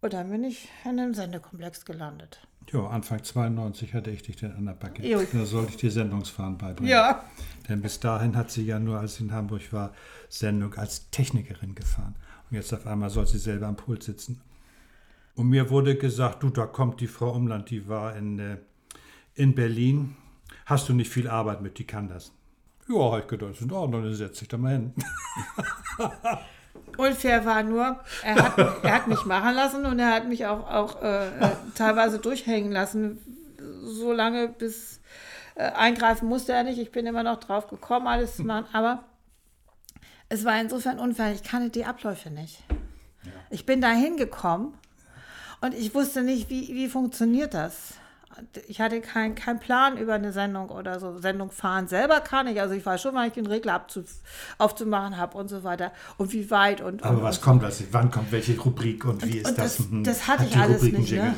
Und dann bin ich in einem Sendekomplex gelandet. Ja, Anfang 92 hatte ich dich dann an der Backe. Jo. Da sollte ich dir Sendungsfahren beibringen. Ja. Denn bis dahin hat sie ja nur, als sie in Hamburg war, Sendung als Technikerin gefahren. Und jetzt auf einmal soll sie selber am Pult sitzen. Und mir wurde gesagt, du, da kommt die Frau Umland, die war in, äh, in Berlin. Hast du nicht viel Arbeit mit, die kann das. Ja, habe ich gedacht, das in Ordnung, dann setze ich da mal hin. (laughs) Unfair war nur, er hat, er hat mich machen lassen und er hat mich auch, auch äh, äh, teilweise durchhängen lassen, so lange bis äh, eingreifen musste er nicht. Ich bin immer noch drauf gekommen, alles zu machen, aber es war insofern unfair, ich kannte die Abläufe nicht. Ich bin da hingekommen und ich wusste nicht, wie, wie funktioniert das ich hatte keinen kein Plan über eine Sendung oder so. Sendung fahren selber kann ich. Also ich weiß schon, wann ich den Regler aufzumachen habe und so weiter. Und wie weit und. Aber und, was kommt das? Wann kommt welche Rubrik und wie und, ist das? Das, das hatte Hat ich alles nicht. Ne?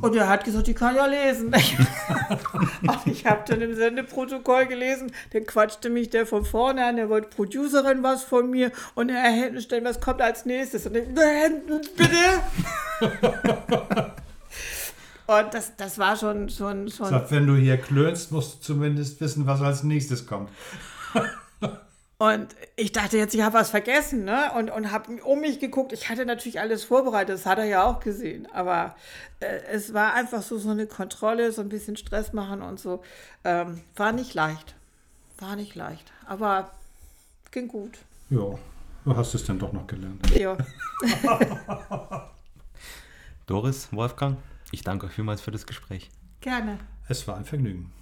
Und er hat gesagt, ich kann ja lesen. (laughs) und ich habe dann im Sendeprotokoll gelesen, dann quatschte mich der von vorne an, der wollte Producerin was von mir und er hätte stellen, was kommt als nächstes. Und ich, bitte. (laughs) Und das, das war schon. schon, schon Sag, wenn du hier klönst, musst du zumindest wissen, was als nächstes kommt. Und ich dachte jetzt, ich habe was vergessen, ne? Und, und habe um mich geguckt. Ich hatte natürlich alles vorbereitet, das hat er ja auch gesehen. Aber äh, es war einfach so, so eine Kontrolle, so ein bisschen Stress machen und so. Ähm, war nicht leicht. War nicht leicht. Aber ging gut. Ja, du hast es dann doch noch gelernt. Ja. (laughs) Doris, Wolfgang? Ich danke euch vielmals für das Gespräch. Gerne. Es war ein Vergnügen.